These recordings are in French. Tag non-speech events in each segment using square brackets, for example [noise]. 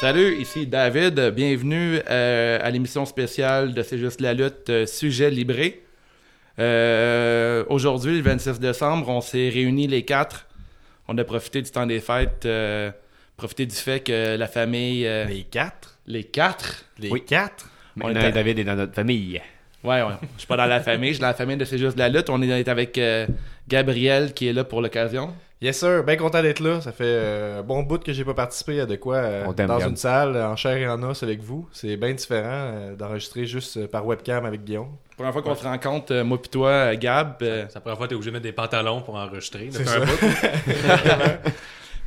Salut, ici David. Bienvenue euh, à l'émission spéciale de C'est juste la lutte, euh, sujet libré. Euh, Aujourd'hui, le 26 décembre, on s'est réunis les quatre. On a profité du temps des fêtes, profité du fait que la famille, Les quatre? les quatre, Les Oui. quatre? On est- David est dans notre famille. ouais, ouais, je suis pas dans la famille, je suis dans la famille de C'est juste la lutte. On est avec Gabriel qui est là pour l'occasion. Yes sir, bien content d'être là. Ça fait euh, un bon bout que j'ai pas participé à de quoi euh, dans une salle en chair et en os avec vous. C'est bien différent euh, d'enregistrer juste euh, par webcam avec Guillaume. Première fois qu'on se rencontre, euh, moi pis toi, euh, Gab. euh, C'est la première fois que t'es obligé de mettre des pantalons pour enregistrer. C'est un bout. [laughs] [laughs]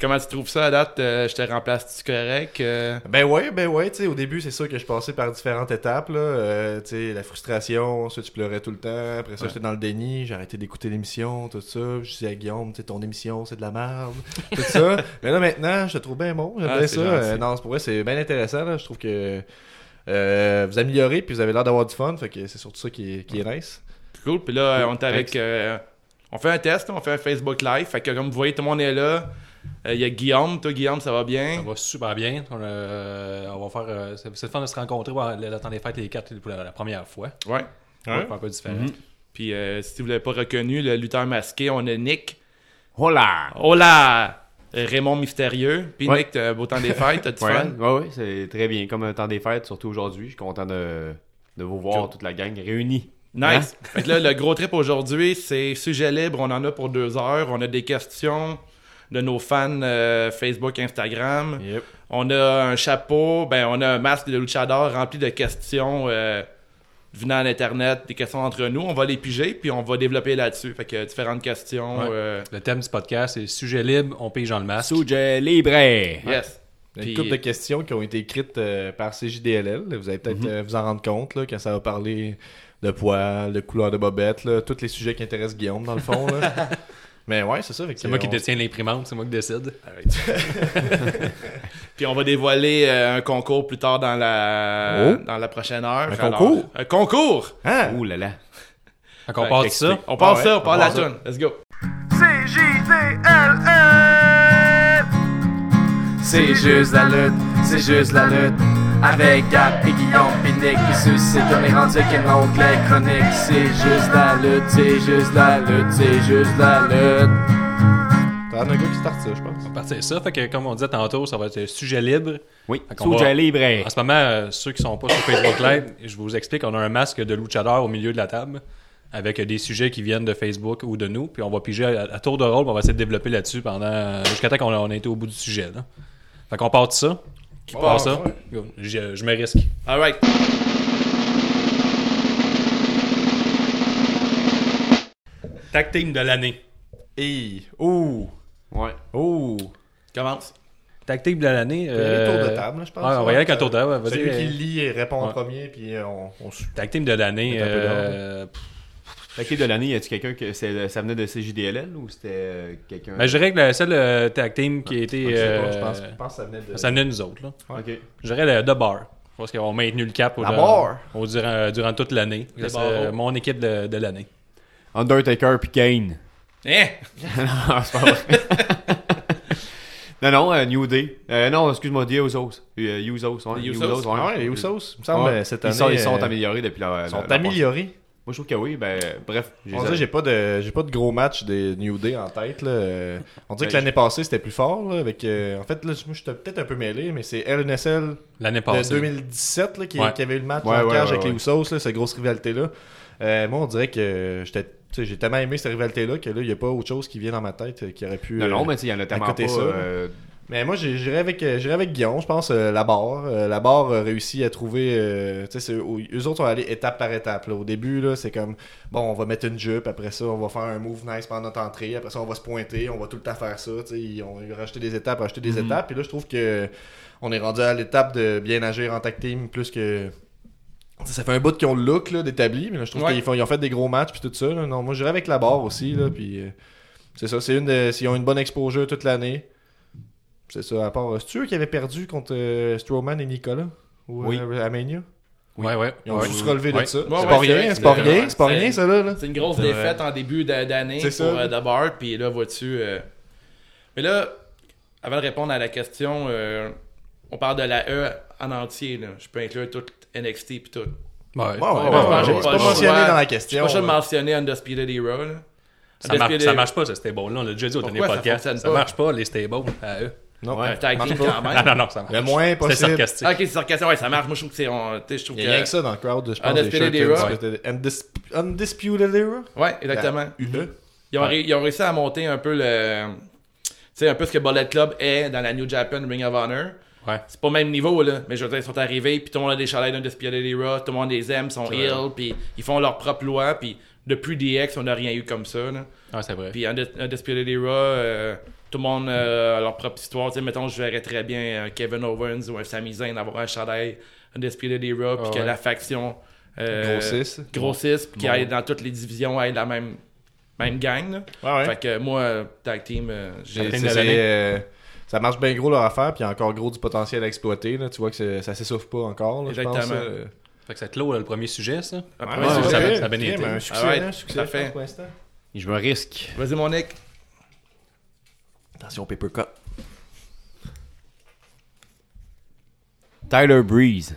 comment tu trouves ça à date? Euh, je te remplace-tu correct? Euh, Ben ouais, ben ouais, tu sais, au début, c'est sûr que je passais par différentes étapes, là. Euh, tu la frustration, ensuite je pleurais tout le temps, après ça, Ouais. j'étais dans le déni, j'ai arrêté d'écouter l'émission, tout ça. Je disais à Guillaume, tu ton émission, c'est de la merde, [laughs] tout ça. Mais là, maintenant, je te trouve bien bon, j'aime Ah, bien c'est ça. non, c'est pour vrai, c'est bien intéressant, là. Je trouve que vous améliorez, puis vous avez l'air d'avoir du fun, fait que c'est surtout ça qui est, qui est nice. Cool. Puis là, on est avec. on fait un test, on fait un Facebook Live. Fait que comme vous voyez, tout le monde est là. Euh, Il y a Guillaume. Toi, Guillaume, ça va Ça bien? va super bien. On, euh, on va faire. euh, c'est le fun de se rencontrer voir le, le temps des fêtes les quatre pour la, la première fois. Ouais. On va faire un peu différent. Mhm. Puis euh, si vous l'avez pas reconnu, le lutteur masqué, on a Nick. Hola! Hola! Euh, Raymond Mystérieux. Puis Ouais. Nick, t'as beau temps des fêtes, t'as du [laughs] Ouais, fun? ouais, ouais, c'est très bien. Comme un temps des fêtes, surtout aujourd'hui. Je suis content de, de vous voir, Cool. toute la gang réunie. Nice. Fait que là, le gros trip aujourd'hui, c'est sujet libre. On en a pour deux heures. On a des questions de nos fans euh, Facebook, Instagram. Yep. On a un chapeau, ben on a un masque de luchador rempli de questions euh, venant d'Internet, des questions entre nous. On va les piger, puis on va développer là-dessus. Fait que différentes questions. Ouais. euh, Le thème du podcast, c'est sujet libre, on pige dans le masque. Sujet libre! yes. Une Puis- couple de questions qui ont été écrites euh, par CJDLL. Vous allez peut-être euh, vous en rendre compte là, quand ça va parler de poils, de couleur de bobette, là, tous les sujets qui intéressent Guillaume dans le fond. là. [laughs] Mais ouais, c'est ça. C'est moi qui on- détiens l'imprimante, c'est moi qui décide. [laughs] Puis on va dévoiler euh, un concours plus tard dans la, Oh. dans la prochaine heure. Un Alors, concours? Un concours! Ah! Ouh là là. Fait qu'on Fait part ça? On part Ouais, ça, on on part la tune. Let's go. C'est juste la lutte, c'est juste la lutte. Avec Gap et Guillaume Pinique qui suscite comme les rendus qui montent les chroniques. C'est juste la lutte, c'est juste la lutte, c'est juste la lutte. T'as un gars qui start ça, je pense. On va partir de ça. Fait que, comme on disait tantôt, ça va être sujet libre. Oui, sujet va- libre! En ce moment, euh, ceux qui sont pas sur Facebook Live, je vous explique, on a un masque de luchador au milieu de la table avec des sujets qui viennent de Facebook ou de nous, puis on va piger à, à tour de rôle, on va essayer de développer là-dessus pendant jusqu'à temps qu'on a- on a été au bout du sujet. Là. Fait qu'on part de ça. Qui part, part ça? ouais. Je, je me risque. Alright. Tag team de l'année. Et. Ouh! Ouais. Ouh! Commence. Tag team de l'année. Un tour de euh, table, je pense. ouais, on va y aller avec un tour de table. Celui euh, qui lit et répond en ouais. premier, puis euh, on, on suit. Tag team de l'année. Mettre un peu euh, L'équipe de l'année, y a-tu quelqu'un que c'est- ça venait de CJDLL ou c'était euh, quelqu'un? ben, je dirais que le seul euh, tag team qui a été. Je sais pas, euh, je pense, je pense que ça venait de. ça venait de nous autres. Là. Ok. Je dirais le The Bar. Je pense qu'ils ont maintenu le cap au, La Bar? au- durant, durant toute l'année. C'est euh, mon équipe de, de l'année. Undertaker puis Kane. Hein? [laughs] non, c'est pas vrai. non, non, euh, New Day. Euh, non, excuse-moi, The Usos. Euh, Usos, ouais. Usos. ouais. Ah ouais, Usos, il me semble, Ouais. euh, cette année. Ils sont, ils sont euh, améliorés depuis la. ils sont la- la- améliorés. Moi, je trouve que oui. Ben, bref. je On ai- dirait j'ai pas de j'ai pas de gros match des New Day en tête là. Euh, On dirait Ben, que l'année passée c'était plus fort là, avec euh, en fait là moi j'étais peut-être un peu mêlé mais c'est LNSL L'année de passée. 2017 là, qui, Ouais. qui avait eu le match Ouais, en ouais, cage ouais, avec ouais. les Usos là, cette grosse rivalité là. moi on dirait que j'étais tu sais, j'ai tellement aimé cette rivalité là que là il y a pas autre chose qui vient dans ma tête euh, qui aurait pu Non, euh, non, mais il y en a tellement pas. ça, euh, Mais moi, j'irais avec, euh, j'irais avec Guillaume, je pense, euh, la barre. Euh, la barre a réussi à trouver. euh, tu sais, eux autres sont allés étape par étape. là. Au début, là, c'est comme bon, on va mettre une jupe, après ça, on va faire un move nice pendant notre entrée, après ça, on va se pointer, on va tout le temps faire ça. tu sais, Ils ont ils rajouté des étapes, rajouté des étapes. Puis là, je trouve que on est rendu à l'étape de bien agir en tag team plus que. Ça, ça fait un bout qu'ils ont le look d'établi, mais là, je trouve Ouais. qu'ils ils ont fait des gros matchs puis tout ça. là. Non, moi, j'irais avec la barre aussi. Là, puis, euh, c'est ça, c'est une de- s'ils ont une bonne exposure toute l'année. C'est ça, à part. C'est eux qui avaient perdu contre euh, Strowman et Nicolas ou, Oui. euh, à Mania Ouais, ouais. Ils ont Ouais. dû se relever Ouais. de ça. Ouais, c'est ouais, pas c'est rien, vrai, c'est pas c'est- rien, c'est pas c'est- rien ça là. là. C'est une grosse C'est défaite en début d'a- d'année C'est pour ça. euh, The Bar, puis là, vois-tu... euh, Mais là, avant de répondre à la question, euh, on parle de la E en entier, là. Je peux inclure tout NXT puis tout. Ouais. Ouais, ouais, Ouais, ouais, ouais, ouais, j'ai c'est pas pas le mentionné choix. dans la Je question. pas juste ouais. mentionner Undisputed Era, là. Ça, marche, Undisputed- ça marche pas, ce stable-là. On l'a déjà dit au dernier Pourquoi ça podcast. fonctionne Ça, pas? marche pas, les stables à eux. Non, tag team quand Non, même. non, non, ça marche. Le moins C'est possible. sarcastique. Ah, ok, c'est sarcastique. Ouais, ça marche. Moi, je trouve que c'est. je trouve Il y a rien que. ça dans le crowd, je pense. Undisputed des Era. Undisputed- Undis- Undisputed Era? Ouais, exactement. Ils ont, ils ont réussi à monter un peu le. Tu sais, un peu ce que Bullet Club est dans la New Japan Ring of Honor. Ouais. C'est pas le même niveau, là. Mais je veux dire, ils sont arrivés, puis tout le monde a des chalets d'Undisputed Era, tout le monde les aime, sont ill, puis ils font leur propre loi, puis depuis DX, on n'a rien eu comme ça, là. Ouais, c'est vrai. Puis Undis- Undisputed Era, euh, tout le monde euh, a leur propre histoire. Tu sais, mettons, je verrais très bien un Kevin Owens ou un Sami Zayn avoir un chalet Undisputed Era, puis Ah que la faction euh, Grossisse. grossisse, puis Bon. qu'ils aillent dans toutes les divisions, aillent la même, même gang, là. Ouais. Fait que moi, euh, tag team, euh, j'ai- euh, ça marche bien gros leur affaire, puis il y a encore gros du potentiel à exploiter. Là. Tu vois que ça s'essouffle pas encore. Là, je pense, Exactement. euh. Fait que ça clôt là, le premier sujet, ça? après, Ouais, c'est ouais, ça ouais, a bien été. Un succès, Ah ouais, un succès fait. pour. Je me risque. Vas-y, mon Nick. Attention, paper cut. Tyler Breeze.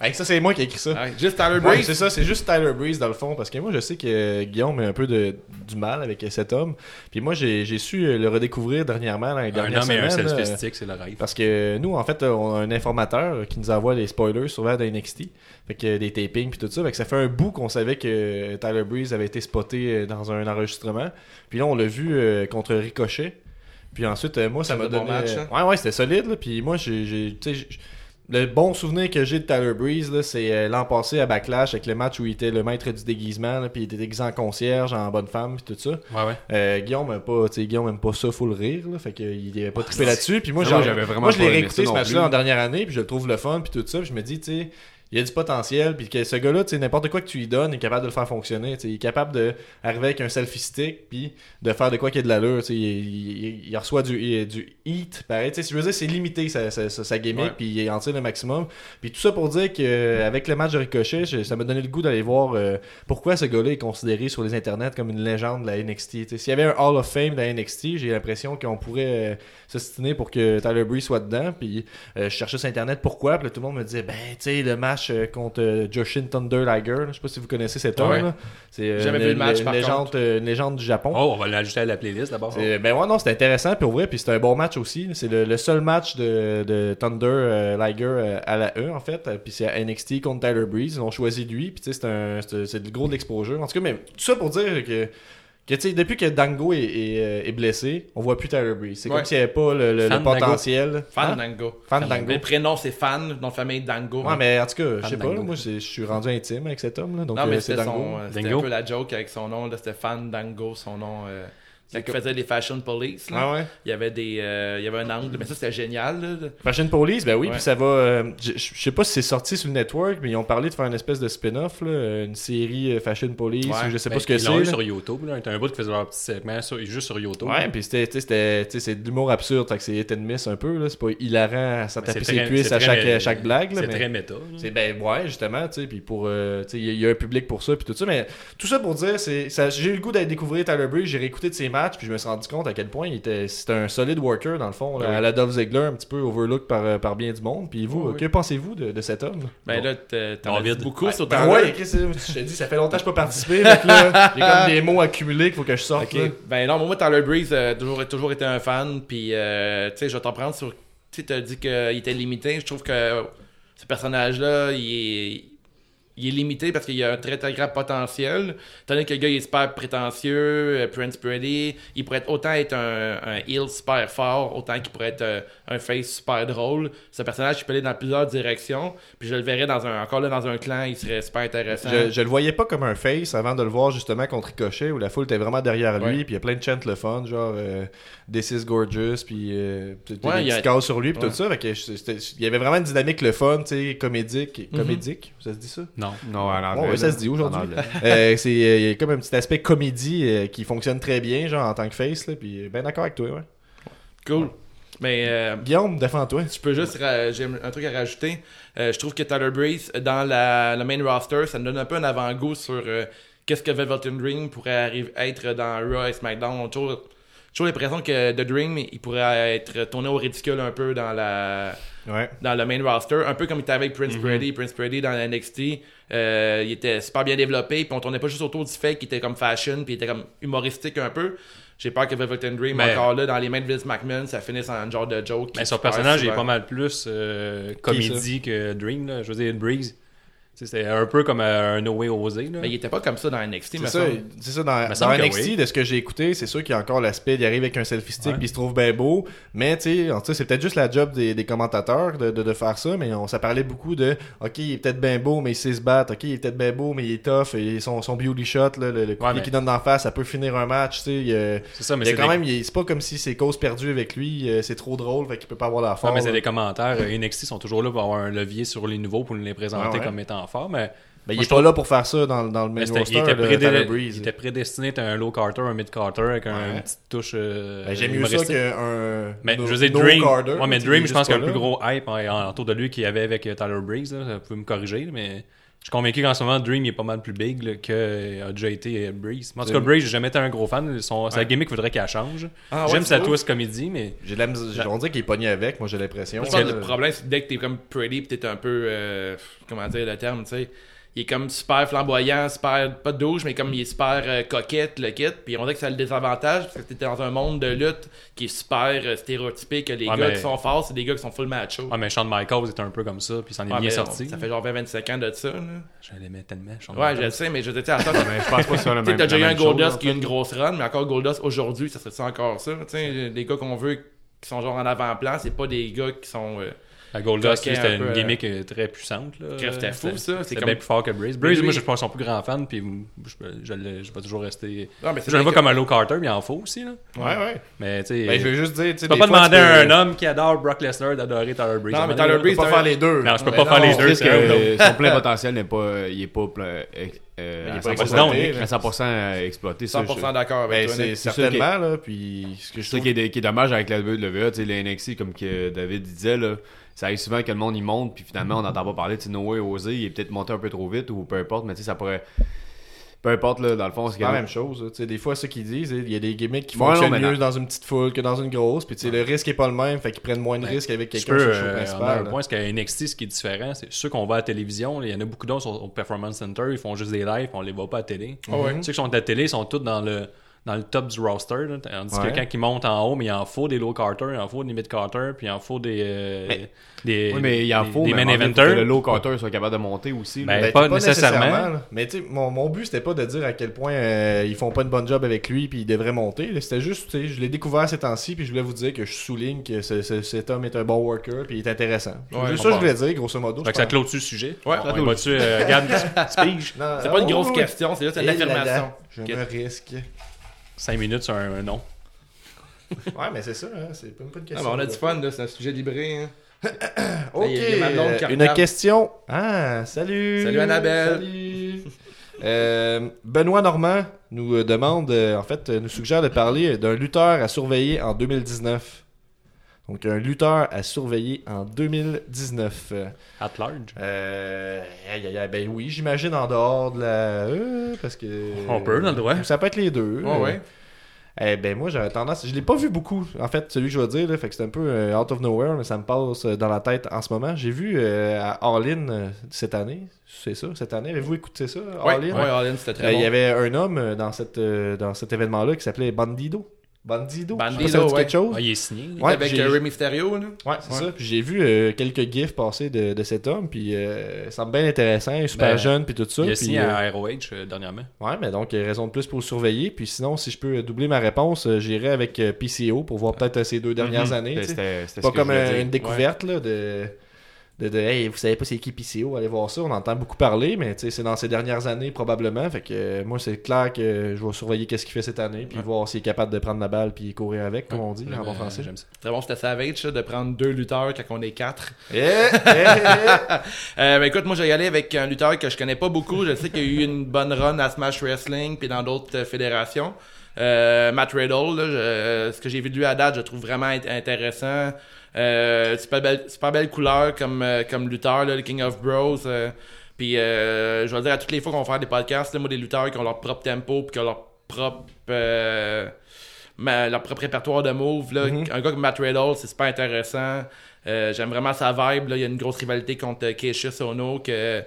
Hey, ça, c'est moi qui ai écrit ça. Ah, juste Tyler Ouais, Breeze. c'est ça, c'est juste Tyler Breeze dans le fond, parce que moi je sais que Guillaume a un peu de, du mal avec cet homme. Puis moi j'ai j'ai su le redécouvrir dernièrement dans les Un homme et un selfie euh, c'est le rêve. Parce que nous, en fait, on a un informateur qui nous envoie les spoilers souvent de NXT. Fait que des tapings puis tout ça. Fait que ça fait un bout qu'on savait que Tyler Breeze avait été spoté euh, dans un enregistrement. Puis là, on l'a vu euh, contre Ricochet. Puis ensuite, euh, moi, ça m'a un bon donné... match, hein? Ouais, ouais, c'était solide. là. Puis moi, j'ai... Le bon souvenir que j'ai de Tyler Breeze, là, c'est euh, l'an passé à Backlash avec le match où il était le maître du déguisement, là, puis il était déguisé en concierge, en bonne femme, puis tout ça. Ouais, ouais. Euh, Guillaume aime pas, Guillaume aime pas ça, faut le rire, là, fait qu'il avait pas trippé là-dessus. Puis moi, Ah, genre, moi, j'avais vraiment moi, je l'ai réécouté ce non match-là en dernière année, puis je le trouve le fun, puis tout ça. Puis je me dis, tu sais, il y a du potentiel, puis que ce gars-là, tu sais, n'importe quoi que tu lui donnes, il est capable de le faire fonctionner. Il est capable d'arriver avec un selfie stick, puis de faire de quoi qu'il y a de l'allure. Il, il- il reçoit du, il- du heat, pareil. tu sais, Je veux dire, c'est limité sa, sa, sa, gimmick, puis il en tire le maximum. Puis tout ça pour dire qu'avec le match de Ricochet, ça m'a donné le goût d'aller voir euh, pourquoi ce gars-là est considéré sur les internets comme une légende de la NXT. S'il y avait un Hall of Fame de la NXT, j'ai l'impression qu'on pourrait euh, s'ostiner pour que Tyler Breeze soit dedans. Puis euh, je cherchais sur internet pourquoi, puis tout le monde me disait ben tu sais le match euh, contre euh, Joshin Thunder Liger, je sais pas si vous connaissez cet homme Ouais. C'est euh, Jamais une, vu le match, une par légende, contre. euh, une légende du Japon. Oh, on va l'ajouter à la playlist d'abord. Ben ouais, non, c'était intéressant, puis au vrai, puis c'était un bon match aussi. C'est le, le seul match de, de Thunder euh, Liger euh, à la E, en fait. Puis c'est à NXT contre Tyler Breeze. Ils ont choisi lui, puis tu sais, c'est un- c'est c'est du gros de l'exposure. En tout cas, mais tout ça pour dire que, que tu sais, depuis que Dango est, est, euh, est blessé, on voit plus Tyler Breeze. C'est Ouais. comme s'il n'y avait pas le, le- potentiel. Fan Hein? Dango. Fandango. Le prénom, c'est Fan, nom de famille Dango. Ouais, mais en tout cas, je sais pas, là, moi, je suis rendu intime avec cet homme, là, donc non, euh, mais c'est c'était Dango. son, euh, c'était Dango. un peu la joke avec son nom, là, c'était Fan Dango, son nom. Euh, il faisait les Fashion Police, là, Ah ouais? il y avait des, euh, il y avait un angle, mais ça c'était génial. Là. Fashion Police, ben oui, puis ça va. euh, je sais pas si c'est sorti sur le network, mais ils ont parlé de faire une espèce de spin-off, là, une série euh, Fashion Police, Ouais. ou je sais Ben, pas ce que ils l'ont eu c'est. sur YouTube. Là. Un bout qui faisait leur petit segment sur- juste sur YouTube. Ouais, puis c'était, c'est de l'humour absurde, c'est hit and miss un peu, là. C'est pas hilarant Mais taper c'est ses cuisses c'est à chaque, à chaque blague. C'est très méta. C'est ben ouais justement tu sais puis pour euh, tu sais il y a- il y, a un public pour ça puis tout ça mais tout ça pour dire c'est ça j'ai eu le goût d'aller découvrir Tyler Breeze j'ai réécouté de ses matchs puis je me suis rendu compte à quel point il était c'était un solide worker dans le fond là, Oui. à la Dolph Ziggler un petit peu overlook par, euh, par bien du monde puis vous Oui, euh, oui. que pensez-vous de, de cet homme? Ben là, t'as- t'en as dit beaucoup sur ben ton ouais je te dis ça fait longtemps que je n'ai pas participé que là, [laughs] j'ai comme des mots accumulés qu'il faut que je sorte Ok. là. Ben non, moi, Tyler Breeze, euh, toujours, toujours été un fan. Puis, euh, tu sais, je vais t'en prendre sur. Tu sais, t'as dit qu'il était limité. Je trouve que ce personnage-là, il est. Il est limité parce qu'il y a un très très grand potentiel. Tandis que le gars il est super prétentieux, euh, Prince Pretty, il pourrait être, autant être un, un heel super fort, autant qu'il pourrait être euh, un face super drôle. Ce personnage, il peut aller dans plusieurs directions. Puis je le verrais dans un, encore là dans un clan, il serait super intéressant. Je, je le voyais pas comme un face avant de le voir justement contre Ricochet où la foule était vraiment derrière lui Ouais. puis il y a plein de chants le fun genre euh, This is gorgeous puis euh, Ouais, des a- petits sur lui puis Ouais. tout ça il y avait vraiment une dynamique le fun tu sais comédique comédique ça se dit ça? Non. Non, en anglais, Ouais, ça se dit aujourd'hui. [laughs] Euh, c'est euh, il y a comme un petit aspect comédie euh, qui fonctionne très bien genre en tant que face là puis euh, ben d'accord avec toi ouais. Cool. Mais euh, Guillaume défends-toi Je peux juste, j'ai un truc à rajouter. Euh, je trouve que Tyler Breeze, dans la, le main roster, ça me donne un peu un avant-goût sur euh, qu'est-ce que Velvet Ring pourrait arriver, être dans Raw et SmackDown. On a toujours, toujours l'impression que The Dream, il pourrait être tourné au ridicule un peu dans la Ouais. dans le main roster, un peu comme il était avec Prince Brady. Prince Brady dans la NXT, euh, il était super bien développé, puis on tournait pas juste autour du fait qu'il était comme fashion, puis il était comme humoristique un peu. J'ai peur que Velvet and Dream, Mais- encore là, dans les mains de Vince McMahon, ça finisse en genre de joke. Mais son personnage il est pas mal plus euh, comédie que Dream. Là. Je veux dire, Breeze. C'est un peu comme euh, un No Way Osé. Là. Mais il était pas comme ça dans NXT, C'est mais ça, c'est ça, dans, NXT, oui. de ce que j'ai écouté, c'est sûr qu'il y a encore l'aspect, il arrive avec un selfie stick Ouais. puis il se trouve bien beau, mais tu sais, en tout cas, c'est peut-être juste la job des, des commentateurs de, de, de faire ça, mais on, ça parlait beaucoup de, ok, il est peut-être bien beau, mais il sait se battre, ok, il est peut-être bien beau, mais il est tough, et son, son beauty shot, là, le, le coup mais- qu'il donne d'en face, ça peut finir un match, C'est ça, mais c'est quand des- même, c'est pas comme si c'est cause perdue avec lui, euh, c'est trop drôle, fait qu'il peut pas avoir la Ouais, force. mais c'est des commentaires. euh, NXT sont toujours là pour avoir un levier sur les nouveaux pour nous les présenter Ouais, ouais. comme étant forts. Mais, Ben, il Moi, est je pas trouve- là pour faire ça dans, dans le main roster il, était de prédé- il était prédestiné à un low Carter, un mid Carter avec un- Ouais. une petite touche. euh, Ben, J'aime mieux ça qu'un. Mais no- je veux dire, no Dream, Carter, ouais, mais Dream, il est je pense qu'il y a un plus gros hype en, en- autour de lui qu'il y avait avec euh, Tyler Breeze. Là. Vous pouvez me corriger, mais je suis convaincu qu'en ce moment, Dream est pas mal plus big là, que euh, a déjà été euh, Breeze. Mais En tout cas. Breeze, j'ai jamais été un gros fan. Son, Sa gimmick, il faudrait qu'elle change. Ah, J'aime sa twist comédie, mais J'ai la On dirait qu'il est pogné avec, moi j'ai l'impression. Le problème, c'est que dès que t'es comme pretty pis t'es un peu, euh, comment dire le terme, tu sais, il est comme super flamboyant, super, pas de douche, mais comme il est super euh, coquette, le kit, puis on dirait que ça a le désavantage, parce que t'es dans un monde de lutte qui est super euh, stéréotypé, que les Ouais, gars mais- qui sont forts, c'est des gars qui sont full macho. ah, mais Shawn Michaels était un peu comme ça, puis il s'en est Ouais, bien sorti. Ça fait genre 25 ans de ça, là. Je l'aimais tellement. Shawn Ouais, je Michaels. le sais, mais je te dis, attends, Mais je pense pas Tu sais, même t'as déjà eu un Goldust qui a fait. une grosse run, mais encore Goldust aujourd'hui, ça serait ça encore ça. Tu sais, les gars qu'on veut qui sont genre en avant-plan, c'est pas des gars qui sont. euh, La Goldust, c'était une euh, gimmick euh, très puissante. c'était fou, ça. C'est C'est comme- bien plus fort que Breeze. Breeze, lui- moi, je suis pas son plus grand fan, puis je, je, le- je vais toujours rester. Non, mais Je le vois que- comme un low Carter, mais il en faut aussi. Là. Ouais, ouais. Mais tu sais, Ben, je veux juste dire, tu peux pas demander à un homme qui adore Brock Lesnar d'adorer Tyler Breeze. Non, mais Tyler Breeze, Tu peux pas faire les deux. Non, je peux pas faire les deux. Son plein potentiel n'est pas, il est pas plein- euh, Il est à pas 100%, exploité, à 100% exploité. ça, 100% je- d'accord avec Ben, toi. c'est certainement, là, puis ce que je trouve... qui est, dommage avec la WWE, tu sais, les NXT, comme que David disait, là, ça arrive souvent que le monde y monte, puis finalement on n'entend pas parler de Noé Osé, il est peut-être monté un peu trop vite, ou peu importe, mais tu sais, ça pourrait. Peu importe, là, dans le fond, C'est la même chose. sais, des fois, ceux qui disent, il y a des gimmicks qui Ouais, fonctionnent non, mieux non. dans une petite foule que dans une grosse. Puis tu sais, le risque est pas le même, fait qu'ils prennent moins de risques avec quelqu'un sur le show euh, principal. un point, c'est qu'à NXT, ce qui est différent, c'est ceux qu'on voit à la télévision, il y en a beaucoup d'autres au Performance Center, ils font juste des lives, on les voit pas à la télé. Ah ouais. Ceux qui sont à la télé sont tous dans le dans le top du roster, là, tandis Ouais. que quand ils montent en haut, mais il en faut des low Carter, il en faut des mid Carter, puis il en faut des euh, Mais- des, Oui, mais il en des- faut, des mais main eventers. que le low Carter soit capable de monter aussi. Ben, Ben, pas pas nécessairement. Mais tu sais, mon, mon but, c'était pas de dire à quel point euh, ils font pas une bonne job avec lui puis il devrait monter. C'était juste, tu sais, je l'ai découvert ces temps-ci puis je voulais vous dire que je souligne que ce- ce- cet homme est un bon worker puis il est intéressant. C'est Ouais, juste ça que je voulais dire, grosso modo. Fait que je ça clôt-tu le sujet? Ouais, on ça y va-tu, euh, [laughs] C'est pas une grosse question, c'est juste une affirmation. Je me risque. 5 minutes sur un, un nom. Ouais, mais c'est ça, hein, c'est pas une bonne Ah, question. mais on a du fun, là, c'est un sujet libré. Hein. [clears throat] Ok, y a- y une question. Ah, salut. Salut, Annabelle. Salut. [laughs] Euh, Benoît Normand nous euh, demande, euh, en fait, nous suggère de parler d'un lutteur à surveiller en 2019. Donc, un lutteur à surveiller en 2019. Euh, At large. euh, ben oui, j'imagine en dehors de la. euh, parce que. On peut, a le droit. Ça peut être les deux. Ouais, ouais. Eh ben moi j'aurais tendance, je l'ai pas vu beaucoup en fait celui que je vais dire là, fait que c'est un peu euh, out of nowhere mais ça me passe euh, dans la tête en ce moment. J'ai vu euh, à All In euh, cette année, c'est ça, cette année, avez-vous écouté ça Ouais, All In? ouais, All In, c'était Euh, très Il y avait un homme euh, dans cette euh, dans cet événement là qui s'appelait Bandido. Bandido. Je sais pas Bandido, si ça ouais. quelque chose. Ah, il est signé. Ouais, avec j'ai- euh, Rey Mysterio, là. Ouais, c'est Ouais. ça. Puis j'ai vu euh, quelques gifs passer de, de cet homme, puis euh, il semble bien intéressant, il est super Ben, jeune, puis tout ça. Il a signé euh, à ROH euh, dernièrement. Ouais, mais donc, raison de plus pour le surveiller. Puis sinon, si je peux doubler ma réponse, j'irai avec PCO pour voir peut-être ces deux dernières Mhm. années. tu sais. C'était c'était Pas ce que comme une découverte là, de, de, de Hey, vous savez pas c'est qui PCO, allez voir ça. On entend beaucoup parler, mais c'est dans ces dernières années probablement. Fait que euh, moi, c'est clair que je vais surveiller qu'est-ce qu'il fait cette année, puis voir s'il est capable de prendre la balle puis courir avec, comme on dit en bon Euh, français. J'aime ça. Très bon, c'était Savage, de prendre deux lutteurs quand on est quatre. Eh, eh, eh. [laughs] Euh, ben écoute, moi j'ai y aller avec un lutteur que je connais pas beaucoup. Je sais qu'il y a eu une bonne run à Smash Wrestling puis dans d'autres euh, fédérations. Euh, Matt Riddle, là, je- ce que j'ai vu de lui à date, je trouve vraiment int- intéressant. Euh, super belle, super belle couleur comme euh, comme lutteur, là, le King of Bros. euh, puis euh, je vais dire à toutes les fois qu'on va faire des podcasts, là, moi des lutteurs qui ont leur propre tempo puis qui ont leur propre euh, ma- leur propre répertoire de moves. Là. Mhm. Un gars comme Matt Riddle, c'est super intéressant. Euh, J'aime vraiment sa vibe. Là. Il y a une grosse rivalité contre euh, Keishus Ono que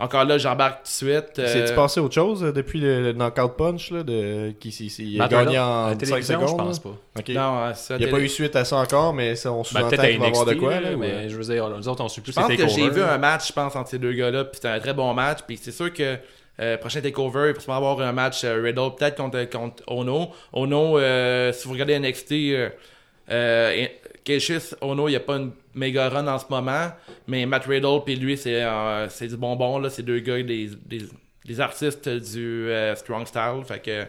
encore là, j'embarque tout de suite. Euh, C'est-tu passé autre chose euh, depuis le, le knockout punch là, de, qui il a gagné en la 5 télévision, secondes? je pense pas. Non, ça, Il n'y a télé- pas eu suite à ça encore, mais ça, on Ben, sous-entend peut-être à qu'il va y avoir de NXT, quoi. là, mais ouais. je veux dire, nous autres, on suit plus Je pense que j'ai vu un match, je pense, entre ces deux gars-là, puis c'était un très bon match. Puis c'est sûr que euh, prochain takeover, il va avoir un match euh, Riddle, peut-être contre, contre Ono. Ono, euh, si vous regardez NXT, euh, Cassius Ono, il n'y a pas une méga run en ce moment, mais Matt Riddle puis lui, c'est euh, du bonbon. là. C'est deux gars, des, des, des artistes du euh, Strong Style. Fait que,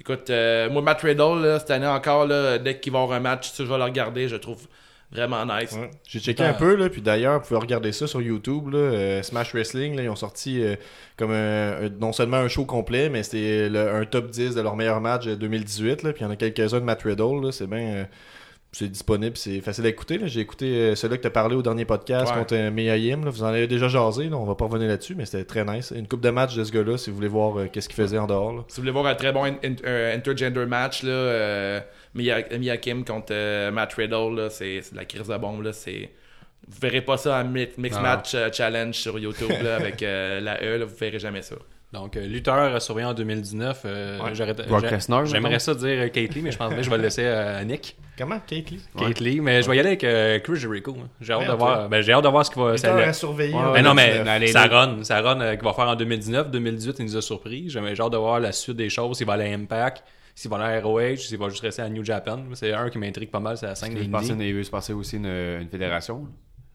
écoute, euh, moi, Matt Riddle, cette année encore, là, dès qu'il va avoir un match, je vais le regarder. Je trouve vraiment nice. J'ai checké un peu, là, puis d'ailleurs, vous pouvez regarder ça sur YouTube. Euh, Smash Wrestling, ils ont sorti comme un- non seulement un show complet, mais c'était un top 10 de leur meilleur match de 2018. Là, puis il y en a quelques-uns de Matt Riddle. C'est bien. C'est disponible, c'est facile à écouter. J'ai écouté euh, celui que tu as parlé au dernier podcast Ouais. contre euh, là. Vous en avez déjà jasé, là. on va pas revenir là-dessus, mais c'était très nice. Une coupe de match de ce gars-là, si vous voulez voir euh, qu'est-ce qu'il faisait en dehors. là. Si vous voulez voir un très bon in- in- intergender match, là, euh, Mia, Mia Kim contre euh, Matt Riddle, c'est de la crise de bombe. Là. Vous verrez pas ça en mi- Mix. Match Challenge sur YouTube là, avec la E, là, vous verrez jamais ça. Donc, euh, lutteur à surveiller en 2019. euh, Ouais. J'aimerais ça dire euh, Kate Lee, mais je pense que je vais le laisser à Nick. Comment, Kate Lee? Ouais. Kate Lee, mais je vais y aller avec euh, Chris Jericho. hein. J'ai hâte, Ouais, de voir, ben, j'ai hâte de voir ce qu'il va. ça- surveiller. Ouais, en mais non, mais 2019. allez, sa les- run, sa run euh, qu'il va faire en 2019, 2018, il nous a surpris. J'ai hâte de voir la suite des choses, s'il va aller à Impact, s'il va aller à ROH, s'il va juste rester à New Japan. C'est un qui m'intrigue pas mal, c'est la scène Il des veut se passer aussi une, une fédération.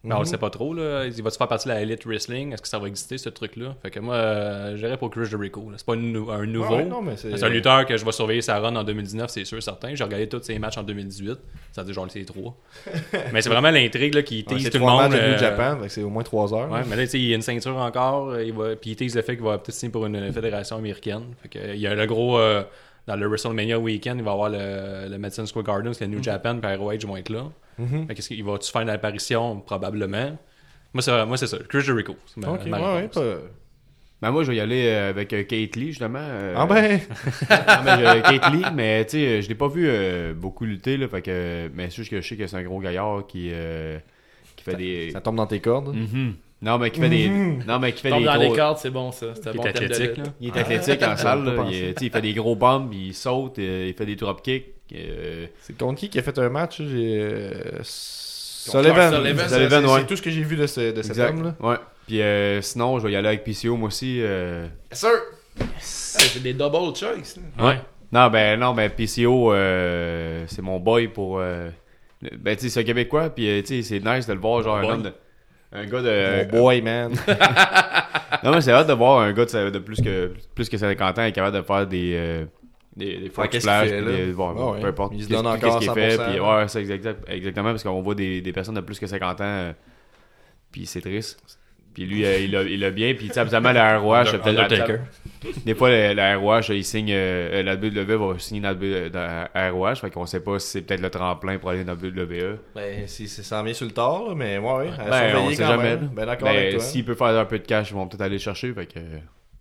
Mais on le sait pas trop, là. Il va-tu faire partie de la Elite Wrestling? Est-ce que ça va exister, ce truc-là? Fait que moi, euh, j'irais pour Chris Jericho. C'est pas une un nouveau. Ouais, ouais, non, mais c'est- c'est un lutteur que je vais surveiller sa run en 2019, c'est sûr, certain. J'ai regardé tous ses matchs en 2018. Ça veut dire genre c'est trois. [laughs] mais c'est vraiment l'intrigue là, qui Ouais, tease c'est tout le trois monde. New euh, Japan, c'est au moins 3 heures. Ouais, mais là, il y a une ceinture encore. euh, Il va, puis il tease le fait qu'il va peut-être signer pour une fédération américaine. Fait que, euh, il y a le gros. euh, dans le WrestleMania weekend, il va y avoir le, le Madison Square Garden, parce que New Japan et ROH vont être là. Fait qu'est-ce qu'il va-tu faire une apparition? Probablement. Moi, c'est, moi, c'est ça. Chris Jericho. C'est ma, Ok, ma ouais, ouais, réponse. pas- Ben moi, je vais y aller euh, avec euh, Kate Lee, justement. euh, Ah ben, [laughs] non, mais, euh, Kate Lee, mais tu sais, je l'ai pas vu euh, beaucoup lutter, là, fait que, mais c'est juste que je sais que c'est un gros gaillard qui, euh, qui fait des... ça tombe dans tes cordes. Mhm. Non, mais qui fait des... Non, mais qui fait Tombe des dans gros... les cordes, c'est bon ça. C'est un Il bon est thème de athlétique, lutte. là. Il est athlétique en salle, là. pas Il, pensé. tu sais, il fait des gros bombs, il saute, euh, il fait des dropkicks. euh, C'est contre qui qui a fait un match J'ai. euh, Sullivan. Sullivan, Sullivan, c'est- ouais. C'est tout ce que j'ai vu de, ce, de cet exact. homme-là. Ouais. Puis euh, sinon, je vais y aller avec PCO, moi aussi. euh, Sir! C'est des double choice. là. Ouais. Non, ben non, ben PCO, euh, c'est mon boy pour. euh, le- Ben, tu sais, c'est un Québécois, puis euh, tu sais, c'est nice de le voir, genre un Boy. homme de. Un gars de. Mon boy, man. [laughs] Non, mais c'est hâte de voir un gars de, de plus, que, plus que 50 ans est capable de faire des. euh, des, qu'est-ce fait, puis là? des- bon, Ah ouais. peu importe. Il se qu'est-ce- donne qu'est-ce encore qu'il fait, 100%, puis ouais, c'est exact, exactement, parce qu'on voit des, des personnes de plus que 50 ans, euh, puis c'est triste. Puis lui, euh, il, a, il a bien, puis tu sais, habituellement, la ROH, Under- peut-être la- Undertaker. des fois, la, la ROH, il signe, euh, la WWE va signer le- la ROH, fait qu'on sait pas si c'est peut-être le tremplin pour aller dans la WWE. ben, si, si ça en vient sur le tard, là, mais ouais, ouais. Ben, on sait quand jamais. même. Ben, d'accord avec Mais toi. s'il peut faire un peu de cash, ils vont peut-être aller le chercher, fait que.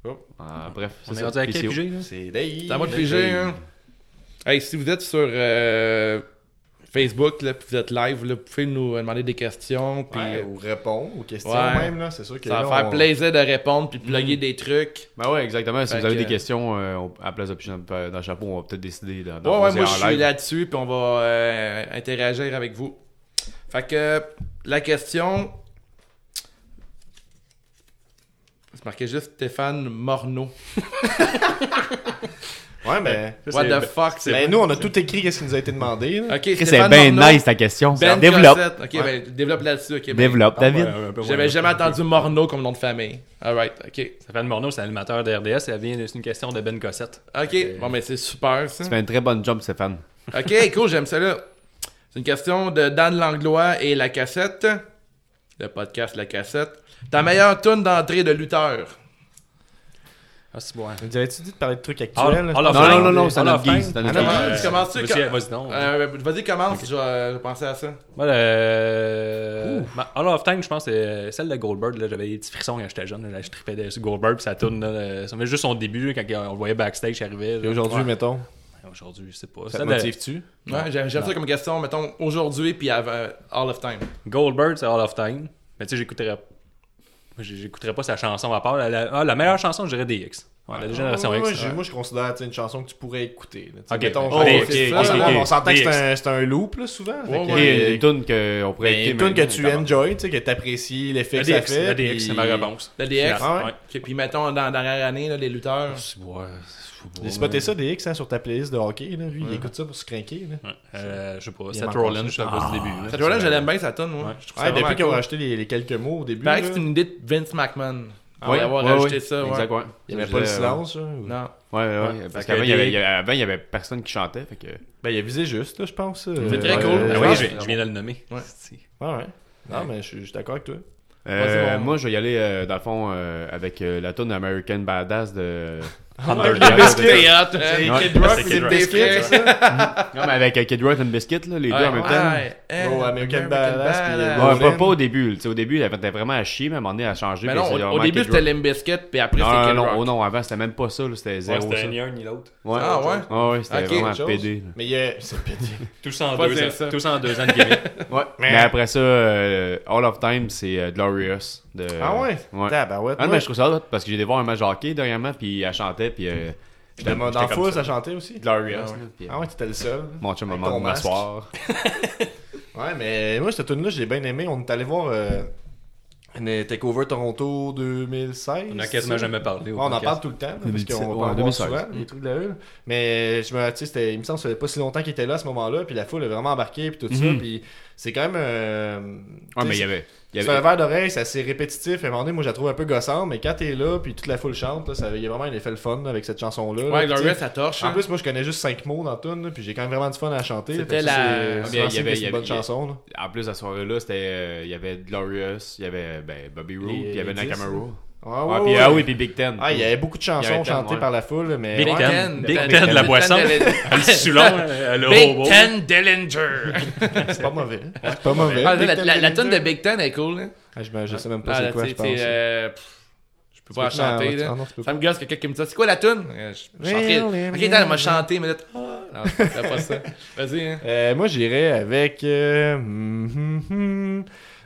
Oh. Ah, bref, On est ça. rendu à quel PCO. PG, là? C'est Dave. C'est à moi de piger, hein. Hey, si vous êtes sur euh, Facebook, là, puis vous êtes live, là, vous pouvez nous demander des questions, puis Ouais, euh, ou répondre aux questions Ouais. même, là. C'est sûr que ça va faire on- plaisir de répondre, puis de plugger des trucs. Ben ouais, exactement. Si Fait vous avez que- des questions euh, on- à la place de piger dans, le chapeau, on va peut-être décider d'en Ouais, ouais, moi je suis là-dessus, puis on va euh, interagir avec vous. Fait que la question. C'est marqué juste Stéphane Morneau. [laughs] [laughs] Ouais, mais. Ça, What the fuck, c'est. Ben, nous, on a tout écrit, qu'est-ce qui nous a été demandé. là. Ok, C'est Stéphane bien Morneau, nice ta question. Ben Développe. Cossette. Ok, ben développe là-dessus. ok, ben, Développe, David. Ouais, un. J'avais jamais entendu Morneau comme nom de famille. Alright, ok. Stéphane Morneau, c'est animateur de RDS. Elle vient, c'est une question de Ben Cossette. Ok, bon, mais c'est super ça. Tu fais une très bonne jump, Stéphane. Ok, [laughs] cool, j'aime ça là. C'est une question de Dan Langlois et La Cassette. Le podcast La Cassette. Ta meilleure tune d'entrée de lutteur. Ah, c'est bon. hein. Nous avais-tu dit de parler de trucs Hall- actuels? Of Non, non, non, non, c'est autre guise. Ah, autre non. Euh? Vas-y, vas-y donc. Euh, vas-y, commence, je vais euh, penser à ça. Moi, le... ma- Hall of Time, je pense, c'est celle de Goldberg. là. J'avais des petits frissons quand j'étais jeune. là. Je tripais sur Goldberg, puis ça tourne. là. Ça fait juste son début, quand on le voyait backstage, il arrivait. Et aujourd'hui, Ouais. mettons? Aujourd'hui, je sais pas. Ça Ça te motive-tu? Ouais, j'aime j'aime ça comme question, mettons, aujourd'hui puis avant All of Time. Goldberg, c'est All of Time. Mais tu sais, j'écouterais. J'écouterais pas sa chanson à part. La, la- ah, la meilleure chanson, je dirais DX. Ouais, la génération Ouais, X. ouais, j'ai- ouais. Moi, je considère tu une chanson que tu pourrais écouter. là. Tu sais, Ok. mettons, Oh. On s'entend que c'est un, loop, là, souvent. Fait Ouais, que, ouais. euh, une tune qu'on pourrait ben, écouter. une tune que tu enjoy, tu que t'apprécies l'effet La que ça DX, fait. la DX, c'est ma réponse. Le DX. Ah puis mettons, dans la dernière année, les lutteurs. Ouais, J'ai spoté ça, DX, hein, sur ta playlist de hockey. Là. Lui, il écoute ça pour se craquer. Là. Ouais. Euh, je sais pas. Seth Rollins, je sais pas du début. là. Cette là je l'aime bien, ça tonne, moi. Ouais. Je trouve ça Ouais, depuis vraiment qu'ils ont cool. rajouté les, les quelques mots au début. Paraît que c'est une idée de Vince McMahon. Ah ouais? D'avoir Ouais, rajouté ouais. ça, ouais. Exact, ouais. il n'y avait pas le silence. là, ou- Non. Ouais, ouais, ouais. Parce qu'avant, que il y avait- des- il il y avait personne qui chantait. Fait que... Ben, il a visé juste, là, je pense. C'est très cool. Euh, Ah je oui, je, je viens de le nommer. Ouais. C'est- Ouais, ouais. Non, mais je suis je suis d'accord avec toi. Euh, bon. moi, je vais y aller, euh, dans le fond, euh, avec euh, la tune American Badass de... C'est Ouais. Kid Rock, C'est [laughs] biscuit? Non, mais avec euh, Kid Rock and Biscuit, là, les deux en même temps. Ouais, Oh, American Badass, euh, pas, pas au début. Tu sais, au début, elle était vraiment à chier, mais à un moment donné, elle a changé. Mais non, au, début c'était. Limp Bizkit, puis après Non, c'est non, Kid non, Rock. oh non, avant, c'était même pas ça. C'était zéro c'était ni un ni l'autre. Ah ouais? Ah ouais, c'était vraiment pédé. Mais il y a. C'est pédé. [laughs] Tous en deux ans. ça. Tous en deux ans de gimmick. Ouais. Mais après ça, euh, All of Time, c'est euh, Glorious. De... Ah ouais? Ouais. Tabarouette. Ah, moi, mais je trouve ça hot parce que j'ai été voir un match de hockey dernièrement, puis elle chantait, puis. Euh, J'étais dans foule, ça. ça chantait aussi? Glorious. Ah ouais. puis, euh, Ah ouais, t'étais le seul. Mon chum m'a demandé de m'asseoir. [laughs] Ouais, mais moi, cette tune là j'ai bien aimé. On est allé voir euh, Takeover Toronto 2016. On a quasiment jamais parlé. au Ouais, on en parle tout le temps, là, parce 2017, qu'on va en voir 2016. souvent, les trucs de la Hulle. Mais je me, tu sais, c'était- il me semble que ça faisait pas si longtemps qu'il était là à ce moment-là, puis la foule est vraiment embarquée, puis tout ça, Mhm. puis c'est quand même... euh, Ouais, mais il y avait. Il avait- un verre d'oreille, c'est assez répétitif. À un moment donné, moi, je la trouve un peu gossante, mais quand t'es là, puis toute la foule chante, là, ça, il y a vraiment un effet le fun avec cette chanson-là. là. Ouais, sais, Glorious, ça torche. En hein. plus, moi, je connais juste 5 mots dans tune, là, puis j'ai quand même vraiment du fun à chanter. C'était la- Ah, il y avait- une bonne avait- chanson. là. En plus, à ce soirée-là, c'était, euh, il y avait Glorious, il y avait ben, Bobby Roode, puis il y avait les Nakamura. Ouais, Ah, puis, ouais. ah oui, puis Big Ten. Ah, il y avait beaucoup de chansons Ten, chantées ouais. par la foule, mais. Big ouais. Ten. Big Ten, Ten de la boisson. De- [laughs] [laughs] Le Big robot. Ten Dillinger. [laughs] C'est pas mauvais. C'est pas mauvais. Ah, la, tune de Big Ten est cool. hein. Ah, je, je sais même pas Ah, c'est quoi, je pense. euh, Je peux pas la chanter. là. ah Ça me gosse que quelqu'un me dise C'est quoi la tune Euh, Je chanterai. Ok, attends, elle m'a chanté, mais là. Ah, Non, c'est pas ça. Vas-y, hein. Euh, moi, j'irais avec.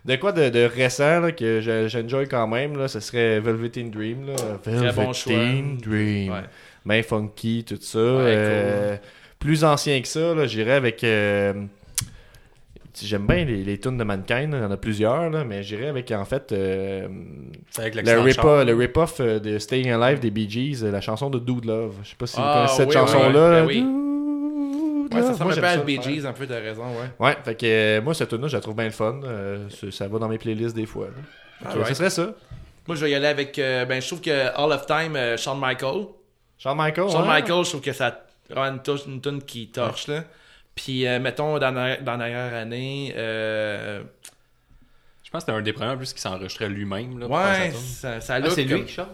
De quoi de, de récent là, que je- j'enjoy quand même, là, ce serait Velveteen Dream. Là. Bon choix. Dream. Ouais. Ben funky, tout ça. Ouais, Euh, Plus ancien que ça, j'irais avec. euh, J'aime bien les, les tunes de Mankind, il y en a plusieurs, là, mais j'irais avec en fait euh, avec le rip- rip-off de Staying Alive des Bee Gees, la chanson de Dude Love. Je sais pas si vous Ah, connaissez cette oui, chanson-là. oui, là. ben oui. Dude Ouais, ça Love. ressemble Moi, un j'aime peu à ça Bee. Gees, un peu, t'as raison, ouais. Ouais, fait que euh, moi, cette tune-là, je la trouve bien le fun. Euh, ça va dans mes playlists des fois. là. Ce serait ça. Moi, je vais y aller avec. euh, ben, je trouve que All of Time, euh, Shawn Michael. Shawn Michaels. Shawn ouais. Michael, je trouve que ça a une, touche- une tune qui torche, là. Puis, euh, mettons, dans la, dans la dernière année, euh, Je pense que c'était un des premiers en plus qui s'enregistrait lui-même. là, ouais, tune. ça, ça Ah, c'est lui comme- qui chante?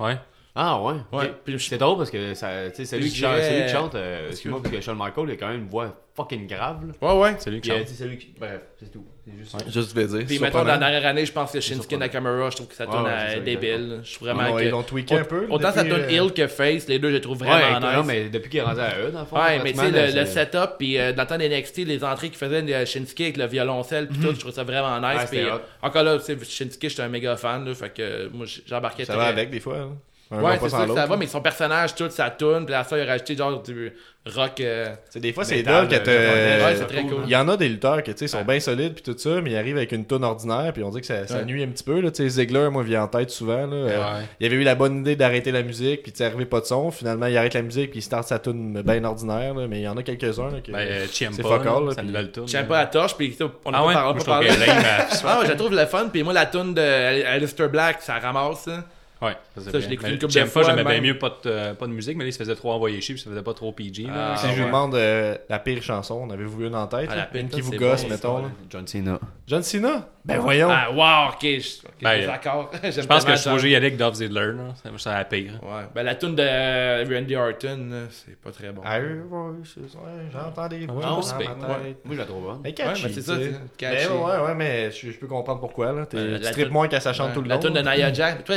Ouais. Ah ouais. Ouais, je- C'est drôle parce que ça- tu sais, c'est lui Je qui chante. dirais- C'est lui qui chante. euh, Excuse-moi, parce que Shawn Michael, il a quand même une voix fucking grave. là. Ouais, ouais. C'est lui qui euh, chante. qui. Bref, c'est tout. C'est juste vais dire. Puis, mettons, dans la dernière année, je pense que Shinsuke. Nakamura, je trouve que ça Ouais, tourne ouais, à ça, débile. Je trouve Ah, vraiment ouais, que. ils l'ont tweaké un peu. Autant ça tourne euh, heel que face, les deux, je les trouve Ouais, vraiment non, nice. mais depuis qu'il est rendu à eux, dans le fond. Ouais, mais tu sais, le, setup, puis euh, dans le temps d'NXT, les entrées qu'il faisait de Shinsuke avec le violoncelle, puis tout, je trouve ça vraiment nice. Ouais, puis, euh, encore là, tu sais, Shinsuke, j'étais un méga fan, là, fait que euh, moi, j'embarquais Ça va avec des fois. Ouais, c'est sûr que ça va, là. mais son personnage, tout, ça tourne, puis à ça, il a rajouté genre du rock. euh, C'est des fois, c'est dole que euh, Ouais, c'est très cool. Il y en a des lutteurs qui sont bien solides puis tout ça, mais ils arrivent avec une tonne ordinaire puis on dit que ça, ça Ouais. nuit un petit peu. Là. Tu sais, Ziggler, moi, vient en tête souvent. Là. Euh, Ouais. il avait eu la bonne idée d'arrêter la musique puis tu sais, arrivé pas de son. Finalement, il arrête la musique puis il start sa tune bien ordinaire. là, Mais il y en a quelques-uns. là, qui- Ben, euh, c'est fuck all, là, pas la torche, puis on a Ah pas ouais? par- on a Moi, pas Ah, je trouve le fun, puis moi, la tune de Alistair Black, ça ramasse, ça. Ouais, ça, Ça, je l'ai écouté fois, j'aimais bien mieux pas de, euh, pas de musique, mais là, il se faisait trop envoyer chier, puis ça faisait pas trop PG. Ah, Si je vous demande euh, la pire chanson, on avait vous une en tête? Ah, là, la pire, une qui vous gosse, bon, mettons. John Cena. John Cena? Ben voyons. Ah, wow, ok, je Ben, suis d'accord. [laughs] Je pense que je suis obligé d'y aller avec Dolph Ziggler. là. C'est- C'est la pire. Ouais, ben la tune de euh, Randy Orton, c'est pas très bon. Ah, oui, ouais, ouais, j'entends des voix Ah, dans c'est. Moi, je la trouve bonne. Mais Ouais, catchy, mais c'est ça, tu catchy. Mais ouais, ouais, mais je, je peux comprendre pourquoi. Là. Tu la tripes tune- moins quand ça chante Ouais, tout le La long. tune de. Nia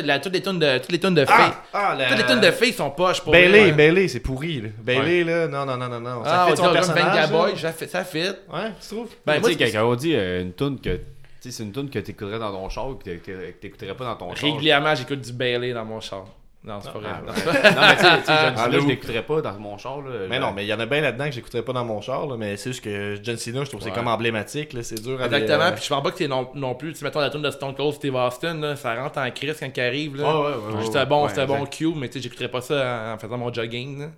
la tune des tunes de, toutes les tunes de filles. Ah, la... Toutes les tunes de filles sont poches pour Bailey. Bailey, c'est pourri. Là. Bailey, là, non, non, non, non, non. Ça Ah, fait on son dirait personnage. Ça ça fit. Ouais, tu trouves? Ben, tu moi, sais, c'est- quand on dit euh, une tune que. Tu sais, c'est une tune que t'écouterais dans ton char ou que t'é- que t'écouterais pas dans ton char. régulièrement, j'écoute du Bailey dans mon char. Non, c'est pas vrai. Ah, Non, mais tu sais, John Ah, Cena, là, je l'écouterais pas dans mon char. Là, Mais non, mais il y en a bien là-dedans que j'écouterais pas dans mon char, là, mais c'est juste que John Cena, je trouve que c'est comme emblématique, là, c'est dur à Exactement, euh, puis je pense pas que c'est non, non plus, tu mettons la tune de Stone Cold Steve Austin, là, ça rentre en crise quand il arrive. Là. Ouais, ouais, ouais, ouais, c'est un bon, un bon cue, mais tu sais, j'écouterais pas ça en, en faisant mon jogging.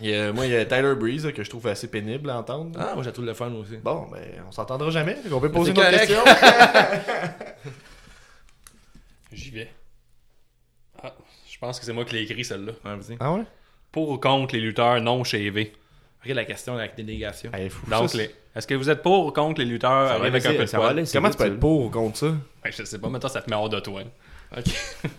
Moi, il y a Tyler Breeze là, que je trouve assez pénible à entendre. Ah, moi j'ai tout le fun aussi. Bon, ben, on s'entendra jamais. On peut poser une C'est autre correct. question. [laughs] J'y vais. Ah, je pense que c'est moi qui l'ai écrit, celle-là. Ouais, ah ouais? Pour ou contre les lutteurs non chavés? Regarde la question avec délégation. Hey, fou. Donc, Ça, les... est-ce que vous êtes pour ou contre les lutteurs? Avec un peu de Comment tu peux ça. être pour ou contre ça? Ouais, je sais pas, maintenant ça te met hors de toi. Ok. [laughs]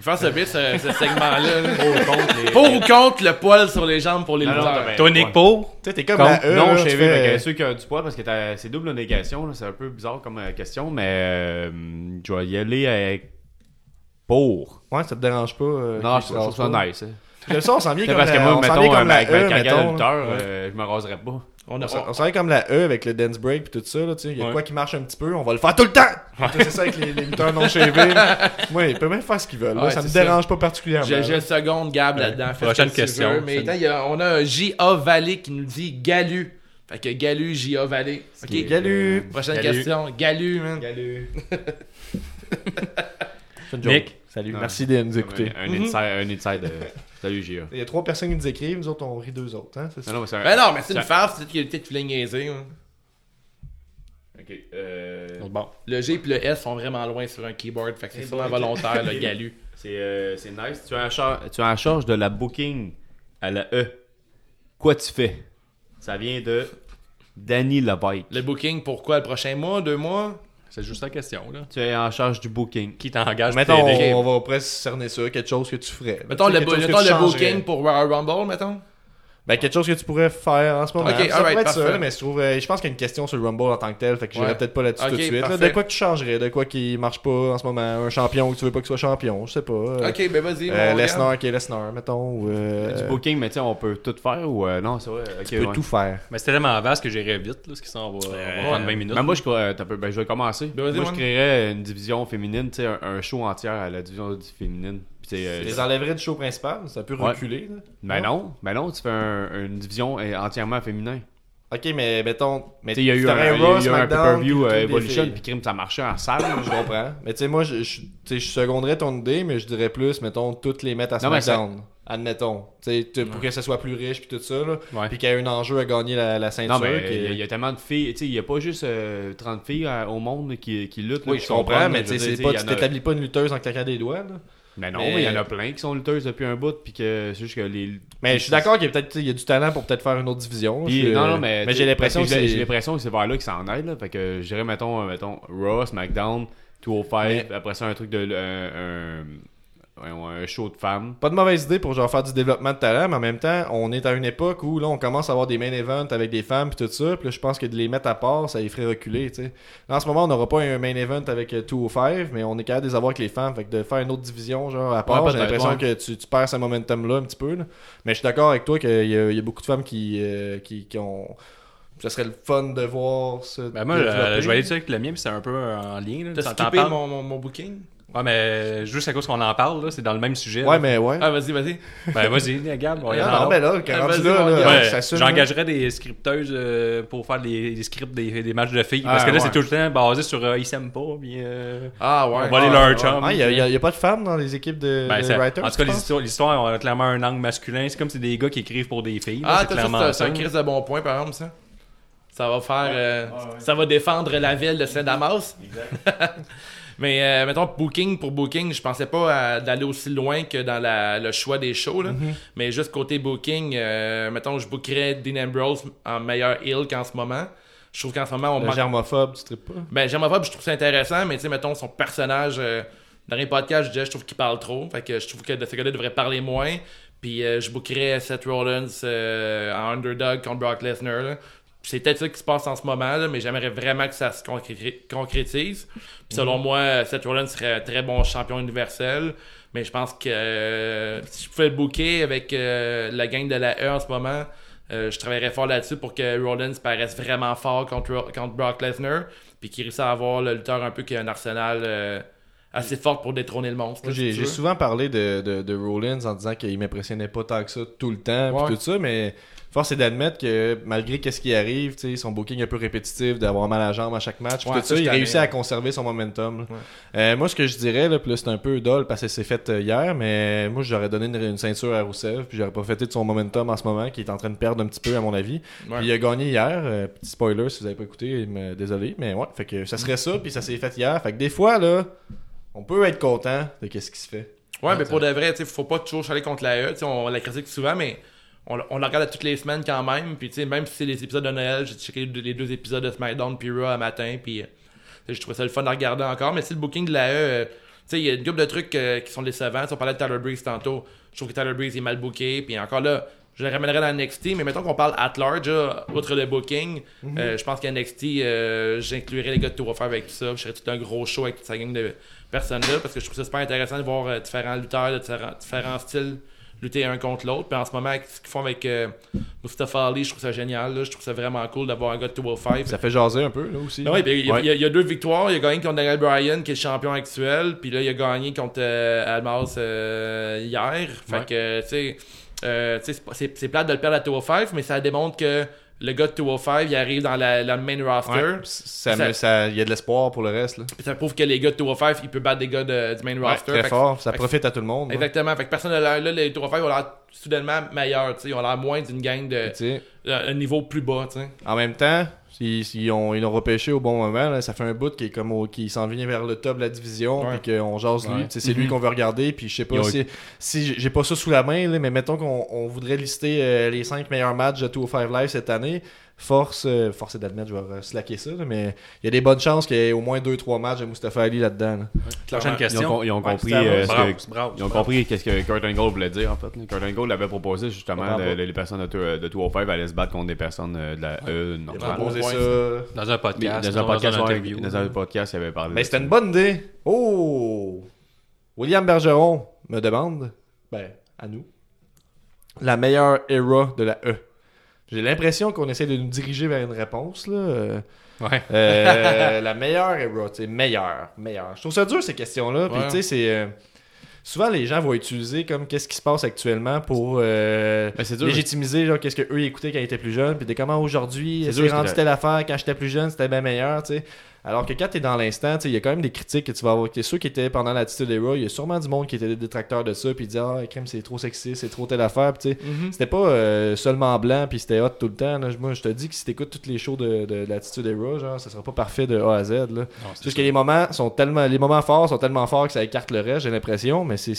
Faire ce bit, ce, ce segment-là. là. Pour ou contre les. Pour ou contre le poil sur les jambes pour les Non, lutteurs. non, Ouais. pour? Tu sais, t'es comme Contre- la E. non, sais, fais- mais ceux qui ont du poids, parce que t'as- c'est double négation, là, c'est un peu bizarre comme euh, question, mais euh, je vais y aller avec pour. Ouais, ça te dérange pas. euh, non, je trouve ça nice. hein. Le son, on s'en vient C'est comme parce que la, moi, mettons, comme la avec ma E, mettons. lutteur, euh, je me raserais pas. On a, On s'en- on s'en vient comme la E avec le dance break puis tout ça, là, tu sais. Il y a Ouais. quoi qui marche un petit peu, on va le faire tout le temps! C'est ça avec les, les lutteurs non chavés. [laughs] Moi, ils peuvent même faire ce qu'ils veulent, là. Ouais, ça me ça. dérange pas particulièrement. je, je seconde Gab là-dedans. Prochaine que question. veux. Mais y a- on a un J.A. Vallée qui nous dit Galu. Fait que Galu, J.A. Vallée. Ok. Galu! Prochaine Galu. question. Galu, man. Galu! [laughs] Une. Nick? Salut, Ouais. merci de nous écouter. Un, un inside. Un inside euh, [laughs] salut, Gia. Il y a trois personnes qui nous écrivent, nous autres on rit deux autres, hein? C'est ça? Non, non, mais Ben non, mais c'est une Ça- farce, c'est peut-être que tu voulais niaiser. hein. Ok. Euh, Bon. Le G et le S sont vraiment loin sur un keyboard, fait que c'est Eh sûrement boy. volontaire, le [laughs] Galu. C'est euh, c'est nice. Tu as, en char- tu en charge de la booking à la E. Quoi tu fais? Ça vient de Danny Lebike. Le booking, pourquoi? Le prochain mois, deux mois? C'est juste la question, là. Tu es en charge du booking. Qui t'engage pour Mettons, on, on va presque cerner ça, quelque chose que tu ferais. Mettons le, mettons le booking pour Royal Rumble, mettons. Ben, quelque chose que tu pourrais faire en ce moment. Ok, ça alright, pourrait être ça, mais je, trouve, euh, je pense qu'il y a une question sur le Rumble en tant que tel, fait que j'irai Ouais. peut-être pas là-dessus tout de suite. là. de quoi que tu changerais, de quoi qui marche pas en ce moment, un champion que tu veux pas qu'il soit champion, je sais pas. euh, Ok, ben vas-y. euh, Lesnar qui est Lesnar, mettons. Ou, euh, Du booking, mais tu sais, on peut tout faire ou euh, non, c'est vrai. Ok, tu peux ouais. tout faire. Mais c'était tellement vaste que j'irais vite, là, ce qui s'en va, on va prendre 20 minutes. Mais moi, je, crois- t'as peu- ben, je vais commencer. Ben, vas-y, moi, je créerais une division féminine, tu sais, un, un show entier à la division féminine. Euh, les enlèverais du show principal, c'est un peu Ouais. reculé. Là. Ben non, ben non, tu fais un- une division euh, entièrement féminin. Ok, mais mettons. Mais il y a eu un, un pay-per-view euh, Evolution, puis crime, ça marchait en salle. Je comprends. Mais tu sais, moi, je, je, tu sais, je seconderais ton idée, mais je dirais plus, mettons, toutes les mettre à mais SmackDown. Admettons. Pour que ça soit plus riche, puis tout ça, là. Puis qu'il y ait un enjeu à gagner la, la ceinture. Non, mais il y, a- il y a tellement de filles, tu sais, il y a pas juste euh, 30 filles euh, au monde qui, qui luttent. là, Oui, qui je comprends, mais tu sais, tu t'établis pas une lutteuse en claquant des doigts, là. Mais non, Mais- mais il y en a plein qui sont lutteuses depuis un bout, puis que c'est juste que les. Mais je suis d'accord qu'il y a peut-être il y a du talent pour peut-être faire une autre division. Puis, Je- non, non, mais. mais j'ai l'impression que j'ai- l'impression que c'est vers là qu'ils s'en aident, là. Fait que je dirais, mettons, euh, mettons, Raw, SmackDown, 205, après ça, un truc de. euh, un, un, un show de femmes. Pas de mauvaise idée pour genre faire du développement de talent, mais en même temps, on est à une époque où là, on commence à avoir des main events avec des femmes puis tout ça. Puis là, je pense que de les mettre à part, ça les ferait reculer, tu sais. Là, en ce moment, on n'aura pas un main event avec euh, 205, mais on est capable de les avoir avec les femmes. Fait que de faire une autre division, genre à part, Ouais, j'ai l'impression ouais. que tu, tu perds ce momentum-là un petit peu. là. Mais je suis d'accord avec toi qu'il y, y a beaucoup de femmes qui, euh, qui, qui ont. Ça serait le fun de voir ça. Ben moi, euh, je vais aller dessus avec le mien, puis c'est un peu en lien. Là. T'as skippé mon, mon, mon booking? Ouais, mais juste à cause qu'on en parle, là, c'est dans le même sujet. Ouais, là. mais ouais. Ah, vas-y, vas-y. Ben vas-y, regarde. on y Non, mais là, quand Ah, vas-y, là. Ouais. J'engagerais des scripteuses euh, pour faire des, des scripts des, des matchs de filles. Parce Ah, que là, ouais. c'est tout le temps basé sur euh, ils s'aiment pas. Puis, euh, Ah, ouais. on va aller Ah, leur ouais. chum. Ah, il n'y a, y a pas de femmes dans les équipes de, Ben, de writers. en tout cas, l'histoire, l'histoire a clairement un angle masculin. C'est comme si c'est des gars qui écrivent pour des filles. là, Ah, c'est un crise de bon point, par exemple, ça. Ça va faire. euh, Ça va défendre la ville de Saint-Damas. [laughs] Mais euh, mettons, booking pour booking, je pensais pas d'aller aussi loin que dans la- le choix des shows. Là. Mais juste côté booking, euh, mettons, je bookerais Dean Ambrose en meilleur heel qu'en ce moment. Je trouve qu'en ce moment, on Le manque- germophobe, tu pas? Ben, puis je trouve ça intéressant, mais tu sais, mettons, son personnage, euh, dans les podcasts, je disais, je trouve qu'il parle trop. Fait que je trouve que ce gars-là devrait parler moins. Puis euh, je bookerais Seth Rollins euh, en underdog contre Brock Lesnar. là. C'est peut-être ça qui se passe en ce moment, là, mais j'aimerais vraiment que ça se concré- concrétise. Puis selon moi, Seth Rollins serait un très bon champion universel. Mais je pense que euh, si je pouvais le booker avec euh, la gang de la E en ce moment, euh, je travaillerais fort là-dessus pour que Rollins paraisse vraiment fort contre, contre Brock Lesnar. Puis qu'il réussisse à avoir le lutteur un peu qui a un arsenal assez fort pour détrôner le monstre. J'ai souvent parlé de, de, de Rollins en disant qu'il m'impressionnait pas tant que ça tout le temps, pis tout ça, mais force est d'admettre que malgré qu'est-ce qui arrive, tu sais, son booking un peu répétitif, d'avoir mal à la jambe à chaque match, Ouais, tout ça, il réussit à conserver son momentum. Euh, moi, ce que je dirais, là, c'est un peu dole parce que c'est fait euh, hier, mais moi, j'aurais donné une, une ceinture à Rousseff, puis j'aurais profité de son momentum en ce moment, qui est en train de perdre un petit peu, à mon avis. Ouais. Puis il a gagné hier. euh, petit spoiler si vous avez pas écouté, mais désolé. Mais ouais, fait que ça serait ça, puis ça s'est fait hier. Fait que des fois, là, on peut être content de qu'est-ce qui se fait. Ouais, mais pour de vrai, tu sais, faut pas toujours chaler contre la E. On la critique souvent, mais on, on la regarde à toutes les semaines quand même. Puis, tu sais, même si c'est les épisodes de Noël, j'ai checké les deux, épisodes de SmackDown puis Raw à matin. Puis, euh, je trouvais ça le fun à regarder encore. Mais si le booking de la E, euh, tu sais, il y a une couple de trucs euh, qui sont décevants. Sais, on parlait de Tyler Breeze tantôt. Je trouve que Tyler Breeze est mal booké. Puis encore là, je le ramènerais dans NXT. Mais mettons qu'on parle at large, là, outre le booking. euh, je pense qu'à NXT, euh, j'inclurais les gars de Tour avec tout ça. Je serais tout un gros show avec toute sa gang de personnes-là. Parce que je trouve ça super intéressant de voir différents lutteurs de différents, différents styles lutter un contre l'autre. Puis en ce moment, avec ce qu'ils font avec euh, Mustafa Ali, je trouve ça génial. là. Je trouve ça vraiment cool d'avoir un gars de 205. Ça fait jaser un peu, là aussi. Ben ouais, puis il, y a- Ouais. il y a, il y a deux victoires. Il a gagné contre Daniel Bryan, qui est le champion actuel. Puis là, il a gagné contre euh, Almas euh, hier. Fait Ouais. que, tu sais, euh, c'est plate de le perdre à 205, mais ça démontre que le gars de 205, il arrive dans la, la main roster. Ouais, ça, Ça- me- ça- il y a de l'espoir pour le reste. Là. Ça prouve que les gars de 205, il peut battre des gars de- du main roster. très que- fort, ça que- profite à tout le monde. Exactement. Fait que personne là, les 205 ont l'air soudainement meilleurs. tu sais. Ils ont l'air moins d'une gang de niveau plus bas. En même temps, s'ils s'ils ont, ils l'ont repêché au bon moment, là, ça fait un bout qui est comme au- qui s'en vient vers le top de la division, Ouais. puis qu'on jase lui. C'est lui Mhm. qu'on veut regarder, puis je sais pas Ils si, si j'ai- pas ça sous la main, là, mais mettons qu'on on voudrait lister euh, les 5 meilleurs matchs de 205 Live cette année. Force, euh, force est d'admettre, je vais euh, slacker ça, là, mais il y a des bonnes chances qu'il y ait au moins 2-3 matchs de Mustafa Ali là-dedans. là. Prochaine Clairement. Ils ont, question. com- ils ont Ouais, compris euh, ce que- bravo, Ils ont bravo. compris qu'est-ce que Kurt Angle voulait dire en fait. là. Kurt Angle avait proposé justement de- les personnes de, Two- de 205 allaient se battre contre des personnes euh, de la E Il a normale. proposé ça. Dans un Mais podcast. Dans un podcast, dans ouais, interview. dans un podcast, il avait parlé. Mais de c'était une bonne idée. Oh! William Bergeron me demande, ben, à nous, la meilleure era de la E. J'ai l'impression qu'on essaie de nous diriger vers une réponse, là. Ouais. euh, [laughs] la meilleure tu sais, meilleure, meilleure. Je trouve ça dur, ces questions-là. Puis, Ouais. tu sais, c'est... euh, souvent, les gens vont utiliser comme qu'est-ce qui se passe actuellement pour euh, Ben, c'est dur. légitimiser genre qu'est-ce que eux écoutaient quand ils étaient plus jeunes puis des comment aujourd'hui C'est c'est rendu c'est- telle affaire quand j'étais plus jeune c'était bien meilleur tu sais alors que quand t'es dans l'instant tu il y a quand même des critiques que tu vas avoir que ceux qui étaient pendant l'attitude era il y a sûrement du monde qui était des détracteurs de ça puis dit ah crème c'est trop sexy c'est trop telle affaire tu Mhm. c'était pas euh, seulement blanc puis c'était hot tout le temps là. moi je te dis que si t'écoutes toutes les shows de, de, de l'attitude era genre ça sera pas parfait de A à Z là Non, c'est juste que les moments sont tellement les moments forts sont tellement forts que ça écarte le reste j'ai l'impression mais c'est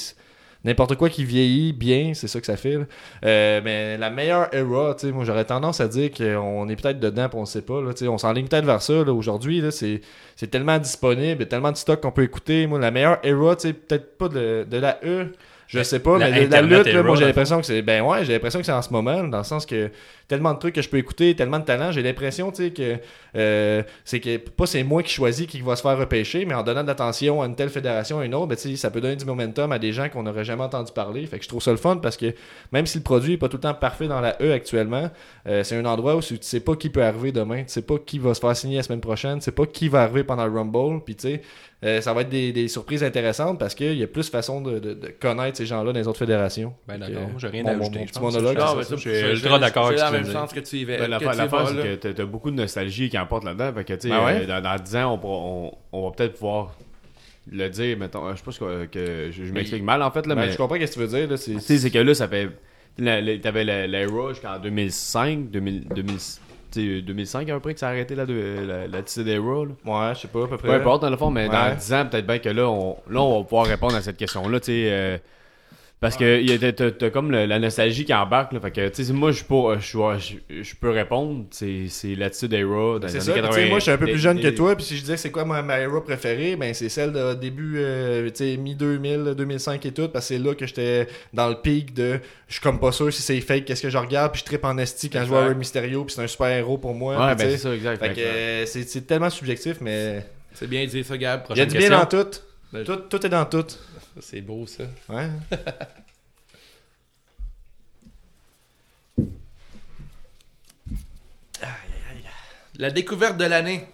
n'importe quoi qui vieillit bien c'est ça que ça fait. Euh, mais la meilleure era tu sais moi j'aurais tendance à dire qu'on est peut-être dedans puis on sait pas là on s'enligne peut-être vers ça aujourd'hui c'est tellement disponible tellement de stock qu'on peut écouter la meilleure era tu sais peut-être pas de la E je sais pas, La mais la lutte, là, moi j'ai l'impression que c'est. Ben ouais, j'ai l'impression que c'est en ce moment, dans le sens que tellement de trucs que je peux écouter, tellement de talent, j'ai l'impression, tu sais, que euh, c'est que pas c'est moi qui choisis qui va se faire repêcher, mais en donnant de l'attention à une telle fédération à une autre, ben, tu sais, ça peut donner du momentum à des gens qu'on n'aurait jamais entendu parler. Fait que je trouve ça le fun parce que même si le produit est pas tout le temps parfait dans la E actuellement, euh, c'est un endroit où tu sais pas qui peut arriver demain, tu sais pas qui va se faire signer la semaine prochaine, tu sais pas qui va arriver pendant le Rumble, puis tu sais, euh, ça va être des, des surprises intéressantes parce qu'il y a plus de façons de, de- de connaître ces gens-là dans les autres fédérations. Ben d'accord, j'ai rien à mon- ajouter. mon je petit pense. monologue, Ah, ben, ça. Je suis je- ultra je- d'accord avec la ce que même tu chance que tu y vas. Ben, que l'affaire, vas, c'est que t'as- beaucoup de nostalgie qui emporte là-dedans. Fait que, tu sais, Ben ouais. euh, dans, dans 10 ans, on, pourra- on, on va peut-être pouvoir le dire, mettons. Je sais pas ce que, que je, je m'explique mal, en fait, là, Ben, mais... je comprends ce que tu veux dire. Tu sais, c'est que là, ça fait... la- la- T'avais la, la Raw jusqu'en 2005, 2000, 2000, sais, 2005 à peu près que ça a arrêté là, de, la, la là. Ouais, je sais pas, à peu près. Peu importe, dans le fond, mais Ouais. dans 10 ans, peut-être bien que là on, là, on va pouvoir répondre à cette question-là. tu sais, euh, Parce que t'as- comme le- la nostalgie qui embarque. Là, fait que, tu sais, moi, je suis pas- je suis- je je peux répondre. C'est l'attitude Era dans les C'est années ça, tu 80. sais, moi je suis un peu plus jeune que toi, puis si je disais c'est quoi ma, ma era préférée, ben c'est celle de début, euh, tu sais, mi-2000, 2005 et tout, parce que c'est là que j'étais dans le pic de, je suis comme pas sûr si c'est fake, qu'est-ce que je regarde, puis je tripe en esti quand je vois Exact. Rey Mysterio, puis c'est un super héros pour moi. Ouais, ben c'est ça, exact. Euh, c'est tellement subjectif, mais C'est bien dit ça, Gab. il y a Prochaine du bien question. dans tout. Ben, tout. Tout est dans tout. C'est beau, ça. Ouais. [laughs] La découverte de l'année.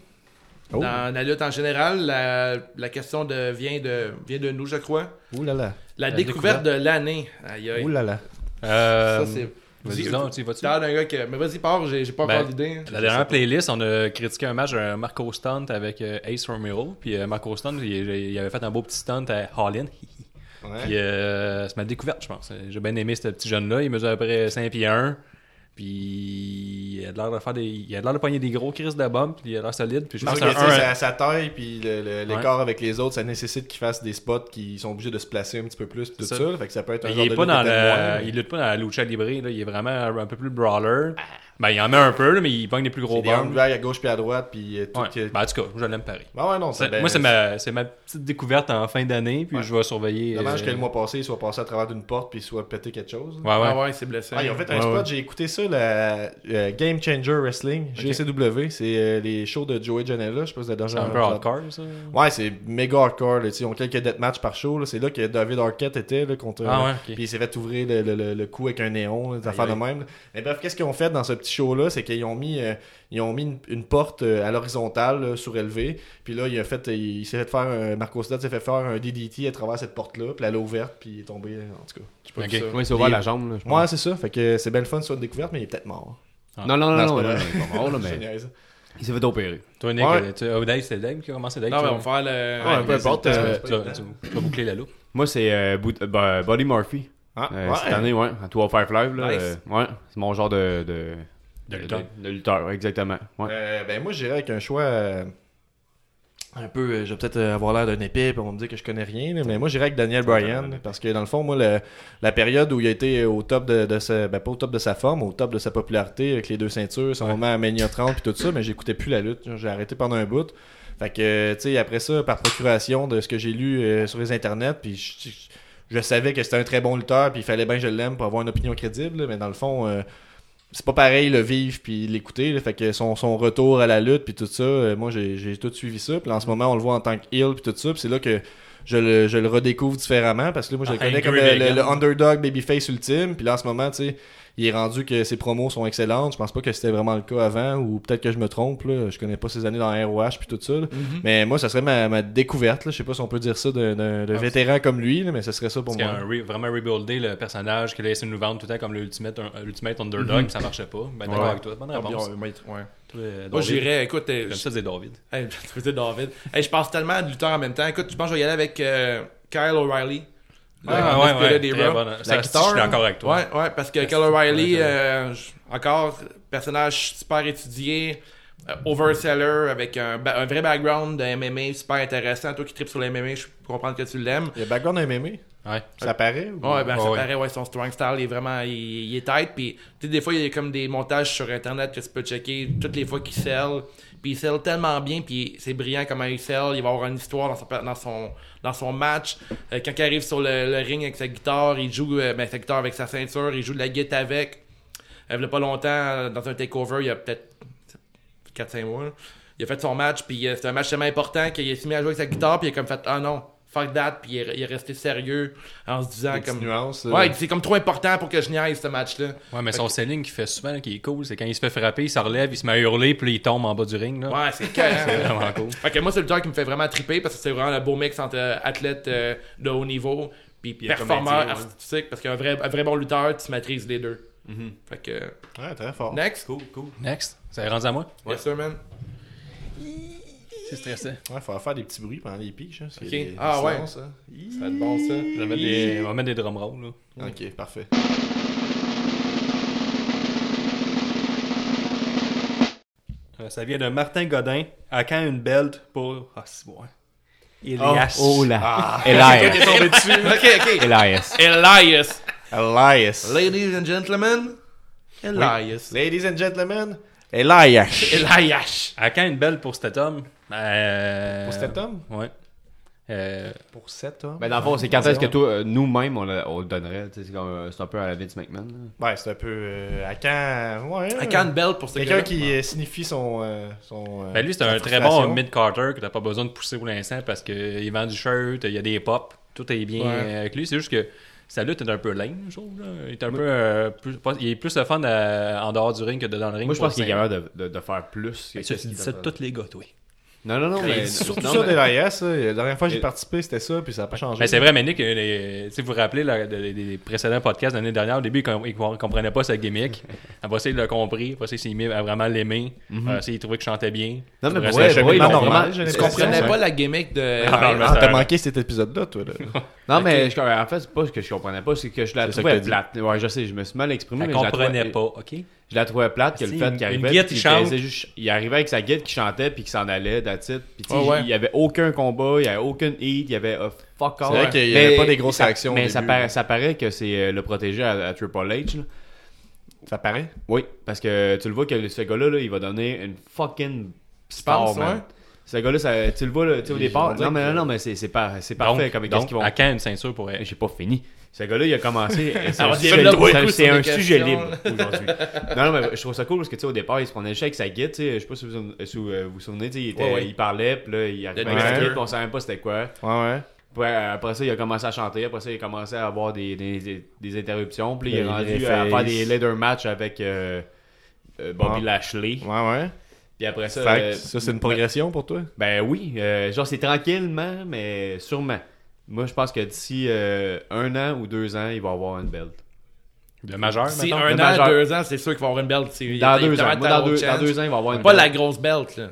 Oh. Dans la lutte en général, la, la question de, vient, de, vient de nous, je crois. Ouh là là. La, La découverte, de l'année. Aïe, aïe. Ouh là là. Euh, Ça, c'est. Vas-y, tu vas-tu? D'un gars que. Mais vas-y, pars, j'ai j'ai pas Ben, encore d'idée. hein. La dernière playlist, on a critiqué un match de Marco Stunt avec euh, Ace Romero. Puis euh, Marco Stunt, il, il avait fait un beau petit stunt à. [laughs] Ouais. Puis euh, c'est ma découverte, je pense. J'ai bien aimé ce petit jeune-là. Il mesure à peu près 5 pieds 1. Puis il a l'air de faire des. Il a l'air de pogner des gros crises de bombe. Puis il a l'air solide. Puis je pense que un. sa, taille puis le- le- l'écart avec les autres, ça nécessite qu'il fasse des spots qui sont obligés de se placer un petit peu plus tout ça. ça. Fait que ça peut être un Il genre est de pas dans mais- il lutte pas dans la lucha libre, là. il est vraiment un peu plus brawler. Ben il en met un peu, là, mais il pogne des plus gros C'est des bombs. arm drags à gauche puis à droite puis euh, tout. Ouais. que- Ben, en tout cas, je l'aime pareil. Ah ouais, non, C'est- c'est moi, c'est ma, c'est ma petite découverte en fin d'année, puis Ouais. je vais surveiller. Dommage euh, que le mois passé, il soit passé à travers d'une porte puis il soit pété quelque chose. Ouais, ouais. Ah ouais, c'est blessé. Ah, ils ont fait un Ouais, spot, ouais. j'ai écouté ça, la euh, Game Changer Wrestling, GCW. C'est euh, les shows de Joey Janela, je sais pas si C'est déjà un peu hardcore, ça. Ouais, c'est méga hardcore. Là, tu sais, ils ont quelques deathmatchs par show. là. C'est là que David Arquette était là, contre. Ah ouais, Puis il s'est fait ouvrir le, le, le- le cou avec un néon, des affaires de même. Mais bref, qu'est-ce qu'ils ont fait dans ce petit show-là C'est qu'ils ont mis, euh, ils ont mis une, une porte euh, à l'horizontale, surélevée. Puis là, il, a fait, il, s'est fait faire un. Marco Studd s'est fait faire un DDT à travers cette porte-là. Puis elle a ouverte, puis il est tombé, en tout cas. J'ai pas Ok. vu ça. Ouais, c'est ouvert Il- la jambe. Là, je Ouais, c'est ça. Fait que c'est bien le fun sur une découverte, mais il est peut-être mort. Non, non, non, Non, non, il est pas mort, là, [laughs] mais il s'est fait opérer. Toi, Nick, Ouais. euh, tu- oh, Dave, c'est Dave qui a commencé Dave. Non, tu mais on va faire le. Ouais, peu importe, euh, tu, vas, tu tu boucler la loupe. Moi, c'est euh, Buddy Murphy. Ah, Euh, ouais. Cette année, ouais, à 205 Live. Là, Nice. euh, ouais, c'est mon genre de. De, De lutteur. De, de lutteur, exactement. Ouais. Euh, ben moi j'irais avec un choix euh, un peu euh, je vais peut-être avoir l'air d'un épée puis on va me dire que je connais rien là, mais moi j'irais avec Daniel Bryan parce que dans le fond moi le- la période où il a été au top de, de sa ben pas au top de sa forme au top de sa popularité avec les deux ceintures son Ouais. moment à Mania 30 puis tout ça mais j'écoutais plus la lutte j'ai arrêté pendant un bout fait que tu sais après ça par procuration de ce que j'ai lu euh, sur les internets puis je, je- je savais que c'était un très bon lutteur puis il fallait bien que je l'aime pour avoir une opinion crédible mais dans le fond euh, c'est pas pareil le vivre puis l'écouter fait que son, son retour à la lutte puis tout ça euh, moi j'ai j'ai tout suivi ça. Puis en ce moment on le voit en tant que heel puis tout ça. Puis c'est là que je le, je le redécouvre différemment parce que là moi je le Ah, connais comme le, le underdog babyface ultime. Puis là en ce moment tu sais il est rendu que ses promos sont excellentes je pense pas que c'était vraiment le cas avant ou peut-être que je me trompe là je connais pas ses années dans ROH puis tout ça. Mhm. mais moi ça serait ma, ma découverte là. je sais pas si on peut dire ça d'un Ah, vétéran comme lui là, mais ce serait ça pour Parce moi a un re- vraiment rebuildé le personnage qu'il a essayé de nous vendre tout le temps comme l'ultimate un- l'ultimate underdog, puis ça marchait pas. Ben d'accord Ouais. avec toi. Bonne Ah, réponse. ouais, euh, Moi, j'irais, écoute, euh, J'aime ça dire David. Hey, [laughs] tu faisais David. Hey, je pense tellement à de lutteurs en même temps. Écoute, je pense que je vais y aller avec euh, Kyle O'Reilly. Ah, ouais, ouais. des très Raw. bonne. Ça, guitare, Je suis d'accord avec toi. Ouais, ouais, parce que Kyle O'Reilly, euh, encore, personnage super étudié, euh, overseller, avec un, vrai background de MMA super intéressant. Toi qui tripes sur le MMA, je peux comprendre que tu l'aimes. il y a background MMA Ouais. ça paraît ou... Ouais, ben ça Ouais. paraît, ouais, son strong style il est vraiment, il, il est tight, puis tu sais, des fois, il y a comme des montages sur Internet que tu peux checker toutes les fois qu'il sell, puis il sell tellement bien, puis c'est brillant comment il sell, il va avoir une histoire dans son, dans son, dans son match. Euh, quand il arrive sur le, ring avec sa guitare, il joue, euh, ben, sa guitare avec sa ceinture, il joue de la guitare avec. Euh, il y a pas longtemps, euh, dans un takeover, il y a peut-être 4-5 mois, il a fait son match, puis c'était un match tellement important qu'il s'est mis à jouer avec sa guitare, puis il a comme fait, ah non, fuck that, puis il est, il est resté sérieux en se disant comme... nuances euh. Ouais, c'est comme trop important pour que je niaise ce match-là. Ouais, mais son selling qu'il fait souvent, là, qui est cool, c'est quand il se fait frapper, il se relève, il se met à hurler, puis il tombe en bas du ring. Là. Ouais, c'est [laughs] C'est carré. vraiment cool. Fait que moi, c'est le lutteur qui me fait vraiment triper parce que c'est vraiment un beau mix entre euh, athlète euh, de haut niveau puis performeur ouais. artistique parce qu'un vrai, un vrai bon lutteur, tu maîtrises les deux. Mhm. Fait que. ouais très fort Next? Cool, cool. Next? Ça est rendu à moi? Yes, sir, man. C'est stressant. Ouais, faut faire des petits bruits pendant les piches. Hein, des- Ah, des ouais. hein. Ça va être bon, ça. Je vais mettre des, on va mettre des drum rolls. Là. Ok, parfait. Euh, Ça vient de Martin Godin. À quand une belt pour. Ah, c'est bon. hein. Elias. Oh là. Ah, Elias. tombé dessus. [laughs] Ok, ok. Elias. Elias. Elias. Ladies and gentlemen, Elias. Ladies and gentlemen, Elias. Elias. À quand une belle pour cet homme euh... Pour cet homme? Ouais. Euh, Pour cet homme? Ben, dans le fond, c'est quand est-ce que toi, euh, nous-mêmes, on, le- on le donnerait. C'est un peu à la Vince McMahon. là. Ouais, c'est un peu... euh, à quand... Ouais. I can't bell pour ce Quelqu'un qui signifie son... euh, son Ben lui, c'est un très bon mid-carter que t'as pas besoin de pousser pour l'instant parce qu'il vend du shirt, il y a des pops, tout est bien Ouais. avec lui. C'est juste que sa lutte est un peu lame, je trouve. là. Il est un peu. euh, plus, pas- il est plus le fun en dehors du ring que de dans le ring. Moi, je pense qu'il est le capable de, de, de faire plus. tu dis ça tous les gars, toi. Non, non, non, mais. Surtout non, ça mais-. La dernière fois que j'ai participé, c'était ça, puis ça n'a pas changé. Mais c'est vrai, mais Nick, euh, les- si vous vous rappelez des précédents podcasts de l'année dernière, au début, il com- comprenait pas sa gimmick. Après ça, il l'a compris. Après ça, il s'est mis à vraiment l'aimer. Après ça, il trouvait qu'il chantait bien. Non, mais ouais, ouais, normal, j'ai Tu comprenais pas la gimmick de. Ah, Ah, t'as manqué cet épisode-là, toi. Là. [laughs] Non, mais je- en fait, c'est pas ce que je comprenais pas, c'est que je la trouvais que plate. Ouais, je sais, je me suis mal exprimé, je trouvais, pas, OK? Je la trouvais plate que le Si, fait qu'il arrivait. guide il chante. juste- il arrivait avec sa guide qui chantait puis qui s'en allait, that's it. Puis tu sais, Ouais, ouais. il y avait aucun combat, il y avait aucun hit, il y avait uh, fuck all. C'est vrai qu'il y Mais avait pas des grosses ça- au Mais ça, paraît, ça paraît que c'est euh, le protégé à, à Triple H. là. Ça paraît? Oui, parce que tu le vois que ce gars-là, là, il va donner une fucking star, penses, man. ouais? Ce gars-là, ça- tu le vois là, au départ. Non, mais non, non, mais c'est c'est par- c'est parfait. Donc, comme donc, qu'est-ce qu'ils vont. à quand une ceinture pour elle? J'ai pas fini. Ce gars-là, il a commencé. [laughs] c'est un sujet, un sujet libre [laughs] aujourd'hui. non, non, mais je trouve ça cool parce que tu sais, au départ, il se prenait le avec sa guide. tu sais, Je sais pas si vous si vous, vous souvenez. tu sais, Il, était- Ouais, ouais. il parlait, puis là, il arrivait Le avec sa guide, on savait même pas c'était quoi. Ouais, ouais. Puis, euh, après ça, il a commencé à chanter. Après ça, il a commencé à avoir des, des, des, des interruptions. Puis là, il est rendu à faire des leather match avec euh, euh, Bobby Ouais. Lashley. Ouais, ouais. Puis après ça. Euh, ça, c'est une progression pour toi? ben oui, euh, genre c'est tranquillement, mais sûrement. Moi, je pense que d'ici euh, un an ou deux ans, il va avoir une belt. Le majeur, Si un an, majeur. deux ans, c'est sûr qu'il va avoir une belt. c'est- Dans il y a deux ans. Moi, dans deux, autre dans chance. deux ans, il va avoir une Pas belt. la grosse belt, là.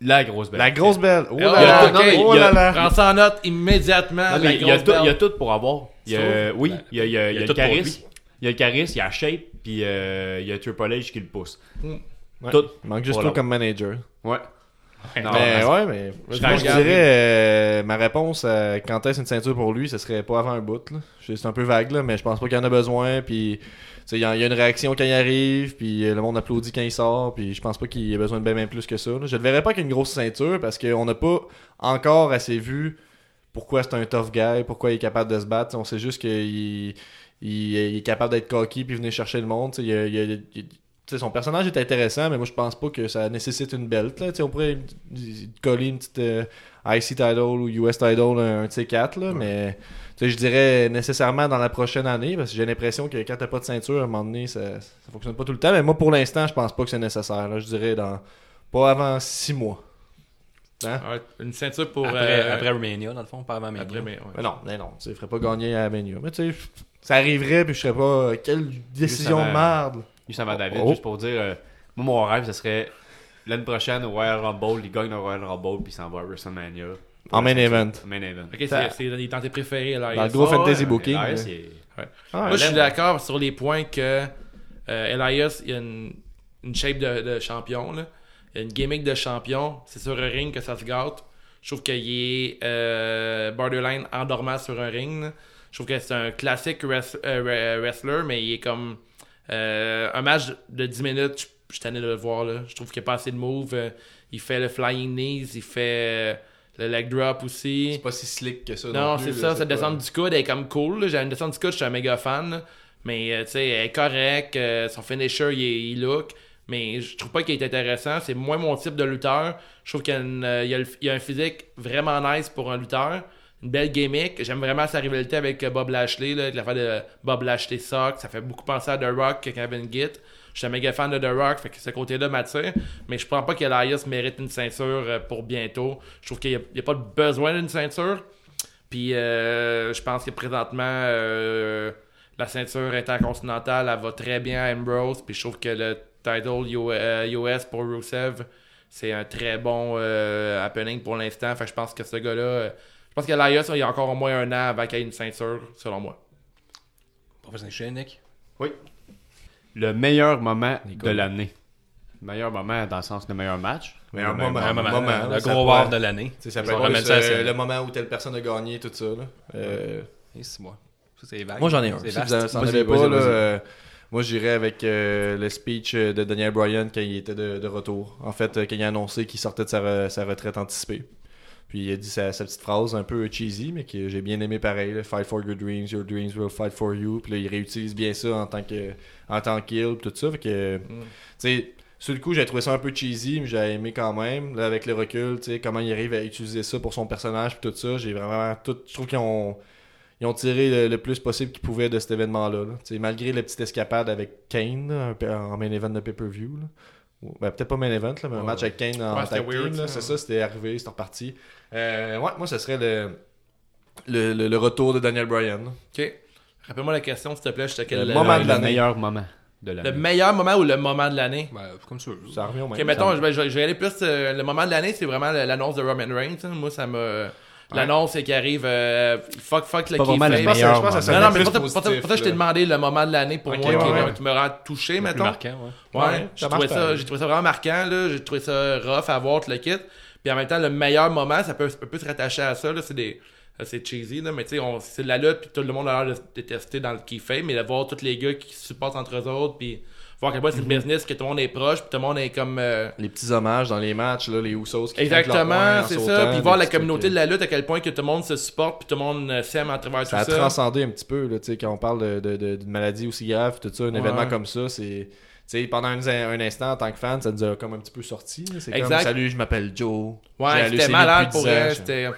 La grosse belt. La grosse belle. Oh Oh, là il y a là. tout- non, mais Oh il y a- là là. Prends ça en note immédiatement. Non, la il y, a grosse tout, il y a belt. tout pour avoir. Il y a, Sauf- oui, il y a, il y a, il y a le tout pour charisme. Il y a le charisme, il y a la shape, puis euh, il y a Triple H qui le pousse. Ouais. Tout. Il manque juste Voilà. toi comme manager. Ouais. Non, mais ouais, mais Je moi, je dirais euh, ma réponse à quand est-ce une ceinture pour lui, ce serait pas avant un bout. là. C'est un peu vague là, mais je pense pas qu'il y en a besoin. Puis tu sais, il y, a il y a une réaction quand il arrive, puis euh, le monde applaudit quand il sort. Puis je pense pas qu'il ait besoin de bien, bien plus que ça. là. Je le verrais pas qu'une grosse ceinture parce qu'on n'a pas encore assez vu pourquoi c'est un tough guy, pourquoi il est capable de se battre. On sait juste qu'il il, il est capable d'être cocky puis venir chercher le monde. Tu sais, il y a- il son personnage est intéressant, mais moi je pense pas que ça nécessite une belt. Là. Tu sais, On pourrait coller une petite euh, IC title ou US title, un, un T4, là, mais je dirais nécessairement dans la prochaine année, parce que j'ai l'impression que quand t'as pas de ceinture, à un moment donné, ça, ça fonctionne pas tout le temps. Mais moi pour l'instant, je pense pas que c'est nécessaire. Là. Je dirais dans pas avant 6 mois. Hein? Ouais, Une ceinture pour. Après, euh, après Romania, dans le fond, pas avant Mania. après, mais, ouais. Mais non, mais non, il ferait pas gagner à Mania. Mais tu sais, ça arriverait, puis je serais pas. Quelle décision de merde. Juste avant David, Oh. juste pour dire, euh, moi, mon rêve, ce serait l'année prochaine au Royal Rumble, il gagne le Royal Rumble, puis il s'en va à WrestleMania. En main event. Main event. Ok, c'est dans tes préférés. Dans le gros ouais. fantasy Mais booking. Ah, Moi, je suis d'accord sur les points que euh, Elias, il a une, une shape de, de champion. Là. Il a une gimmick de champion. C'est sur un ring que ça se gâte. Je trouve qu'il est euh, borderline endormant sur un ring. là. Je trouve que c'est un classique wrest- euh, wre- wrestler, mais il est comme euh, un match de 10 minutes. Je suis tanné de le voir. Là. Je trouve qu'il n'y a pas assez de moves. Euh, il fait le flying knees, il fait euh, le leg drop aussi. C'est pas si slick que ça. Non, c'est ça, cette descente du coude elle est comme cool. J'ai une descente du coude, je suis un méga fan. Mais euh, tu sais, elle est correcte. euh, son finisher, il, est- il look. Mais je trouve pas qu'il est intéressant. C'est moins mon type de lutteur. Je trouve qu'il y euh, y a un physique vraiment nice pour un lutteur. Une belle gimmick. J'aime vraiment sa rivalité avec euh, Bob Lashley. Là, avec de Bob Lashley Sock. Ça fait beaucoup penser à The Rock que Kevin Gitt. Je suis un méga fan de The Rock, fait que ce côté-là m'attire. Mais je pense pas qu'Elias mérite une ceinture euh, pour bientôt. Je trouve qu'il n'y a, a pas besoin d'une ceinture. Puis euh, je pense que présentement, la ceinture intercontinentale, elle va très bien à Ambrose. Puis je trouve que le title US pour Rusev, c'est un très bon euh, happening pour l'instant. Fait que je pense que ce gars-là, pense que l'Elias, il y a encore au moins un an avant qu'il y ait une ceinture, selon moi. Professeur Nick. Le meilleur moment de l'année. Meilleur moment dans le sens de meilleur match. Un Ouais, moment, moment, moment, le gros war de l'année. Ça peut être le moment où telle personne a gagné, tout ça. Là. Euh, Et c'est moi. Ça, c'est vague. Moi, j'en ai un. Si vous en- avez pas, là, euh, moi, j'irais avec euh, le speech de Daniel Bryan quand il était de, de retour. En fait, quand il a annoncé qu'il sortait de sa, re- sa retraite anticipée. Puis il a dit sa, sa petite phrase un peu cheesy, mais que j'ai bien aimé pareil. là, Fight for your dreams, your dreams will fight for you. Puis là, il réutilise bien ça en tant que en tant tout ça. Fait que, tu sais, sur le coup, j'ai trouvé ça un peu cheesy, mais j'ai aimé quand même. Là, avec le recul, tu sais, comment il arrive à utiliser ça pour son personnage, puis tout ça, j'ai vraiment tout. Je trouve qu'ils ont ils ont tiré le, le plus possible qu'ils pouvaient de cet événement-là. là. Tu sais, Malgré la petite escapade avec Kane là, en main event de pay-per-view. Ben, peut-être pas main event, là, mais un Ouais. match avec Kane en Ouais, c'était tag team, C'est ça, c'était arrivé, c'était reparti. Euh, ouais, moi, ce serait le, le, le- le retour de Daniel Bryan. Ok. Rappelle-moi la question, s'il te plaît. J'étais quel Le le, moment Le- de le l'année. meilleur moment de le l'année. meilleur moment ou le moment de l'année? Ben, comme ça. Ça revient au Ok, même. mettons, je vais, je vais- je vais aller plus. euh, le moment de l'année, c'est vraiment l'annonce de Roman Reigns. hein. Moi, ça m'a. L'annonce, c'est qu'il arrive. euh, fuck, fuck le le kayfabe. Je pense que- je pense que ça Non, non, mais je t'ai demandé le moment de l'année pour moi qui, me rend touché, mettons. marquant, ouais. Ouais, Ouais, j'ai trouvé ça, pareil. j'ai trouvé ça vraiment marquant, là. J'ai trouvé ça rough à voir le kit. Puis en même temps, le meilleur moment, ça peut, ça peut se rattacher à ça, là. C'est des. C'est cheesy, là, mais tu sais, c'est de la lutte, puis tout le monde a l'air de détester dans le kayfabe, mais de voir tous les gars qui se supportent entre eux autres, puis voir à quel point c'est une business, que tout le monde est proche, puis tout le monde est comme. euh, Les petits hommages dans les matchs, là, les Usos qui Exactement, c'est ça. Puis voir la communauté de de la lutte, à quel point que tout le monde se supporte, puis tout le monde euh, s'aime à travers Ça a tout ça. transcendé un petit peu, là, tu sais, quand on parle de, de- de- d'une maladie aussi grave, tout ça, un Ouais. événement comme ça, c'est. Tu sais, pendant un, un instant, en tant que fan, ça nous a comme un petit peu sorti. là. C'est comme. Salut, je m'appelle Joe. Ouais, c'était malade pour 10 ans. elle.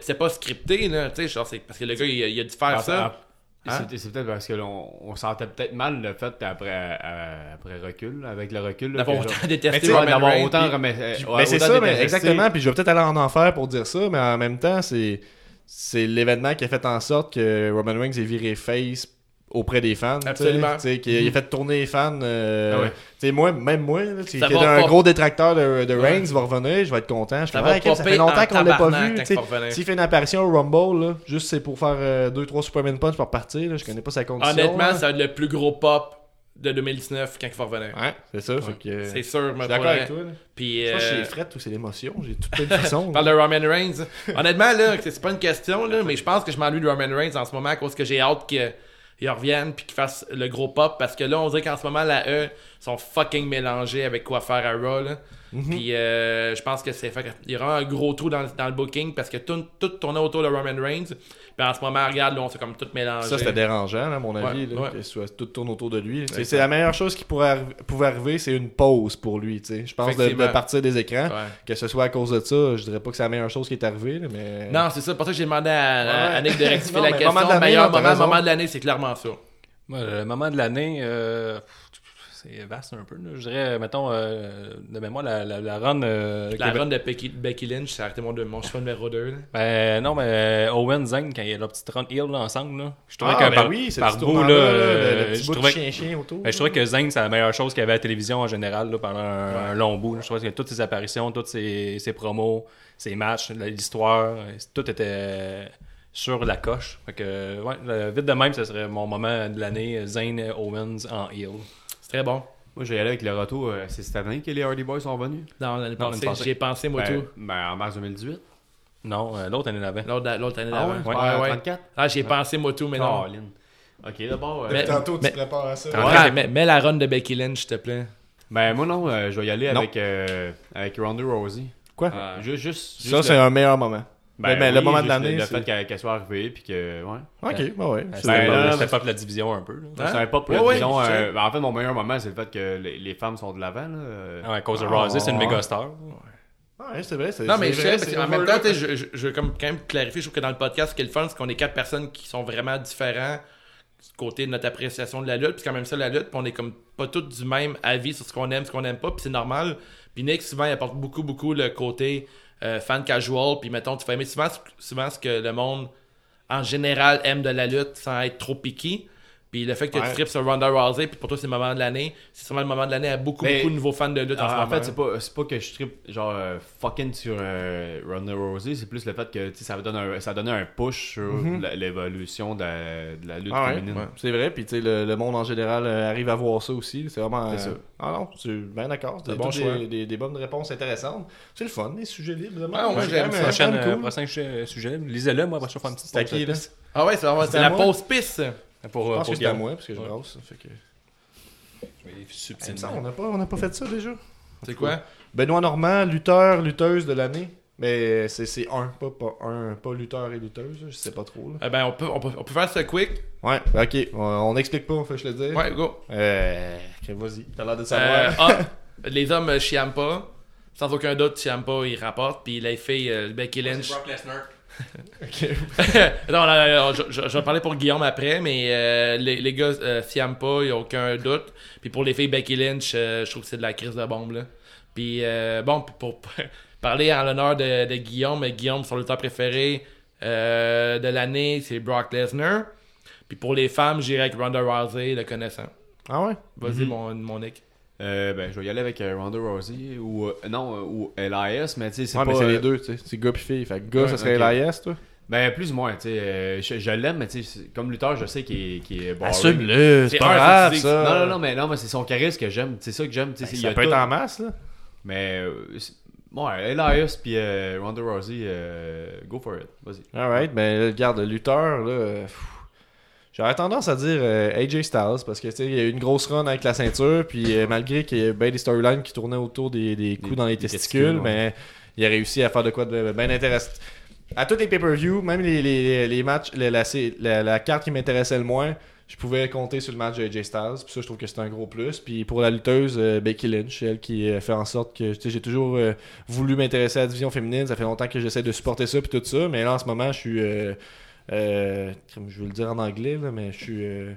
C'était pas scripté, là. Tu sais, genre, c'est parce que le gars, il, a- il a dû faire Ah, ça. Hein? C'est peut-être parce que on sentait peut-être mal le fait après, à- après recul, avec le recul. là, D'avoir autant Mais détesté d'avoir autant Puis- euh, ouais, c'est ça, mais exactement. Puis je vais peut-être aller en enfer pour dire ça, mais en même temps, c'est c'est l'événement qui a fait en sorte que Roman Reigns ait viré face auprès des fans. Absolument. Tu sais, qu'il a fait tourner les fans. euh, Ah ouais. tu sais, moi, même moi, là, qui est un gros détracteur de, de Ouais. Reigns, va revenir, je vais être content. Je Ça fais, va ah, ça fait longtemps qu'on l'a pas vu. il. S'il fait une apparition au Rumble, là, juste c'est pour faire 2-3 Superman Punch pour partir, là, je connais pas sa condition. Honnêtement, ça va être le plus gros pop de 2019 quand il va revenir. Ouais, c'est ça. que, C'est sûr, je suis d'accord avec toi. là. Puis, que euh, j'ai fret ou c'est l'émotion. J'ai tout plein de. On [laughs] parle de Roman Reigns. Honnêtement, là, c'est pas une question, là, mais je pense que je m'ennuie de Roman Reigns en ce moment à cause que j'ai hâte qu'il revienne puis qu'il fasse le gros pop parce que là, on dirait qu'en ce moment, la E sont fucking mélangés avec quoi faire à Raw. Là. Mhm. Puis euh, je pense que c'est fait. Il y aura un gros trou dans, dans le booking parce que tout, tout tournait autour de Roman Reigns. Puis en ce moment, regarde, là, on s'est comme tout mélangé. Ça, c'était dérangeant, à mon avis, Ouais, là, ouais. que soit, tout tourne autour de lui. C'est c'est la meilleure chose qui pourrait arri- pouvait arriver, c'est une pause pour lui. tu sais. Je pense de, partir des écrans. Ouais. Que ce soit à cause de ça, je dirais pas que c'est la meilleure chose qui est arrivée, là, mais. Non, c'est ça. Pour ça que j'ai demandé à, à. Nick de rectifier [laughs] Non, la question. moment de meilleur moment, de l'année, c'est clairement ça. Le moment de l'année, euh, c'est vaste un peu. là. Je dirais, mettons, euh, de mémoire, la, la, la run. euh, La run de Becky, Becky Lynch, ça a arrêté mon, mon choix numéro 2. Ben, non, mais Owen Zane, quand il y a leur petite run heel là, ensemble, là, je trouvais Ah, que ben par, oui, bout, là, euh, je de trouvais, chien-chien autour. ben, je trouvais que Zane, c'est la meilleure chose qu'il y avait à la télévision en général là, pendant un, un long bout. là. Je trouvais que toutes ses apparitions, toutes ses, ses promos, ses matchs, la- l'histoire, euh, tout était euh, sur la coche. Fait que, ouais, vite de même, ce serait mon moment de l'année, Zane Owens en heel. C'est très bon. Moi, j'ai allé avec le retour. euh, c'est cette année que les Hardy Boys sont venus. Non, l'année passée. j'y ai pensé, moi, Ben, tout. ben, en mars 2018. Non, euh, l'autre année d'avant. L'autre l'autre année Ah d'avant. ouais? Ouais, ouais. 34? Ah, j'y ai pensé, moi, tout, mais non. Caroline. Ok, d'abord. euh, Mais- Tantôt, tu mais- te prépares à ça. Ouais, mets, mets la run de Becky Lynch, s'il te plaît. Ben, moi, non, euh, je vais y aller Non. avec, euh, avec Ronda Rousey. Quoi? Euh, juste, juste, Ça, juste c'est le- un meilleur moment. Ben mais le oui, moment de l'année, Le, c'est- fait qu'elle soit arrivée, puis que. Ouais. Ok, bah ouais. C'est- Ben, c'était là, pas la division un peu. Hein? C'est un pas pour Ouais, la division, euh, ben, en fait, mon meilleur moment, c'est le fait que les, les femmes sont de l'avant. là. Ah ouais, à cause de Ah, c'est une méga star. Ouais, c'est vrai. c'est- Non, mais c'est vrai, c'est qu'en même temps, je, je, je veux comme quand même clarifier, je trouve que dans le podcast, ce qui est le fun, c'est qu'on est quatre personnes qui sont vraiment différents du côté de notre appréciation de la lutte, puis c'est quand même ça la lutte, puis on est comme pas tous du même avis sur ce qu'on aime, ce qu'on aime pas, puis c'est normal. Puis Nick, souvent, il apporte beaucoup, beaucoup le côté euh, fan casual, puis mettons, tu fais aimer souvent, souvent ce que le monde en général aime de la lutte sans être trop piqué. Puis le fait que tu tripes sur Ronda Rousey, puis pour toi c'est le moment de l'année, c'est sûrement le moment de l'année à beaucoup, Mais- beaucoup de nouveaux fans de lutte en ce Ah, en fait, c'est pas, c'est pas que je tripe genre euh, fucking sur euh, Ronda Rousey, c'est plus le fait que ça, va donner un, ça a donné un push sur Mhm. l'évolution de, la- de la lutte Ah féminine. ouais. C'est vrai, puis tu sais, le, le monde en général euh, arrive à voir ça aussi. C'est vraiment. Euh, ça. Ah non, c'est bien d'accord. C'est bon des, des, des bonnes réponses intéressantes. C'est le fun, les sujets libres, vraiment. Ah, moi, j'aime ça. cool. prochain sujet, sujet. lisez-le, moi, je vais faire une petite pause. Ah ouais, c'est la pause pisse. Pour, Je euh, pense pour que c'est à moi, parce que je Ouais. brasse. Fait que... Je vais Il me subtilement. on n'a pas, on n'a pas fait ça déjà. C'est quoi? Benoît Normand, lutteur, lutteuse de l'année. Mais c'est c'est un, pas, pas un, pas lutteur et lutteuse, je sais pas trop. Là. Eh ben, on peut, on peut, on peut faire ça quick. Ouais, ok, on, on n'explique pas, on fait je le dire. Ouais, go. Euh, ok, vas-y, t'as l'air de Euh, savoir. ah, [laughs] les hommes euh, chiament pas. Sans aucun doute, chiament pas, ils rapportent. Puis les filles, euh, Becky Lynch. Ok. non, [laughs] non, non, non, je, je- je vais parler pour Guillaume après, mais euh, les, les gars euh, chiament pas, il a aucun doute. Puis pour les filles Becky Lynch, euh, je trouve que c'est de la crise de bombe. Là. Puis euh, bon, pour [laughs] parler en l'honneur de, de Guillaume, Guillaume, son lutteur préféré euh, de l'année, c'est Brock Lesnar. Puis pour les femmes, j'irai avec Ronda Rousey, le connaissant. Ah ouais? Vas-y, mon, mon Nick. Euh, ben, je vais y aller avec euh, Ronda Rousey ou euh, non euh, ou LIS, mais tu sais, c'est Ouais, pas. mais c'est euh, les deux, tu sais. C'est gars pis fille. Fait que gars, Ouais, ça serait ok. LIS, toi? Ben, plus ou moins, tu sais. euh, je je l'aime, mais tu sais, comme lutteur, je sais qu'il est, qu'il est boring. Assume-le, C'est pas grave, que ça. Non, non, non, mais, non, mais c'est son charisme que j'aime. C'est ça que j'aime. Ben, y ça a peut être tout. en masse, là. Mais, euh, ouais, Elias puis euh, Ronda Rousey, euh, go for it. Vas-y. Alright, ben le lutteur, là. euh, pff, J'aurais tendance à dire euh, AJ Styles parce que tu sais, il y a eu une grosse run avec la ceinture, puis euh, malgré qu'il y a bien des storylines qui tournaient autour des, des coups Des- dans les testicules, mais il a réussi à faire de quoi de bien intéressant. À tous les pay-per-views, même les, les, les matchs, la, la, carte qui m'intéressait le moins, je pouvais compter sur le match de AJ Styles, puis ça je trouve que c'est un gros plus. Puis pour la lutteuse euh, Becky Lynch, elle qui fait en sorte que tu sais, j'ai toujours voulu m'intéresser à la division féminine, ça fait longtemps que j'essaie de supporter ça puis tout ça, mais là en ce moment je suis euh, je veux le dire en anglais là, mais je suis euh,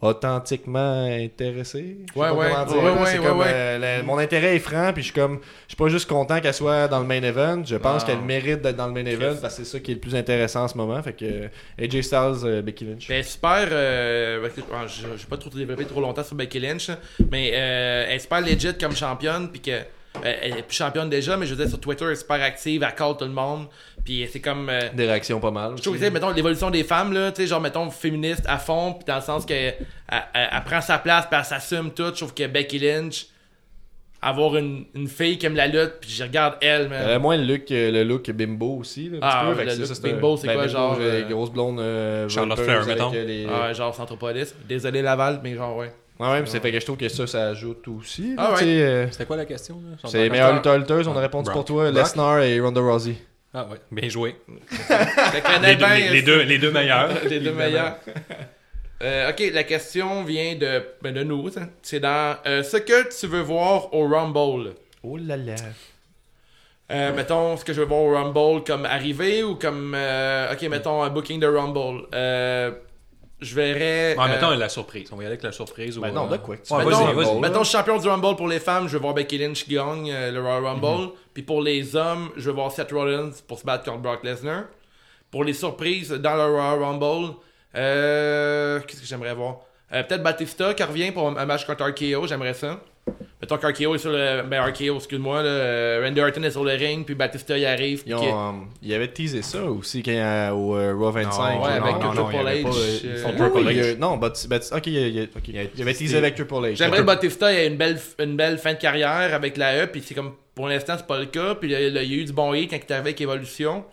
authentiquement intéressé. Ouais, ouais, dire, ouais, là. ouais, C'est ouais, comme, ouais. euh, la- mon intérêt est franc, puis je suis comme, je suis pas juste content qu'elle soit dans le main event. Je pense qu'elle mérite d'être dans le main event parce que c'est ça qui est le plus intéressant en ce moment. Fait que euh, AJ Styles, Becky Lynch. Ben, super. Ah, je vais pas trop développer trop longtemps sur Becky Lynch, mais elle est super legit comme championne, puis que elle est plus championne déjà, mais je veux dire sur Twitter, elle est super active, elle call tout le monde, puis c'est comme. euh, Des réactions pas mal. je trouve que, mettons, l'évolution des femmes, là, tu sais, genre, mettons, féministe à fond, puis dans le sens que elle, elle- elle prend sa place, puis elle s'assume tout. Je trouve que Becky Lynch, avoir une, une fille qui aime la lutte, puis je regarde elle, man. Elle a moins le look, euh, le look bimbo aussi. Là, un Ah, petit peu. ouais, le c'est look bimbo, c'est ben, quoi, bimbo, genre, euh, des grosses blondes. Euh, Charlotte Flair, mettons. euh, les- Ah genre Centropolis. Désolé Laval, mais genre, ouais. Ouais, ouais, mais c'est fait que je trouve que ça, ça ajoute aussi. Ah tu sais, euh, C'était quoi la question? là? C'est temps meilleur d'acteur? lutteur lutteuse, on a répondu Brock. pour toi, Brock. Lesnar et Ronda Rousey. Ah ouais, bien joué. [laughs] Les deux, bien, les, les deux, les deux meilleurs. [laughs] les deux meilleurs. [laughs] Euh, ok, la question vient de, ben, de nous. ça. C'est dans euh, ce que tu veux voir au Rumble. Oh là là. Euh, mettons ce que je veux voir au Rumble comme arrivé ou comme. euh, ok, mettons un booking de Rumble. Euh, je verrais. Ouais, euh, mettons la surprise. On va y aller avec la surprise. Ben ou, non, euh, de quoi? Que tu Ouais, veux. Mettons, vas-y, vas-y. mettons, je suis champion du Rumble pour les femmes, je veux voir Becky Lynch qui gagne euh, le Royal Rumble. Puis pour les hommes, je veux voir Seth Rollins pour se battre contre Brock Lesnar. Pour les surprises dans le Royal Rumble, euh, qu'est-ce que j'aimerais voir? Euh, Peut-être Batista qui revient pour un un match contre RKO, j'aimerais ça. Mettons qu'RKO est sur le. Ben, RKO, excuse-moi, là, euh, Randy Orton est sur le ring, puis Batista y arrive. puis Ils, que- ont, euh, ils avaient teasé ça aussi quand, euh, au euh, Raw 25. ouais, genre. avec non, non, Triple il y avait H. pas, euh, ils font Oui, Triple oui, H. il y a- non, Bat- Bat- ok, il y a, il y. Il y il avait teasé avec Triple H. J'aimerais que. Batista ait une belle, une belle fin de carrière avec la E, puis c'est comme pour l'instant c'est pas le cas. Puis il y a, il y a eu du bon hit quand il est arrivé avec Evolution.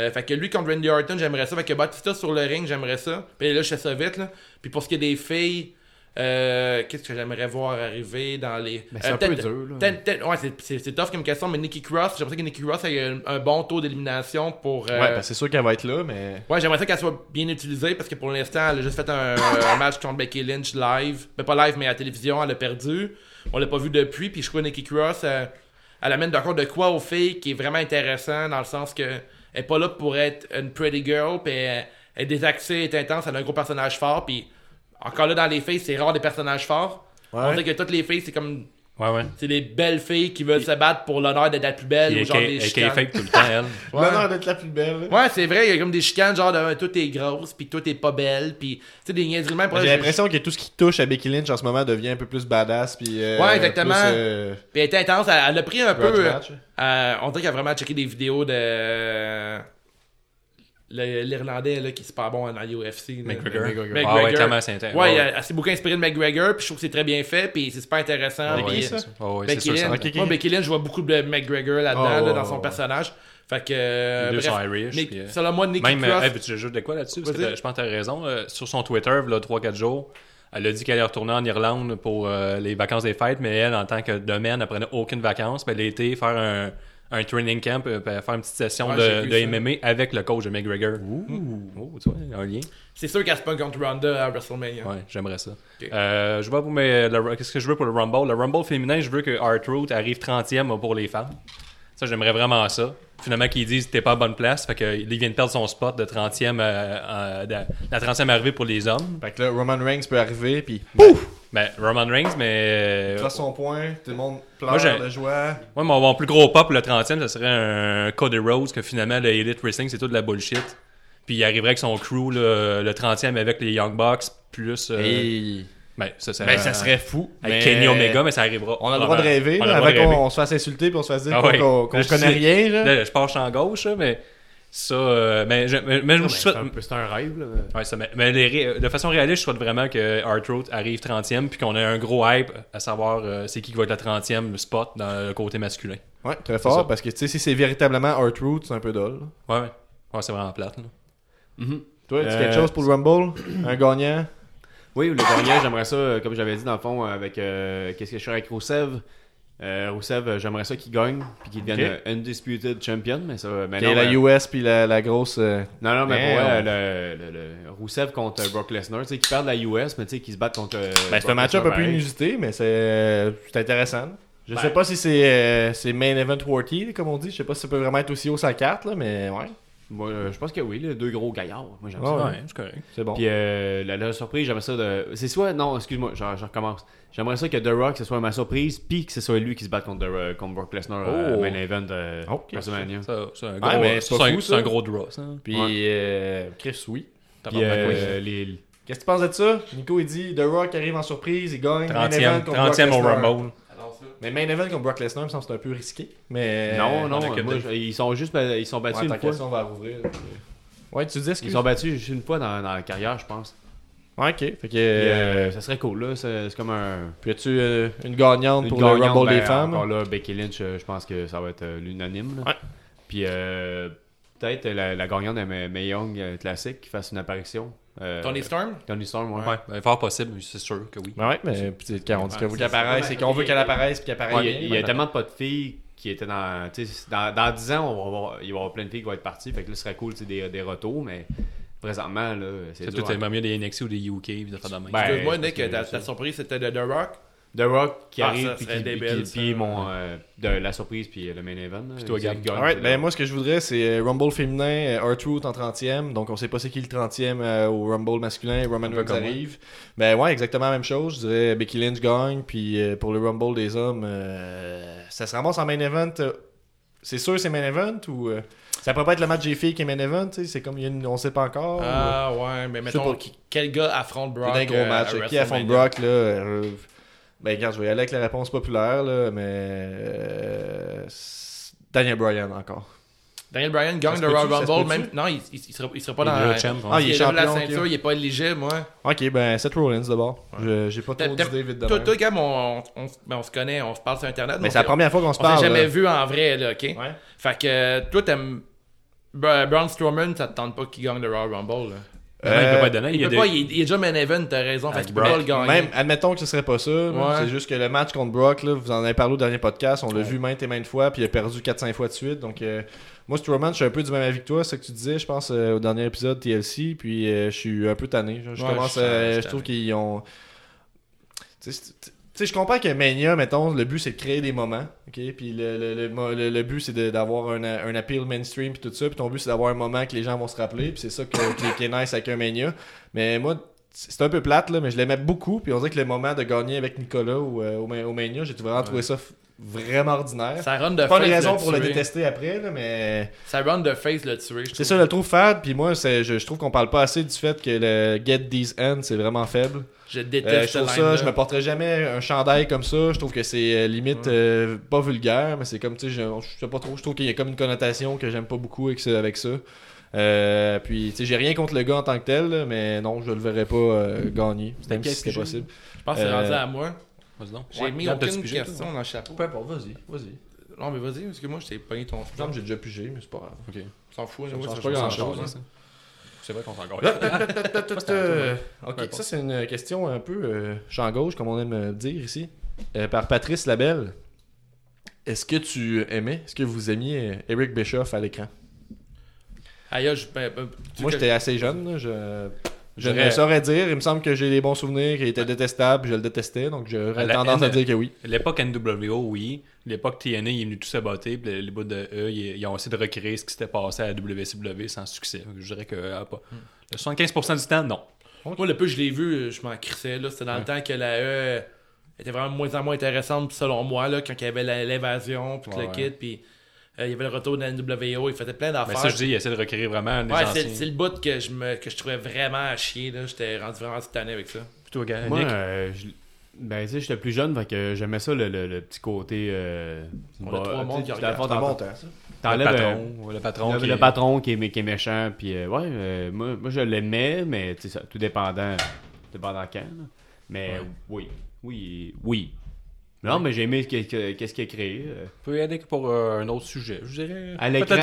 Euh, fait que lui contre Randy Orton, j'aimerais ça. Fait que Batista sur le ring, j'aimerais ça. Puis là, je fais ça vite. Là. Puis pour ce qui est des filles, euh, qu'est-ce que j'aimerais voir arriver dans les. Ben, c'est Euh, un peu peut-être- dur, là. peut-être- peut-être- ouais, c'est- c'est c'est tough comme question, mais Nikki Cross, j'aimerais que Nikki Cross ait un, un bon taux d'élimination pour. euh, Ouais, ben, c'est sûr qu'elle va être là, mais. Ouais, j'aimerais ça qu'elle soit bien utilisée parce que pour l'instant, elle a juste fait un, un match contre Becky Lynch live. Ben, pas live, mais à la télévision, elle a perdu. On l'a pas vu depuis. Puis je crois que Nikki Cross, euh, elle amène d'accord de quoi aux filles qui est vraiment intéressant dans le sens que elle est pas là pour être une pretty girl. Puis elle, elle est désaxée, elle est intense, elle a un gros personnage fort. Puis encore là, dans les filles, c'est rare des personnages forts. On dirait que toutes les filles, c'est comme Ouais, ouais. C'est des belles filles qui veulent se battre pour l'honneur d'être la plus belle. Ou genre elle des est chicanes. fake tout le temps, elle. [laughs] Ouais. L'honneur d'être la plus belle. Ouais, c'est vrai, il y a comme des chicanes, genre de toi t'es grosse, puis toi t'es pas belle, puis tu sais, des niaiseries de même. J'ai l'impression que tout ce qui touche à Becky Lynch en ce moment devient un peu plus badass. Puis, euh, Ouais, exactement. euh, Puis elle était intense, elle, elle a pris un grudge peu. euh, on dirait qu'elle a vraiment checké des vidéos de. Le- L'Irlandais là, qui est super bon dans l'UFC. là. McGregor. McGregor. Ah ouais, clairement, c'est intéressant. Ouais, Ouais, s'est beaucoup inspirée de McGregor, puis je trouve que c'est très bien fait, puis c'est super intéressant. ouais, puis- ça? ouais, ouais, c'est Becky. Lynch. Ok, ok. Moi, Becky Lynch, je vois beaucoup de McGregor là-dedans, Oh, là, oh, dans son oh. personnage. Fait que. euh, Les deux bref, sont Irish, Nick- puis, euh, selon moi, Nicky Même, Cross. euh, hey, veux-tu que je joue de quoi là-dessus? Parce que je pense que t'as raison. euh, sur son Twitter, là, 3-4 jours, elle a dit qu'elle allait retourner en Irlande pour euh, les vacances des fêtes, mais elle, en tant que domaine, elle prenait aucune vacances. Puis elle a été faire un, un training camp, euh, faire une petite session de. MMA avec le coach de McGregor. Oh, tu vois, un lien. C'est sûr qu'elle se pogne contre Ronda à WrestleMania. Ouais, j'aimerais ça. Euh, je vois pour mes. le- Qu'est-ce que je veux pour le Rumble? Le Rumble féminin, je veux que R-Truth arrive 30e pour les femmes. Ça, j'aimerais vraiment ça. Finalement, qu'ils disent que t'es pas à bonne place. Fait qu'il vient de perdre son spot de 30e, euh, euh, de- la 30e arrivée pour les hommes. Fait que là, Roman Reigns peut arriver, puis Ben, Roman Reigns, mais. il fasse son point, tout le monde pleure Moi, de joie. Ouais, mon, mon plus gros pop pour le 30e, ça serait un Cody Rhodes, que finalement, le Elite Wrestling, c'est tout de la bullshit. Puis il arriverait avec son crew, là, le 30e, avec les Young Bucks, plus. euh, Et... Ben, ça serait. Ben, ça serait fou. Avec mais- Kenny Omega, mais ça arrivera. On a le droit de rêver, On a là, le droit avant qu'on se fasse insulter puis on se fasse dire Ah qu'on qu'on Là, je connaît sais- rien. Là. Là, je penche en gauche, mais ça. euh, mais je, mais, mais je Ouais, souhaite. C'est un, rêve, là. Ouais, ça, mais, mais les ré- de façon réaliste, je souhaite vraiment que R-Truth arrive 30e puis qu'on ait un gros hype à savoir euh, c'est qui qui va être le 30e spot dans le côté masculin. Ouais, très ça. fort, parce que tu sais, si c'est véritablement R-Truth, c'est un peu dole. Ouais, ouais. Ouais, c'est vraiment plate. Là. Mhm. Toi, tu Euh, quelque chose pour le Rumble? [clears throat] Un gagnant? Oui, le gagnant, j'aimerais ça, euh, comme j'avais dit dans le fond, euh, avec euh, qu'est-ce que je fais avec Roussev. Euh, Roussev, euh, j'aimerais ça qu'il gagne puis qu'il devienne Ok. euh, undisputed champion, mais ça, mais non, la euh, US puis la, la grosse. euh, non, non, mais Mais pour on- vrai, le, le, le Roussev contre euh, Brock Lesnar, tu sais, qui perd la US, mais tu sais, qui se battent contre. euh, Ben, c'est un match un peu plus inusité, mais c'est euh, intéressant. Je Ben- sais pas si c'est euh, c'est main event worthy, comme on dit. Je sais pas si ça peut vraiment être aussi haut sa carte, là, mais ouais, Moi, euh, je pense que oui, les deux gros gaillards. Moi, j'aime Ouais, ça. ouais. Ouais, c'est correct. c'est bon. Puis euh, la, la surprise, j'aimerais ça de. C'est soit. Non, excuse-moi, je, je recommence. J'aimerais ça que The Rock, ce soit ma surprise, puis que ce soit lui qui se batte contre, The Rock- contre Brock Lesnar euh, Oh. main event de Ok. WrestleMania. Ça, c'est un Ouais, gros, mais c'est un, un draw, ça. Puis Ouais. euh, Chris, oui. Puis euh, les. Qu'est-ce que tu penses de ça? Nico, il dit The Rock arrive en surprise, il gagne. main event 30e, contre Brock 30e au Lesnar. Rumble. Mais main event contre Brock Lesnar, il me semble que c'est un peu risqué. Mais non, non, moi, ils sont juste. Ils sont battus Ouais, une fois. question va rouvrir. là. Ouais, tu dis, Ils excuse. sont battus juste une fois dans, dans la carrière, je pense. Ouais, ok. Fait que. Euh, euh, ça serait cool, là. C'est comme un. Puis as-tu euh, une gagnante Une pour gagnante, le Rumble ben, des femmes? Encore là, Becky Lynch, je pense que ça va être l'unanime. là. Ouais. Puis euh, peut-être la, la gagnante de Mae Young classique qui fasse une apparition. Euh, Tony Storm? Tony Storm, ouais. Ouais, ben, fort possible, c'est sûr que oui. Ben ouais, mais puis, quand on dit qu'elle apparaisse, c'est qu'on veut qu'elle apparaisse puis qu'elle apparaisse Ouais, il y a, il y a ben, tellement de pas de filles qui étaient dans. tu sais, Dans, dans 10 ans, on va avoir- il va y avoir plein de filles qui vont être parties. Fait que là, ce serait cool, tu sais, des, des retours, mais présentement, là, c'est tout est mieux des NXT ou des UK, des affaires de même. Ben, c'est Nick, que ta, ta surprise c'était de The Rock. The Rock qui Ah, arrive, puis débile, qui- puis mon, euh, de la surprise, puis le main event. Puis toi, Gab. Alright, ben moi ce que je voudrais c'est euh, Rumble féminin, euh, R-Truth en 30e, donc on sait pas c'est qui le 30e euh, au Rumble masculin, Roman Reigns moi. arrive. Ben ouais, exactement la même chose, je dirais Becky Lynch gagne, puis euh, pour le Rumble des hommes, euh, ça se ramasse en main event, euh, c'est sûr c'est main event ou... ça pourrait pas être le match des filles qui est main event, tu sais, c'est comme il y a une- on sait pas encore. ou- Ah ouais, mais mettons, pas. qui- quel gars affronte Brock C'est un gros euh, match. Qui affronte? Brock, là euh, Ben, regarde, je vais y aller avec la réponse populaire, là, mais. euh, Daniel Bryan encore. Daniel Bryan gagne le Royal Rumble, même. Non, il, il, il sera, il sera pas Il dans. champ, ouais. Ah, il est il a la champion, ceinture, il est pas éligible, moi. Ok, ben, Seth Rollins d'abord. J'ai pas trop d'idées vite de Toi, toi, Gab, on, on, ben, on se connaît, on se parle sur Internet. Mais on c'est la première fois qu'on se On parle. s'est jamais là. vu en vrai, là, ok? Ouais. Fait que toi, t'aimes. Bra- Braun Strowman, ça te tente pas qu'il gagne le Royal Rumble, là. Non, il peut Euh, pas donner. Il, y a peut des- pas, il, il est déjà main event, t'as raison, fait qu'il peut pas le gagner. Même, admettons que ce serait pas ça. Ouais. C'est juste que le match contre Brock, là, vous en avez parlé au dernier podcast, on l'a vu maintes et maintes fois, puis il a perdu 4-5 fois de suite. Donc, euh, moi, Strowman, je suis un peu du même avis que toi, c'est ce que tu disais, je pense, euh, au dernier épisode TLC, puis euh, je suis un peu tanné. Je, je Ouais, commence je- à- je- je trouve qu'ils ont. Tu sais, c'est- tu sais, je comprends que Mania, mettons, le but c'est de créer des moments, ok? Puis le, le, le, le- le but c'est d'avoir un, un appeal mainstream, puis tout ça, puis ton but c'est d'avoir un moment que les gens vont se rappeler, puis c'est ça que, qui, qui est nice avec un Mania. Mais moi, c'est un peu plate, là, mais je l'aimais beaucoup. Puis on dirait que le moment de gagner avec Nicolas ou, euh, au, au Mania, j'ai vraiment trouvé ça vraiment ordinaire. Sa run de pas une face raison l'a pour le détester après, là, mais Sa run de face tué, je c'est ça, je le trouve fade. Puis moi, c'est- je, je trouve qu'on parle pas assez du fait que le Get These Ends, c'est vraiment faible. Je Euh, déteste je trouve ça, je me porterais jamais un chandail comme ça. Je trouve que c'est euh, limite euh, pas vulgaire, mais c'est comme, tu sais, je, je sais pas trop. Je trouve qu'il y a comme une connotation que j'aime pas beaucoup avec ça. Avec ça. Euh, puis, tu sais, j'ai rien contre le gars en tant que tel, là, mais non, je le verrais pas euh, gagner, même si c'était possible. Je pense que c'est rendu à moi. Vas-y donc. J'ai Ouais, mis aucune question dans le chapeau. Peu importe, vas-y, vas-y. Non, mais vas-y, parce que moi, je t'ai pogné ton que j'ai déjà pigé, mais c'est pas grave. Ok. S'en fout, Ça change pas change grand-chose, hein. C'est vrai qu'on s'en ok, ça c'est une question un peu euh, champ gauche, comme on aime euh, dire ici, euh, par Patrice Labelle. Est-ce que tu aimais, est-ce que vous aimiez Eric Bischoff à l'écran? Aïe, je. ben, ben, Moi j'étais assez jeune, là, je, je ne saurais dire. Il me semble que j'ai des bons souvenirs, qu'il était détestable, je le détestais, donc j'aurais tendance à dire que oui. L'époque NWO, oui. L'époque TNA, il est venu tout saboter. Puis les bouts de E, ils, ils ont essayé de recréer ce qui s'était passé à la WCW sans succès. Je dirais que ah, pas. Le 75% du temps, non. Moi, le peu que je l'ai vu, je m'en crissais. là. C'était dans le temps que la E était vraiment moins en moins intéressante, selon moi, là, quand il y avait l'évasion, puis le ouais. kit, puis il y avait le retour de la NWO, il faisait plein Mais d'affaires. ça, je dis, il essaie de recréer vraiment ouais, c'est anciens. c'est le bout que je, me, que je trouvais vraiment à chier. là. J'étais rendu vraiment tanné avec ça. Plutôt gars, Moi, euh, je- ben, tu sais, j'étais plus jeune, fait que j'aimais ça, le, le- le petit côté. Euh, On a trois mondes qui dans le t'enlèves, euh, patron, le patron, le, qui le est- patron qui est, qui est méchant, puis euh, ouais, euh, moi, moi je l'aimais, mais tu sais, ça, tout dépendant, dépendant quand. là. Mais Ouais. oui, oui, oui. Non, mais j'ai aimé ce qu'il- que- qu'est-ce qu'il a créé. euh. Peut y aller pour euh, un autre sujet. Je dirais.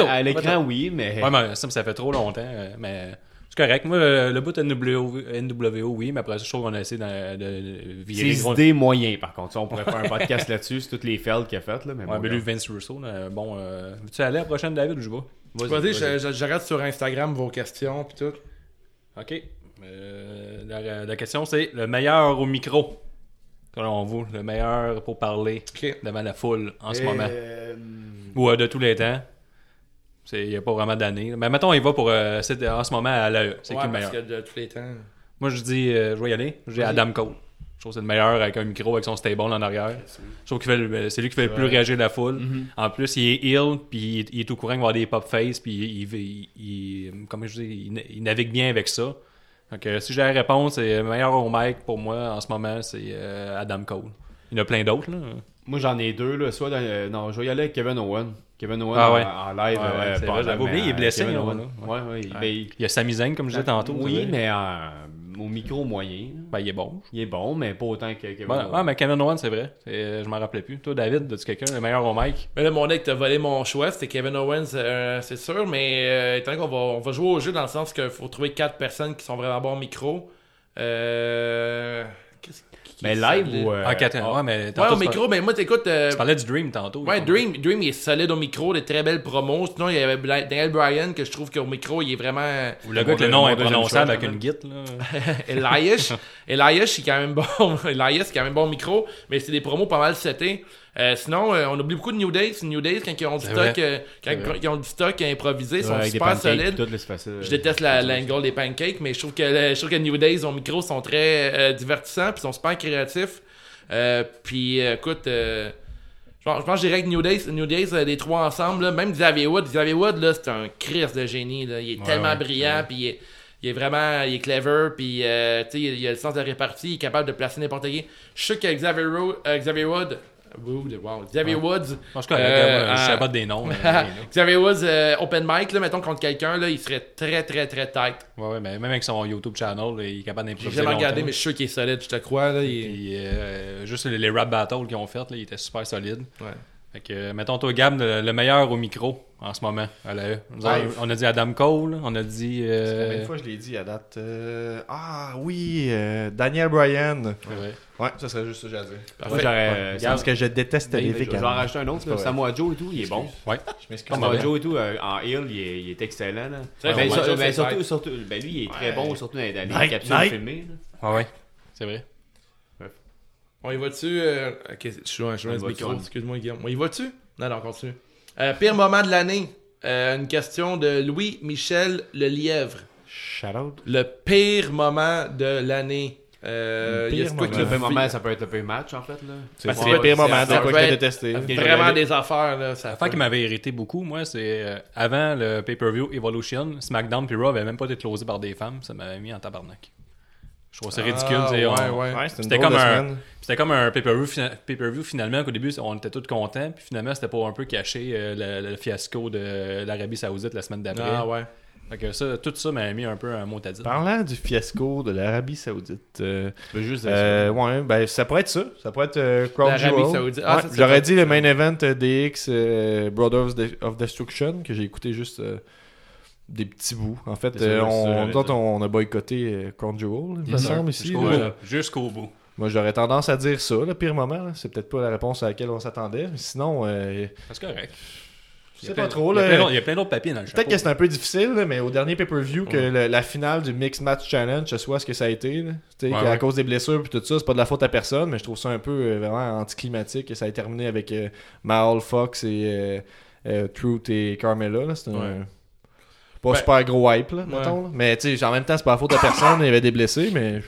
À l'écran, oui, mais. Ouais, mais ça, ça fait trop longtemps. euh, Mais c'est correct. Moi, le, le bout NWO, NWO, oui, mais après ça, je trouve qu'on a essayé de, de virer. ses gros- idées moyennes, par contre. Ça, on pourrait faire un podcast [laughs] là-dessus, sur toutes les fails qu'il a faites. Là, mais Ouais, bon, mais lui, regarde. Vince Russo, là, bon. Euh... Veux-tu aller à la prochaine, David, ou je vais Vas-y, je, je- je regarde sur Instagram vos questions, puis tout. Ok. Euh, la, la question, c'est le meilleur au micro. Selon vous, le meilleur pour parler devant la foule en ce Euh, moment. Ou euh, de tous les temps. Il n'y a pas vraiment d'année. Mais mettons, il va pour euh, c'est- en ce moment à l'AE. C'est ouais, qui le parce meilleur? que de tous les temps. Moi, je dis, euh, je vais y aller. Je dis. Adam Cole. Je trouve que c'est le meilleur avec un micro avec son stable en arrière. Je trouve que c'est lui qui fait le plus réagir la foule. Mhm. En plus, il est ill, puis il est, il est au courant qu'il va avoir des pop face, puis il, il, il- comment je dis, il navigue bien avec ça. Donc, euh, si j'ai la réponse, c'est le meilleur au mic pour moi en ce moment, c'est euh, Adam Cole. Il y en a plein d'autres, là. Moi, j'en ai deux. Là. Soit dans, euh, non, je vais y aller avec Kevin Owen. Kevin Owen Ah en- ouais. en, live. Ouais, ouais, j'avais oublié, il est blessé, Owen. ouais, il- ben, il- Il y a Sami Zayn, comme je disais tantôt. Oui, mais au micro moyen. Ben, il est bon. Il est bon, mais pas autant que Kevin Bon, Owen. ouais, mais Kevin Owens, c'est vrai. Euh, je m'en rappelais plus. Toi, David, as-tu quelqu'un, le meilleur au mic? Mais là, mon deck, t'as volé mon choix, c'était Kevin Owens, euh, c'est sûr, mais euh, étant donné qu'on va, on va jouer au jeu dans le sens qu'il faut trouver quatre personnes qui sont vraiment bons au micro. Euh... qui- Mais live solide? ou. euh, Ah, quatre- ah, ouais, mais Ouais, au micro, mais moi, t'écoutes. euh, Tu parlais du Dream tantôt. Ouais, Dream, Dream, il est solide au micro, des très belles promos. Sinon, il y avait Daniel Bryan, que je trouve qu'au micro, il est vraiment. Ou le gars avec le nom imprononçable choix, avec une guite, là. [laughs] Elias. [laughs] Elias, il est quand même bon. [laughs] Elias, c'est quand même bon au micro, mais c'est des promos pas mal setés. Euh, sinon, euh, on oublie beaucoup de New Days. New Days, quand ils ont du stock, euh, quand ils ont du stock improvisé, ils sont avec super solides. tout, facile. Je déteste la- l'angle des pancakes, mais je trouve que, je trouve que New Days au micro sont très euh, divertissants, puis sont super créatifs. Euh, puis euh, écoute, euh, je pense je pense que je dirais que New Days, New Days les trois ensemble, là, même Xavier Wood, Xavier Wood, là, c'est un Chris de génie. Là. Il est tellement ouais, brillant, puis il est, il est vraiment il est clever, puis euh, tu sais, il, il a le sens de répartie, il est capable de placer n'importe qui. Je suis sûr que Xavier, Ro- euh, Xavier Wood, Wood, wow, Xavier Woods, Euh, je sais euh, pas des noms. mais- ouais, [laughs] Xavier Woods euh, open mic, là, mettons contre quelqu'un, là, il serait très très très tight. ouais, mais même avec son YouTube channel, là, il est capable J'ai d'improviser. jamais regardé, mais je suis sûr qu'il est solide, je te crois. Là, il Puis, euh, juste les, les rap battles qu'ils ont fait, là, il était super solide. Ouais. Fait que, euh, mettons toi, Gab, le, le meilleur au micro en ce moment à la E. Ouais. On a dit Adam Cole, on a dit. euh, Combien de fois je l'ai dit à date? Euh, Ah oui, euh, Daniel Bryan. vrai. Ouais, ça serait juste ça que j'ai à dire. Moi, j'aurais. Parce que je déteste les je vais en rajouter un autre. Là. vrai. Samoa Joe et tout, il est bon. Ouais. Je m'excuse. Samoa Joe et tout, euh, en heel, il est, il est excellent. Là. vrai, Ben, Samoa sur- Joe, ben, c'est surtout, vrai. surtout, ben, lui, il est très Ouais. bon, surtout dans, dans les Nike, capsules Nike. filmées. là. Ouais, ouais. C'est vrai. On y va-tu euh, Ok, je suis loin, je suis loin On du y micro. Excuse-moi, Guillaume. On y va-tu? Non, non, continue. Euh, pire moment de l'année. Euh, une question de Louis-Michel Le Lièvre. Shout out. Le pire moment de l'année. Euh, il y a quoi moment. qui Le pire moment, ça peut être le pire match, en fait. Là. C'est que le pire c'est- moment quoi que détesté. Vraiment des affaires, là. Ça L'affaire qui m'avait irrité beaucoup, moi, c'est euh, avant le pay-per-view Evolution, SmackDown puis Raw avait même pas été closé par des femmes. Ça m'avait mis en tabarnak. Je trouve ça ridicule. Ah, sais, ouais, on- ouais. Ouais, c'était comme un- semaine. C'était comme un pay-per-view fina- pay-per-view finalement qu'au début on était tous contents puis finalement c'était pour un peu cacher euh, le, le fiasco de l'Arabie Saoudite la semaine d'après. Ah ouais. Fait que ça, tout ça m'a mis un peu un mot à dire. Parlant du fiasco de l'Arabie Saoudite, euh, veux juste dire euh, ouais, ben ça pourrait être ça. Ça pourrait être euh, Crown Jewel. Saoudite. Ah, Ouais, ça, J'aurais dit le main event euh, DX euh, Brothers de- of Destruction que j'ai écouté juste euh, des petits bouts. En fait, ça, euh, ça, on, j'allais nous autres, dire. on a boycotté euh, Crown Jewel, il me semble ici. Jusqu'au bout. Jusqu'au bout. Moi, j'aurais tendance à dire ça, le pire moment. C'est peut-être pas la réponse à laquelle on s'attendait. mais Sinon, euh, C'est correct. Je Il y sais a plein- pas trop. il y a là. plein d'autres- Il y a plein d'autres papiers dans le Peut-être chapeau. que c'est un peu difficile, là, mais au dernier pay-per-view, que le- la finale du Mixed Match Challenge, ce soit ce que ça a été, Ouais, ouais. cause des blessures et tout ça, c'est pas de la faute à personne, mais je trouve ça un peu euh, vraiment anticlimatique. et Ça a terminé avec euh, Fox et euh, euh, Truth et Carmella. C'est un Ouais. pas Ben, super gros hype, là, ouais. mettons. là. Mais tu sais, en même temps, c'est pas la faute à personne, il y avait des blessés, mais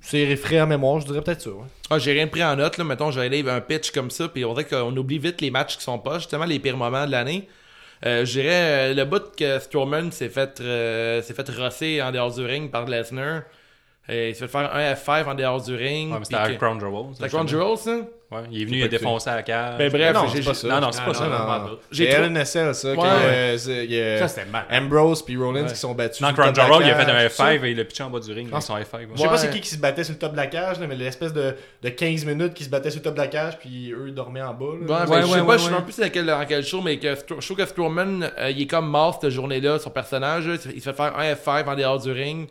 c'est frais en mémoire, je dirais peut-être ça. ouais. Ah, j'ai rien pris en note, là. Mettons, j'allais un pitch comme ça, puis on dirait qu'on oublie vite les matchs qui sont pas, justement, les pires moments de l'année. Euh, je dirais euh, le bout que Strowman s'est fait, euh, s'est fait rosser en dehors du ring par Lesnar. Euh, il s'est fait faire un F5 en dehors du ring. Ouais, mais c'était à que- Crown Jewel. ça, C'était Crown justement. Jewel, ça? Ouais, il est venu, il a défoncé la cage. Ben bref, non, j'ai- c'est pas ça. Non, non, c'est pas ça. Non, non, non, non. J'ai LNSL, ça. il y a Ça, c'était mal. Ambrose puis Rollins qui sont battus. Le Crown top de la Jewel, il a fait un tout ça. F5 et il a pitché en bas du ring avec son F5. ouais. Je sais pas c'est qui qui se battait sur le top de la cage, mais l'espèce de, de 15 minutes qui se battait sur le top de la cage, puis eux ils dormaient en bas. Ouais, Ouais, je sais ouais, je sais plus c'est dans quel show, mais que je trouve que Strowman, euh, il est comme mort cette journée-là, son personnage. il se fait faire un F5 en dehors du ring.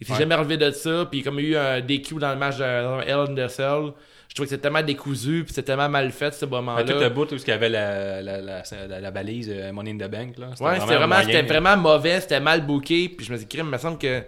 Il s'est Ouais. jamais relevé de ça, puis comme il y a eu un DQ dans le match de Hell in the Cell, je trouve que c'est tellement décousu, puis c'est tellement mal fait ce Ouais, moment-là. tout le bout où il y avait la, la, la, la, la balise euh, Money in the Bank. Là. Ouais, c'était vraiment, moyen. c'était vraiment mauvais, c'était mal booké, puis je me suis dit, crime, il me semble que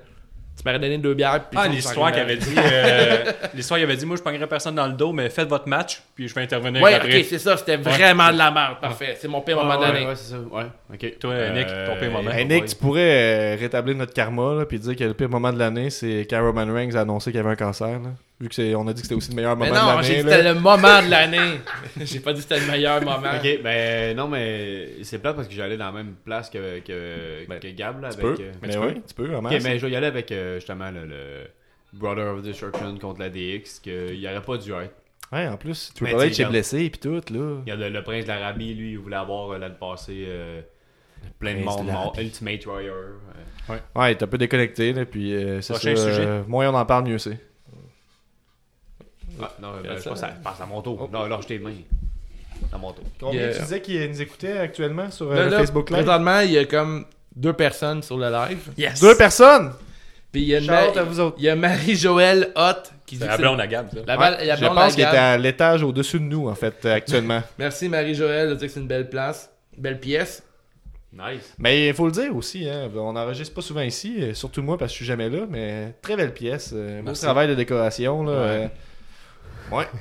tu m'aurais donné deux bières. Puis Ah, l'histoire qu'il avait dit. euh, [laughs] l'histoire, il avait dit Moi, je pognerai personne dans le dos, mais faites votre match, puis je vais intervenir Ouais, après. ok, c'est ça, c'était vraiment de la merde, parfait. C'est mon pire moment de ouais, l'année. ouais, c'est ça. Ouais, ok. Toi, Nick, ton pire moment. Nick, tu pourrais euh, rétablir notre karma là, puis dire que le pire moment de l'année, c'est quand Roman Reigns a annoncé qu'il avait un cancer. Là. Vu que c'est, on a dit que c'était aussi le meilleur Mais moment non, de j'ai l'année. dit là. c'était le moment de l'année. [laughs] j'ai pas dit que c'était le meilleur [laughs] moment. Ok, ben non, mais c'est plate parce que j'allais dans la même place que, que, Ben, que Gab. Là, Tu avec, peux, euh, mais tu oui, peux? tu peux, vraiment. Ok, mais je vais y aller avec euh, justement le, le Brother of Destruction contre la DX, qu'il n'y aurait pas dû être. Ouais, en plus, Mais Triple H est blessé et puis tout, là. Il y a le, le prince d'Arabie, lui, il voulait avoir euh, l'année passée euh, plein de monde de mort. l'Arabie. Ultimate Warrior. euh. Ouais, t'es un peu déconnecté, là, puis euh, c'est ça. Prochain sujet. euh, moins on en parle, mieux c'est. Ah, non, ben, je ça, pense que ça passe à mon tour. Non, lâche tes mains. À mon tour. Combien Yeah. tu disais qu'ils nous écoutaient actuellement sur euh, Là, le là, Facebook Live? Présentement, il y a comme deux personnes sur le live. Yes Deux personnes Puis il y a, il y a Marie-Joëlle Hott qui dit la blonde à Gab, ça. La, Ouais, la Je blonde pense à qu'il Gab. était à l'étage au-dessus de nous, en fait, euh, actuellement. [laughs] Merci Marie-Joëlle de dire que c'est une belle place. Belle pièce. Nice. Mais il faut le dire aussi, hein, on n'enregistre pas souvent ici, euh, surtout moi parce que je suis jamais là, mais très belle pièce. euh, beau Merci. travail de décoration. Là, Ouais. euh, ouais. [laughs]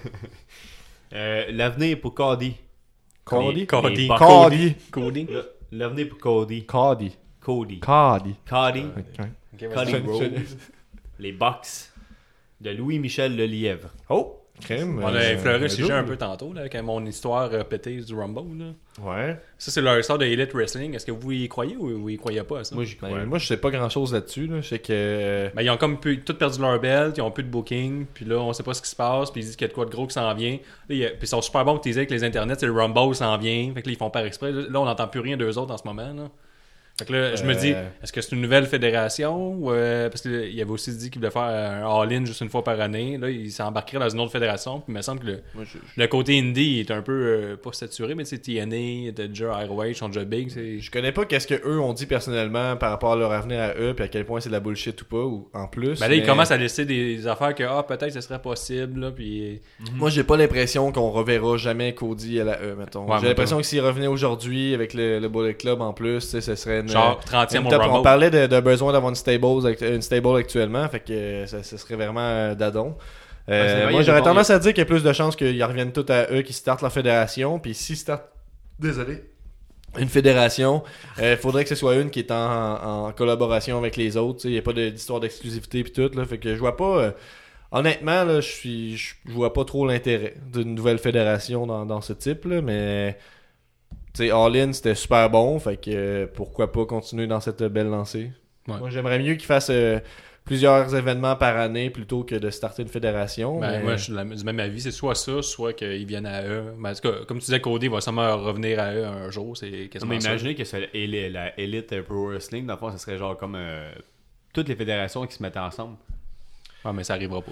Euh, L'avenir pour Cody. Cody? Cody. Cody. Cody. Le- L'avenir pour Cody. Cody. Cody. Cody. Cody. Cody Rhodes. Les Bucks de Louis-Michel Lelièvre. Oh, crème. On a euh, effleuré le un sujet un peu tantôt, là, avec mon histoire pétée du Rumble. Là. Ouais. Ça, c'est leur histoire de Elite Wrestling. Est-ce que vous y croyez ou vous y croyez pas à ça? Moi, j'y Ben, crois. Moi, je sais pas grand chose là-dessus. Là. Je sais que. euh, Ben, ils ont comme pu- tout perdu leur belt, ils ont plus de booking, puis là, on sait pas ce qui se passe, puis ils disent qu'il y a de quoi de gros qui s'en vient. Là, a- puis ils sont super bons pour teaser avec les internets, c'est le Rumble s'en vient, fait que là, ils font par exprès. Là, on n'entend plus rien d'eux autres en ce moment. Là. Fait que là, je me Euh. dis, est-ce que c'est une nouvelle fédération ou, euh, Parce qu'il avait aussi dit qu'il voulait faire un all-in juste une fois par année. Là, il s'embarquerait dans une autre fédération, puis il me semble que le, moi, je, le côté indie est un peu, euh, pas saturé, mais c'est TNA, t'as déjà ROH, sont déjà big. je connais pas qu'est-ce que eux ont dit personnellement par rapport à leur avenir à eux, puis à quel point c'est de la bullshit ou pas, ou en plus. Ben là, ils commencent à laisser des affaires que, ah, peut-être ce serait possible, là, puis... Moi, j'ai pas l'impression qu'on reverra jamais Cody à la E, mettons. Ouais, j'ai l'impression que s'il revenait aujourd'hui avec le, le Bullet Club en plus, ce serait une. Genre 30e une au top- Rumble. On parlait de, de besoin d'avoir une stable, une stable actuellement, fait que euh, ça, ce serait vraiment euh, d'adon. Euh, Ouais, moi, j'aurais tendance à dire qu'il y a plus de chances qu'ils reviennent tous à eux qui startent leur fédération, puis s'ils startent. Désolé. une fédération, il faudrait que ce soit une qui est en, en collaboration avec les autres. Il n'y a pas de- d'histoire d'exclusivité puis tout. Là, fait que je vois pas. euh, honnêtement, là, je suis, je je vois pas trop l'intérêt d'une nouvelle fédération dans, dans ce type. Là, mais sais, All In c'était super bon. Fait que euh, pourquoi pas continuer dans cette belle lancée? Ouais. Moi, j'aimerais mieux qu'ils fassent euh, plusieurs événements par année plutôt que de starter une fédération. Ben, mais- Moi, je suis du même avis. C'est soit ça, soit qu'ils viennent à eux. Ben, en tout cas, comme tu disais, Cody va sûrement revenir à eux un jour. C'est mais ça. imaginez que c'est la, Elite Pro Wrestling, dans le fond, ça serait genre comme euh, toutes les fédérations qui se mettaient ensemble. Ouais, mais ça arrivera pas.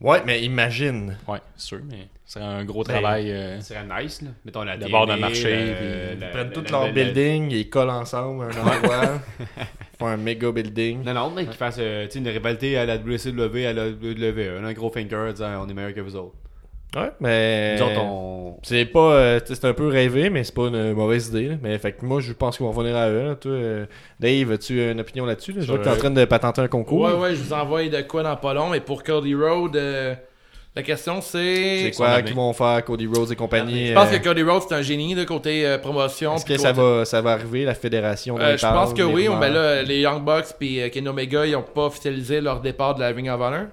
Ouais, mais imagine. Ouais, c'est sûr, mais ce serait un gros Ben, travail. euh, serait nice, là. Mettons la Le bord d'un marché, puis- la- Ils prennent tout leur la- building, ils collent ensemble à un endroit, [laughs] font un méga building. Non, non, mais qu'ils fassent euh, une rivalité à la WCW, à la WWE. Un gros finger disant on est meilleur que vous autres. Ouais, mais on. c'est pas, euh, c'est un peu rêvé, mais c'est pas une mauvaise idée. là. Mais fait que moi, je pense qu'ils vont revenir à eux. là. Toi, euh, Dave, as-tu une opinion là-dessus là? Je vois que t'es en train de patenter un concours. Ouais, ouais, je vous envoie de quoi dans pas long. Mais pour Cody Road, euh, la question c'est. C'est quoi qu'ils vont faire Cody Rhodes et compagnie Je pense euh, que Cody Road c'est un génie de côté euh, promotion. Est-ce que ça va, ça va arriver, la fédération Euh, je pense que oui. Ben là, les Young Bucks puis euh, Kenny Omega, ils ont pas officialisé leur départ de la Ring of Honor.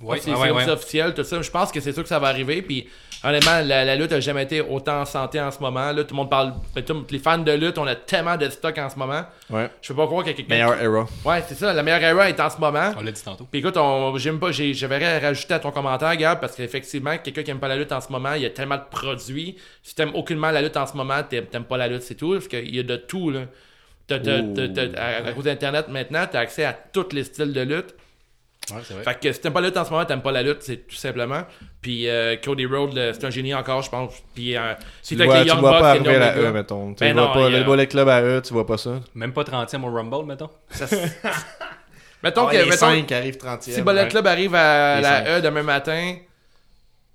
Ouais, c'est ouais, c'est ouais. officiel, tout ça. Je pense que c'est sûr que ça va arriver. Puis honnêtement, la, la lutte a jamais été autant en santé en ce moment. Là, tout le monde parle. ben, tout- les fans de lutte, on a tellement de stock en ce moment. Ouais. Je peux pas croire qu'il y a quelqu'un. Meilleur era. Ouais, c'est ça. La meilleure era est en ce moment. On l'a dit tantôt. Puis écoute, on, j'aime pas, j'ai, je verrais rajouter à ton commentaire, Gab, parce qu'effectivement, quelqu'un qui aime pas la lutte en ce moment, il y a tellement de produits. Si t'aimes aucunement la lutte en ce moment, t'aimes, t'aimes pas la lutte, c'est tout. Parce qu'il y a de tout, là. T'as- t'as- t'as- t'as- à, à cause d'Internet maintenant, t'as accès à tous les styles de lutte. Ouais, c'est vrai. Fait que si t'aimes pas la lutte en ce moment, t'aimes pas la lutte, c'est tout simplement. Puis euh, Cody Rhodes, c'est un génie encore, je pense. Puis euh, Tu si t'as les tu le Young vois pas Bucks, arriver à eux, mettons. Tu Ben le vois non, pas, le Bullet Club à eux, tu vois pas ça. Même pas 30e au Rumble, mettons. [laughs] [laughs] Mettons Ah, que, les mettons, 5 arrivent 30 Si Bullet Club arrive à Les la cinq. E demain matin,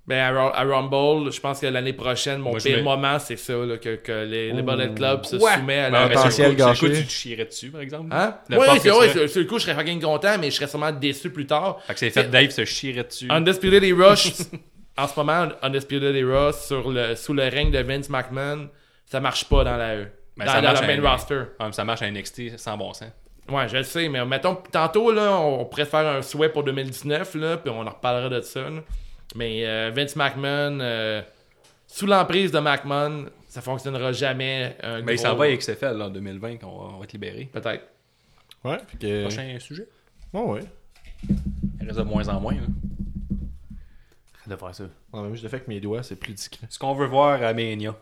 ben à, Ru- à Rumble, je pense que l'année prochaine, mon Moi, pire mets- moment, c'est ça, là, que, que les, les. Bullet Club se Ouais. soumettent à la mais sur potentiel le coup, sur le coup, tu te chierais dessus, par exemple? Hein? Le Ouais, sur, le coup, je serais fucking content, mais je serais sûrement déçu plus tard. Fait que c'est fait Dave se chierait dessus. Undisputed Era, [laughs] en ce moment, Undisputed Era, sur le, sous le règne de Vince McMahon, ça marche pas dans la E. Ben, dans ça dans à- main roster. Ça marche à NXT sans bon sens. Ouais, je le sais, mais mettons, tantôt, là, on pourrait faire un souhait pour 2019, là, puis on en reparlera de ça. là. Mais euh, Vince McMahon, euh, sous l'emprise de McMahon, ça fonctionnera jamais. Un Mais il gros- s'en va avec XFL là, en 2020, qu'on va, on va être libéré. Peut-être. Ouais, fait que... Prochain sujet? Ouais, ouais. Il reste de moins en moins. là. de faire ça. Ouais, même je le fais avec mes doigts, c'est plus discret. Ce qu'on veut voir à Mania.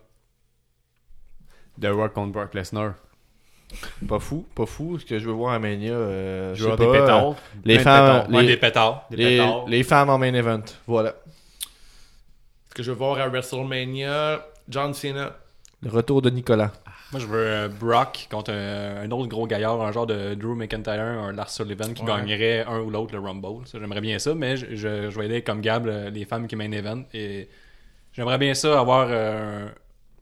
The Rock contre Brock Lesnar. Pas fou, pas fou. Ce que je veux voir à Mania, euh, je pas. des pétards. euh, les femmes, pétards. Ouais, les, des pétards. Des les, pétards. les femmes en main event. Voilà. Ce que je veux voir à WrestleMania, John Cena. Le retour de Nicolas. Moi, je veux euh, Brock contre un, un autre gros gaillard, un genre de Drew McIntyre, un Lars Sullivan qui Ouais. gagnerait un ou l'autre le Rumble. Ça, j'aimerais bien ça, mais je, je, je vais aller comme Gab, le- les femmes qui main event. Et j'aimerais bien ça avoir euh,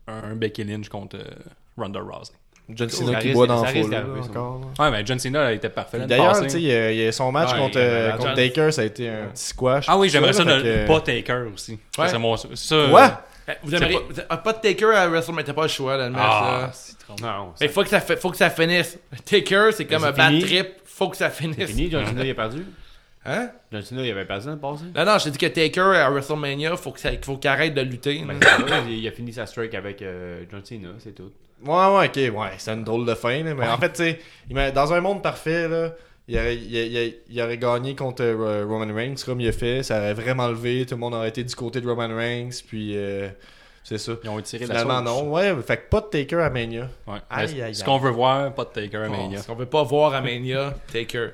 un, un Becky Lynch contre euh, Ronda Rousey. John Ça Cena qui boit dans ça le foule, là, ça. encore. Ouais, mais John Cena était parfait. D'ailleurs, tu sais, son match Ouais, contre, euh, contre John- Taker, ça a été un petit squash. Ah oui, j'aimerais ça, ne que- pas Taker aussi. Ça, Ouais. c'est mon- ça, Quoi? Eh, Vous aimeriez, avez- ah, pas de Taker à WrestleMania, t'as pas le choix là, le match. Ah, là. c'est trop Non, Mais faut que, ça faut que ça finisse. Taker, c'est comme Mais un c'est bad trip. Faut que ça c'est finisse. fini. John Cena, il a perdu. Hein? John Cena, il avait perdu dans le passé. Non, non, je t'ai dit que Taker à WrestleMania, faut que ça- faut qu'il arrête de lutter. Ben, là. c'est ça, il a fini sa streak avec euh, John Cena, c'est tout. Ouais, ouais, ok, ouais, c'est une drôle de fin, là, mais en fait, tu sais, dans un monde parfait, là, il aurait, il, il- il aurait gagné contre euh, Roman Reigns comme il a fait, ça aurait vraiment levé, tout le monde aurait été du côté de Roman Reigns, puis euh, c'est ça. Ils ont étiré la Finalement, sauce. non, ouais, fait que pas de Taker à Mania. Ouais. Aïe, Mais aïe, Ce aïe. qu'on veut voir, pas de Taker à Mania. Ce qu'on veut pas voir à Mania, Taker.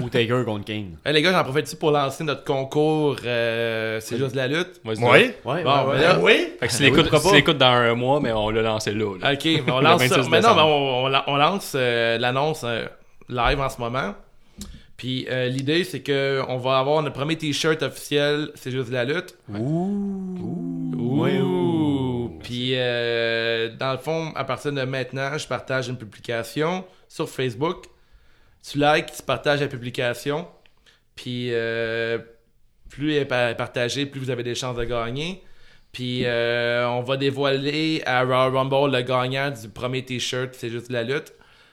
Ou Taker contre Kane. Hey, les gars, j'en profite-tu pour lancer notre concours euh, C'est juste la lutte? Vas-y, Ouais? Ouais, Bon, ben là- oui? Fait que si Ben oui, l'écoute dans un mois, mais on l'a lancé là. là. Ok, mais on [laughs] lance 26 ça. Mais non, décembre. mais on, la- lance euh, l'annonce euh, live en ce moment. Puis euh, l'idée, c'est que on va avoir notre premier t-shirt officiel, c'est juste la lutte. Ouh. Ouais, Ouh. Dans le fond, à partir de maintenant, je partage une publication sur Facebook. Tu likes, tu partages la publication. Puis euh, plus elle est pa- partagée, plus vous avez des chances de gagner. Puis euh, on va dévoiler à Royal Rumble le gagnant du premier t-shirt, c'est juste la lutte.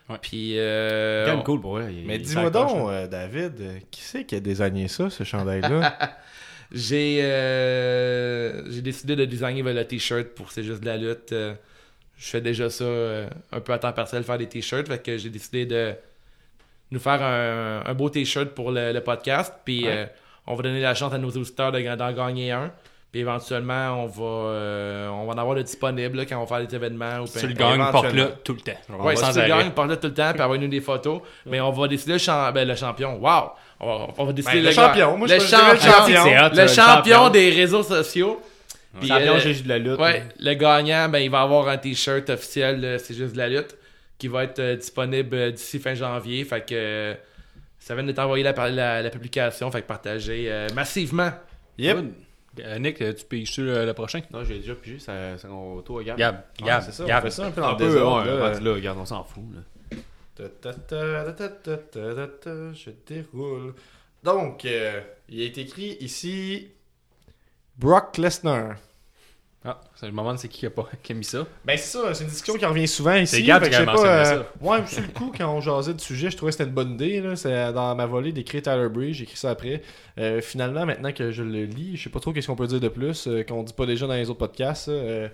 Ouais. Puis euh, Quand même on- cool pour Mais dis-moi donc, euh, David, qui c'est qui a désigné ça, ce chandail-là? [laughs] J'ai euh, j'ai décidé de designer le t-shirt pour c'est juste de la lutte. Je fais déjà ça euh, un peu à temps partiel, faire des t-shirts. Fait que j'ai décidé de nous faire un, un beau t-shirt pour le, le podcast. Puis euh, on va donner la chance à nos auditeurs de- d'en gagner un. Puis éventuellement, on va, euh, on va en avoir de disponible là, quand on va faire des événements. Ou Si tu le gagnes, porte-le tout le temps. Sans si tu le gagnes, parle-le tout le temps, puis envoie-nous des photos. Mais on va décider le, champ- ben, le champion. Wow! On va, on va décider Ben, le le, champion. Moi, je le champion. Le champion. des réseaux sociaux. Puis, Champion, euh, juste de la lutte. Ouais, le gagnant, ben, il va avoir un t-shirt officiel, de c'est juste de la lutte, qui va être euh, disponible euh, d'ici fin janvier. Fait que euh, ça vient d'être envoyé la, la, la publication, fait que partagez euh, massivement. Yep. Good. Euh, Nick, euh, tu payes le, le prochain? Non, j'ai déjà pigé, ça, ça au tour, regarde. Gab, Ouais, Gab, c'est ça, on Gab. fait ça un peu dans le désordre. ouais, là. là, regarde, on s'en fout. Là. Ta, ta, ta, ta, ta, ta, ta, ta, Je déroule. Donc, euh, il est écrit ici Brock Lesnar. Ah, c'est le moment de c'est qui qui a, pas, qui a mis ça. Ben c'est ça, c'est une discussion qui revient souvent ici. C'est Gab qui a je mentionné pas, ça. euh, Ouais, sur le coup, quand on jasait du sujet, je trouvais que c'était une bonne idée. là. C'est dans ma volée d'écrire Tyler Bridge, j'ai écrit ça après. Euh, finalement, maintenant que je le lis, je sais pas trop qu'est-ce qu'on peut dire de plus, euh, qu'on dit pas déjà dans les autres podcasts. euh,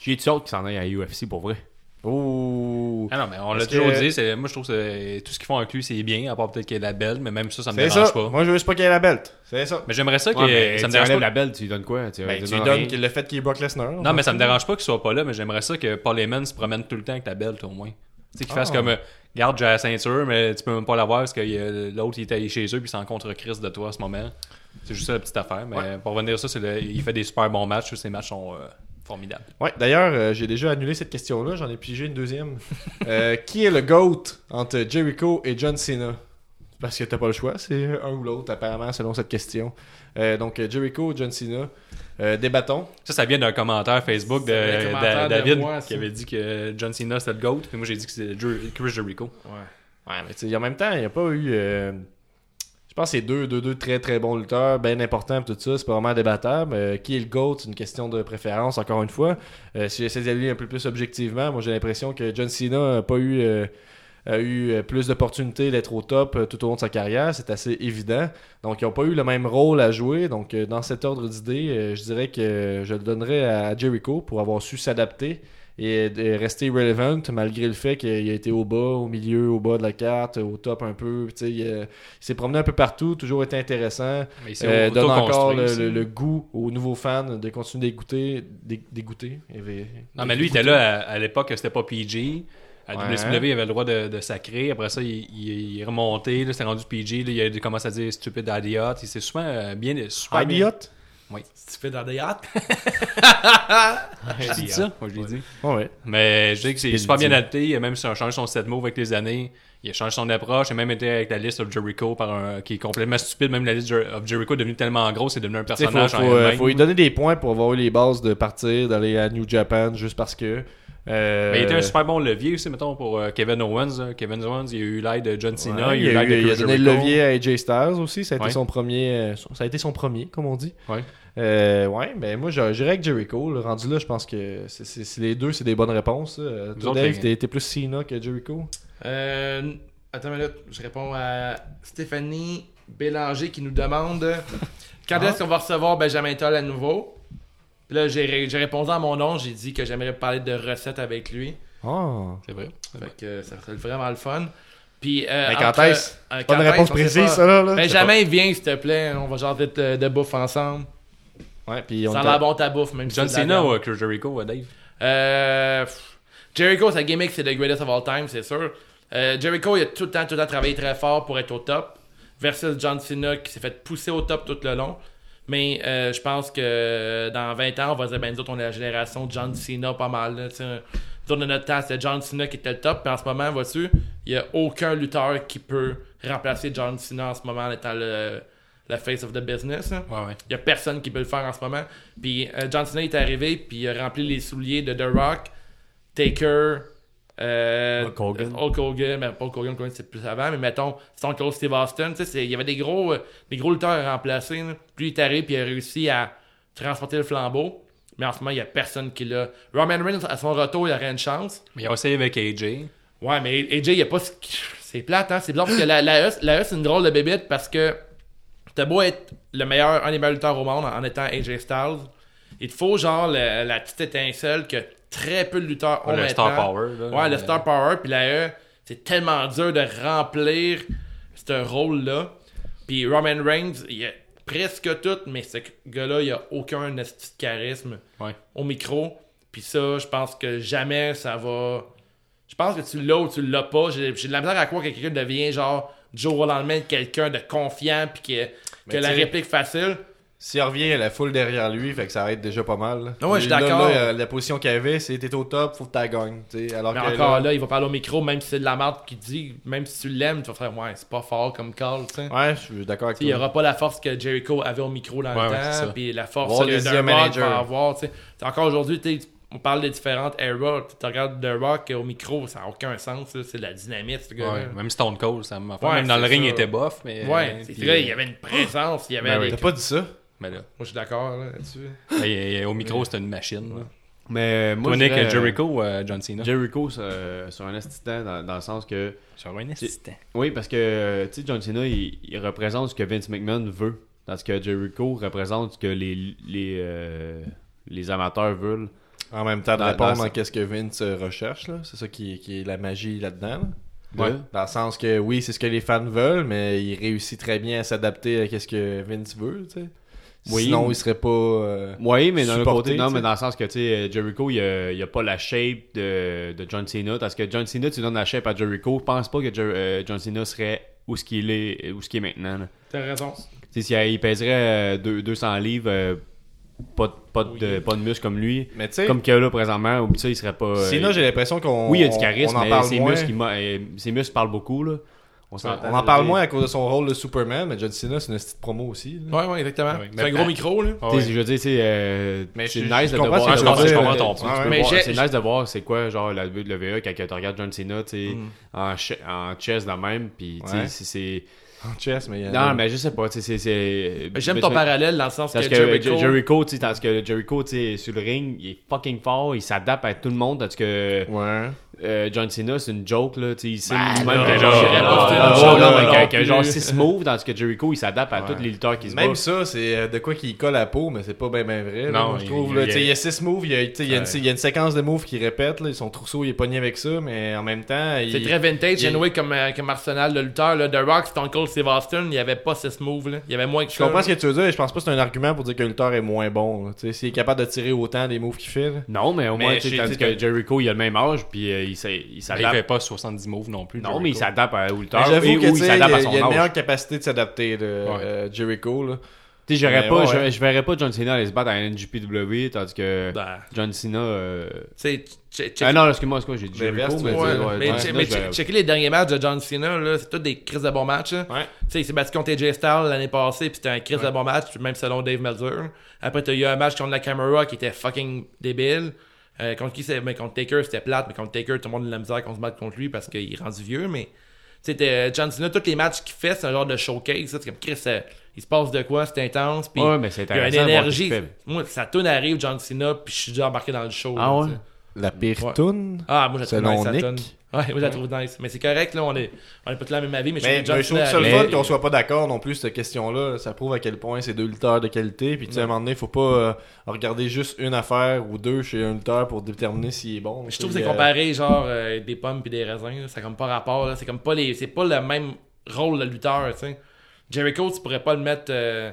J'ai tu hâte qui s'en aille à UFC pour vrai? Oh! Ah non, mais on l'a toujours que- dit. c'est- Moi, je trouve que tout ce qu'ils font avec lui, c'est bien, à part peut-être qu'il y ait la belle, mais même ça, ça me C'est dérange ça. pas. Moi, je veux juste pas qu'il y ait la belt. C'est ça. Mais j'aimerais ça que Ouais, mais ça me dérange pas. la belle, tu lui donnes quoi? Tu, Ben, lui tu lui donnes qu'il- le fait qu'il est Brock Lesnar. Non, mais ça me dérange pas qu'il soit pas là, mais j'aimerais ça que Paul Heyman se promène tout le temps avec la belt au moins. Tu sais, qu'il fasse Ah. comme euh, garde, j'ai la ceinture, mais tu peux même pas l'avoir parce que euh, l'autre il est allé chez eux puis il s'en contre Chris de toi à ce moment. C'est juste ça la petite affaire. Mais pour revenir à ça, c'est le- il fait des super bons matchs. Ces matchs sont euh, formidables. Ouais, d'ailleurs, euh, j'ai déjà annulé cette question-là. J'en ai pigé une deuxième. Euh, qui est le GOAT entre Jericho et John Cena? Parce que t'as pas le choix, c'est un ou l'autre, apparemment, selon cette question. Euh, donc, Jericho John Cena Euh, Débattons. Ça, ça vient d'un commentaire Facebook de, commentaire David moi, qui avait dit que John Cena c'était le GOAT. Puis moi j'ai dit que c'était Jer- Chris Jericho. Ouais, mais tu sais, en même temps, il n'y a pas eu. Je pense que c'est deux, deux, très très bons lutteurs, bien importants, tout ça, c'est pas vraiment débattable. Euh, qui est le GOAT C'est une question de préférence, encore une fois. Euh, si j'essaie d'y aller un peu plus objectivement, moi j'ai l'impression que John Cena n'a pas eu. euh, eu euh, plus d'opportunités d'être au top tout au long de sa carrière, c'est assez évident. Donc, ils n'ont pas eu le même rôle à jouer. Donc, dans cet ordre d'idées, je dirais que je le donnerais à Jericho pour avoir su s'adapter et de rester relevant malgré le fait qu'il a été au bas, au milieu, au bas de la carte, au top un peu. Il, euh, il s'est promené un peu partout, toujours été intéressant. Mais il Euh, donne encore le, aussi. le- le goût aux nouveaux fans de continuer d'écouter. d'é- D'écouter. Et- Non, mais lui, il était là à, à l'époque, c'était pas PG. À Ouais. WCW, il avait le droit de, de sacrer. Après ça, il, il- il est remonté. Là, c'était rendu PG. Là, il a commencé à dire stupid idiot. Il s'est souvent euh, bien. Super bien. Tu fais dans des hâtes. J'ai dit ça. Moi, je l'ai dit. Ouais, ouais. Mais je dis que c'est Stupid super bien adapté. Il a même changé son set move avec les années. Il a changé son approche. Il a même été avec la liste of Jericho par un, qui est complètement stupide. Même la liste of Jericho est devenue tellement grosse, c'est devenu un sais, faut, personnage faut, en euh, faut lui donner des points pour avoir eu les bases de partir, d'aller à New Japan juste parce que. euh, Mais il était un super bon levier aussi, mettons, pour euh, Kevin Owens. là. Kevin Owens, il a eu l'aide de John Cena, Ouais, il a eu il, a, l'aide de eu- il a Chris donné le levier à AJ Styles aussi. Ça a été Ouais. son premier. euh, ça a été son premier, comme on dit. Ouais. Euh, ouais, ben moi je- j'irais avec Jericho. Le rendu là, je pense que c'est, c'est- c'est les deux, c'est des bonnes réponses. Euh, Toi, Dave, les- t'es, t'es plus Cena que Jericho? Euh, attends une minute, je réponds à Stéphanie Bélanger qui nous demande quand Ah. est-ce qu'on va recevoir Benjamin Toll à nouveau? Puis là, j'ai, ré- j'ai répondu à mon nom, j'ai dit que j'aimerais parler de recettes avec lui. Ah. C'est vrai. Fait que ça serait vraiment le fun. Puis, euh, Mais quand entre- est-ce? euh, Pas est-ce, réponse précise, pas. ça là. là. Benjamin, viens s'il te plaît, on va jaser de, de bouffe ensemble. Ouais, puis on Ça a l'air bon ta bouffe, même si John Cena ou Chris Jericho, euh, Dave? Euh, pff, Jericho, sa gimmick, c'est le greatest of all time, c'est sûr. Euh, Jericho, il a tout le temps, tout le temps travaillé très fort pour être au top. Versus John Cena, qui s'est fait pousser au top tout le long. Mais euh, je pense que dans 20 ans, on va dire, ben nous autres, on est la génération de John Cena pas mal. Là, nous autres, de notre temps, c'était John Cena qui était le top. Mais en ce moment, vois-tu, il n'y a aucun lutteur qui peut remplacer John Cena en ce moment en étant le, le face of the business. hein. Ouais, ouais. Il y a personne qui peut le faire en ce moment. Puis euh, John Cena est arrivé, puis il a rempli les souliers de The Rock, Taker, euh, Hulk Hogan. Hulk Hogan, mais pas Hulk Hogan, c'est plus avant, mais mettons Stone Cold Steve Austin. Tu sais, c'est- il y avait des gros, euh, des gros lutteurs à remplacer. là. Puis lui, il est arrivé, puis il a réussi à transporter le flambeau. Mais en ce moment, il n'y a personne qui l'a. Roman Reigns, à son retour, il aurait une chance. Mais ils ont essayé avec AJ. Ouais, mais AJ, il n'y a pas. C'est plate, hein? C'est bizarre parce que la, la E, la E, c'est une drôle de bébête parce que t'as beau être le meilleur, un des meilleurs lutteurs au monde en, en étant AJ Styles. Il te faut, genre, le- la petite étincelle que très peu de lutteurs ont le maintenant. star power. là. Ouais, le Star Power, puis la E, c'est tellement dur de remplir ce rôle-là. Puis Roman Reigns, il a presque tout, mais ce gars-là, il a aucun de charisme Ouais. au micro. Puis ça, je pense que jamais ça va. Je pense que tu l'as ou tu l'as pas. J'ai de la misère à croire que quelqu'un devient genre jour au lendemain quelqu'un de confiant puis que, que la réplique facile. S'il revient, il y a la foule derrière lui, fait que ça aide déjà pas mal. Ouais, je suis d'accord. là, la position qu'il avait, c'est t'es au top, faut que t'as gagnes. tu sais. Alors Mais que encore là, il va parler au micro, même si c'est de la merde qu'il dit, même si tu l'aimes, tu vas faire ouais, c'est pas fort comme call, tu sais. Ouais, je suis d'accord avec sais, Il n'y toi. aura pas la force que Jericho avait au micro dans Ouais, le temps, puis la force que Manager. va avoir. Encore aujourd'hui, tu sais, on parle des différentes eras. Tu regardes The Rock au micro, ça n'a aucun sens. là. C'est de la dynamite, ce gars-là. Ouais, même Stone Cold, ça m'a fait. Ouais, même dans le c'est ring, il était bof. Mais, Ouais, c'est puis, vrai, il y avait une présence, il y avait Ben oui. T'as pas dit ça? Mais là, Moi, je suis d'accord là, là-dessus. il- au micro, c'était une machine. là. Mais moi, Toi, je Nick, dirais, Jericho ou euh, John Cena? Jericho sur, euh, sur un assistant dans, dans le sens que. Sur un assistant. Oui, parce que tu sais, John Cena, il, il représente ce que Vince McMahon veut. Tandis que Jericho représente ce que les, les, euh, les amateurs veulent. En même temps, de Dans- répondre dans- à qu'est-ce que Vince euh, recherche, là. C'est ça qui, qui est la magie là-dedans. là. Ouais. Dans le sens que oui, c'est ce que les fans veulent, mais il réussit très bien à s'adapter à qu'est-ce que Vince veut, tu sais. Oui. Sinon, il serait pas. euh, Oui, mais d'un côté, non, mais dans le sens que, tu sais, Jericho, il a, il a pas la shape de, de John Cena. Parce que John Cena, tu donnes la shape à Jericho. Je pense pas que Jer- euh, John Cena serait où ce qu'il est, où ce qu'il est maintenant. T'as raison. Tu sais, s'il il pèserait euh, deux- 200 livres, pas, de- pas, de, pas de muscles comme lui, Mais tu sais, comme qu'il y a là présentement, ou ça, il serait pas. euh, Cena, j'ai l'impression qu'on. oui, il y a du charisme, on en mais parle ses, moins. muscles, il euh, ses muscles parlent beaucoup. Là. On, en parle moins à cause de son rôle de Superman, mais John Cena, c'est une petite promo aussi. là. Ouais, ouais, exactement. Ouais, c'est un gros micro, là. Ah ouais. Je veux dire, c'est euh, c'est je- nice je de voir. que je tu comprends- je ton point. C'est nice de voir c'est quoi, genre, la WWE quand tu regardes John Cena, tu sais, en, ch- en chess de même, puis tu sais, Ouais. c'est- c'est. En chess, mais. a- Non, mais je sais pas, c'est- c'est. J'aime ton parallèle dans le sens que, Parce que Jericho... Jericho, tu sais, tandis que Jericho, sur le ring, il est fucking fort, il s'adapte à tout le monde, tandis que Ouais. Euh, John Cena, c'est une joke, là, tu sais, il sait Ben, même que genre, je dirais pas que c'est une Ah, joke, non, là, mais non que- genre, Jericho, il s'adapte à Ouais. tous les lutteurs qui se Même ça, c'est euh, de quoi qui colle à la peau, mais c'est pas bien ben vrai. là, Non, moi, je il- trouve. il- là, il- tu sais, Il y a six moves, il y a, tu sais, il y a une- il y a une séquence de moves qui répète. Là, son trousseau il est pogné avec ça, mais en même temps. C'est très vintage, il- anyway, comme, euh, comme arsenal de lutteur. Là. The Rock, Stone Cold, Steve Austin, il n'y avait pas ce move là Il y avait moins que Je comprends ce que tu veux dire, et je pense pas que c'est un argument pour dire que le lutteur est moins bon. là. Tu sais, S'il est capable de tirer autant des moves qu'il fait. Non, mais au moins, tandis que Jericho, il a le même âge, puis il il Ben, Il s'adapte. fait pas 70 moves non plus. Non, mais il s'adapte à- lutteur. J'avoue il il y s'adapte a, à il y son a une meilleure capacité de s'adapter de Ouais. euh, Jericho. Là. Tu sais, j'aurais Mais pas, ouais, je, je verrais pas John Cena aller se battre à NJPW, tandis que Ben, John Cena. euh, check- check- Ah non, excuse-moi, excuse-moi, j'ai dit Jericho, mais Ouais, mais, checker les derniers matchs de John Cena, c'est tous des crises de bons matchs. Tu sais, il s'est battu contre AJ Styles l'année passée, puis c'était un crise de bon match, même selon Dave Meltzer. Après, t'as eu un match contre Nakamura qui était fucking débile. Euh, contre qui c'est? Mais contre Taker c'était plate mais contre Taker tout le monde a de la misère qu'on se batte contre lui parce qu'il est rendu vieux mais c'était John Cena tous les matchs qu'il fait c'est un genre de showcase c'est comme Chris euh, il se passe de quoi c'est intense puis Ouais, mais c'est il y a une énergie. moi ça tourne arrive John Cena puis je suis déjà embarqué dans le show Ah là, ouais? La pire Ouais. toune? ah moi j'ai trouvé Selon nice Nick? tonne. ouais moi je la trouve nice mais c'est correct là on est on est pas tous la même avis mais, Mais, je trouve mais que je trouve Cena le fun qu'on soit pas d'accord non plus cette question-là. Ça prouve à quel point c'est deux lutteurs de qualité. Puis tu sais, à un moment donné, faut pas euh, regarder juste une affaire ou deux chez un lutteur pour déterminer s'il est bon. Je trouve que c'est euh, comparé genre euh, des pommes puis des raisins, là. ça comme pas rapport là, c'est comme pas les c'est pas le même rôle de lutteur, tu sais. Jericho, tu pourrais pas le mettre euh,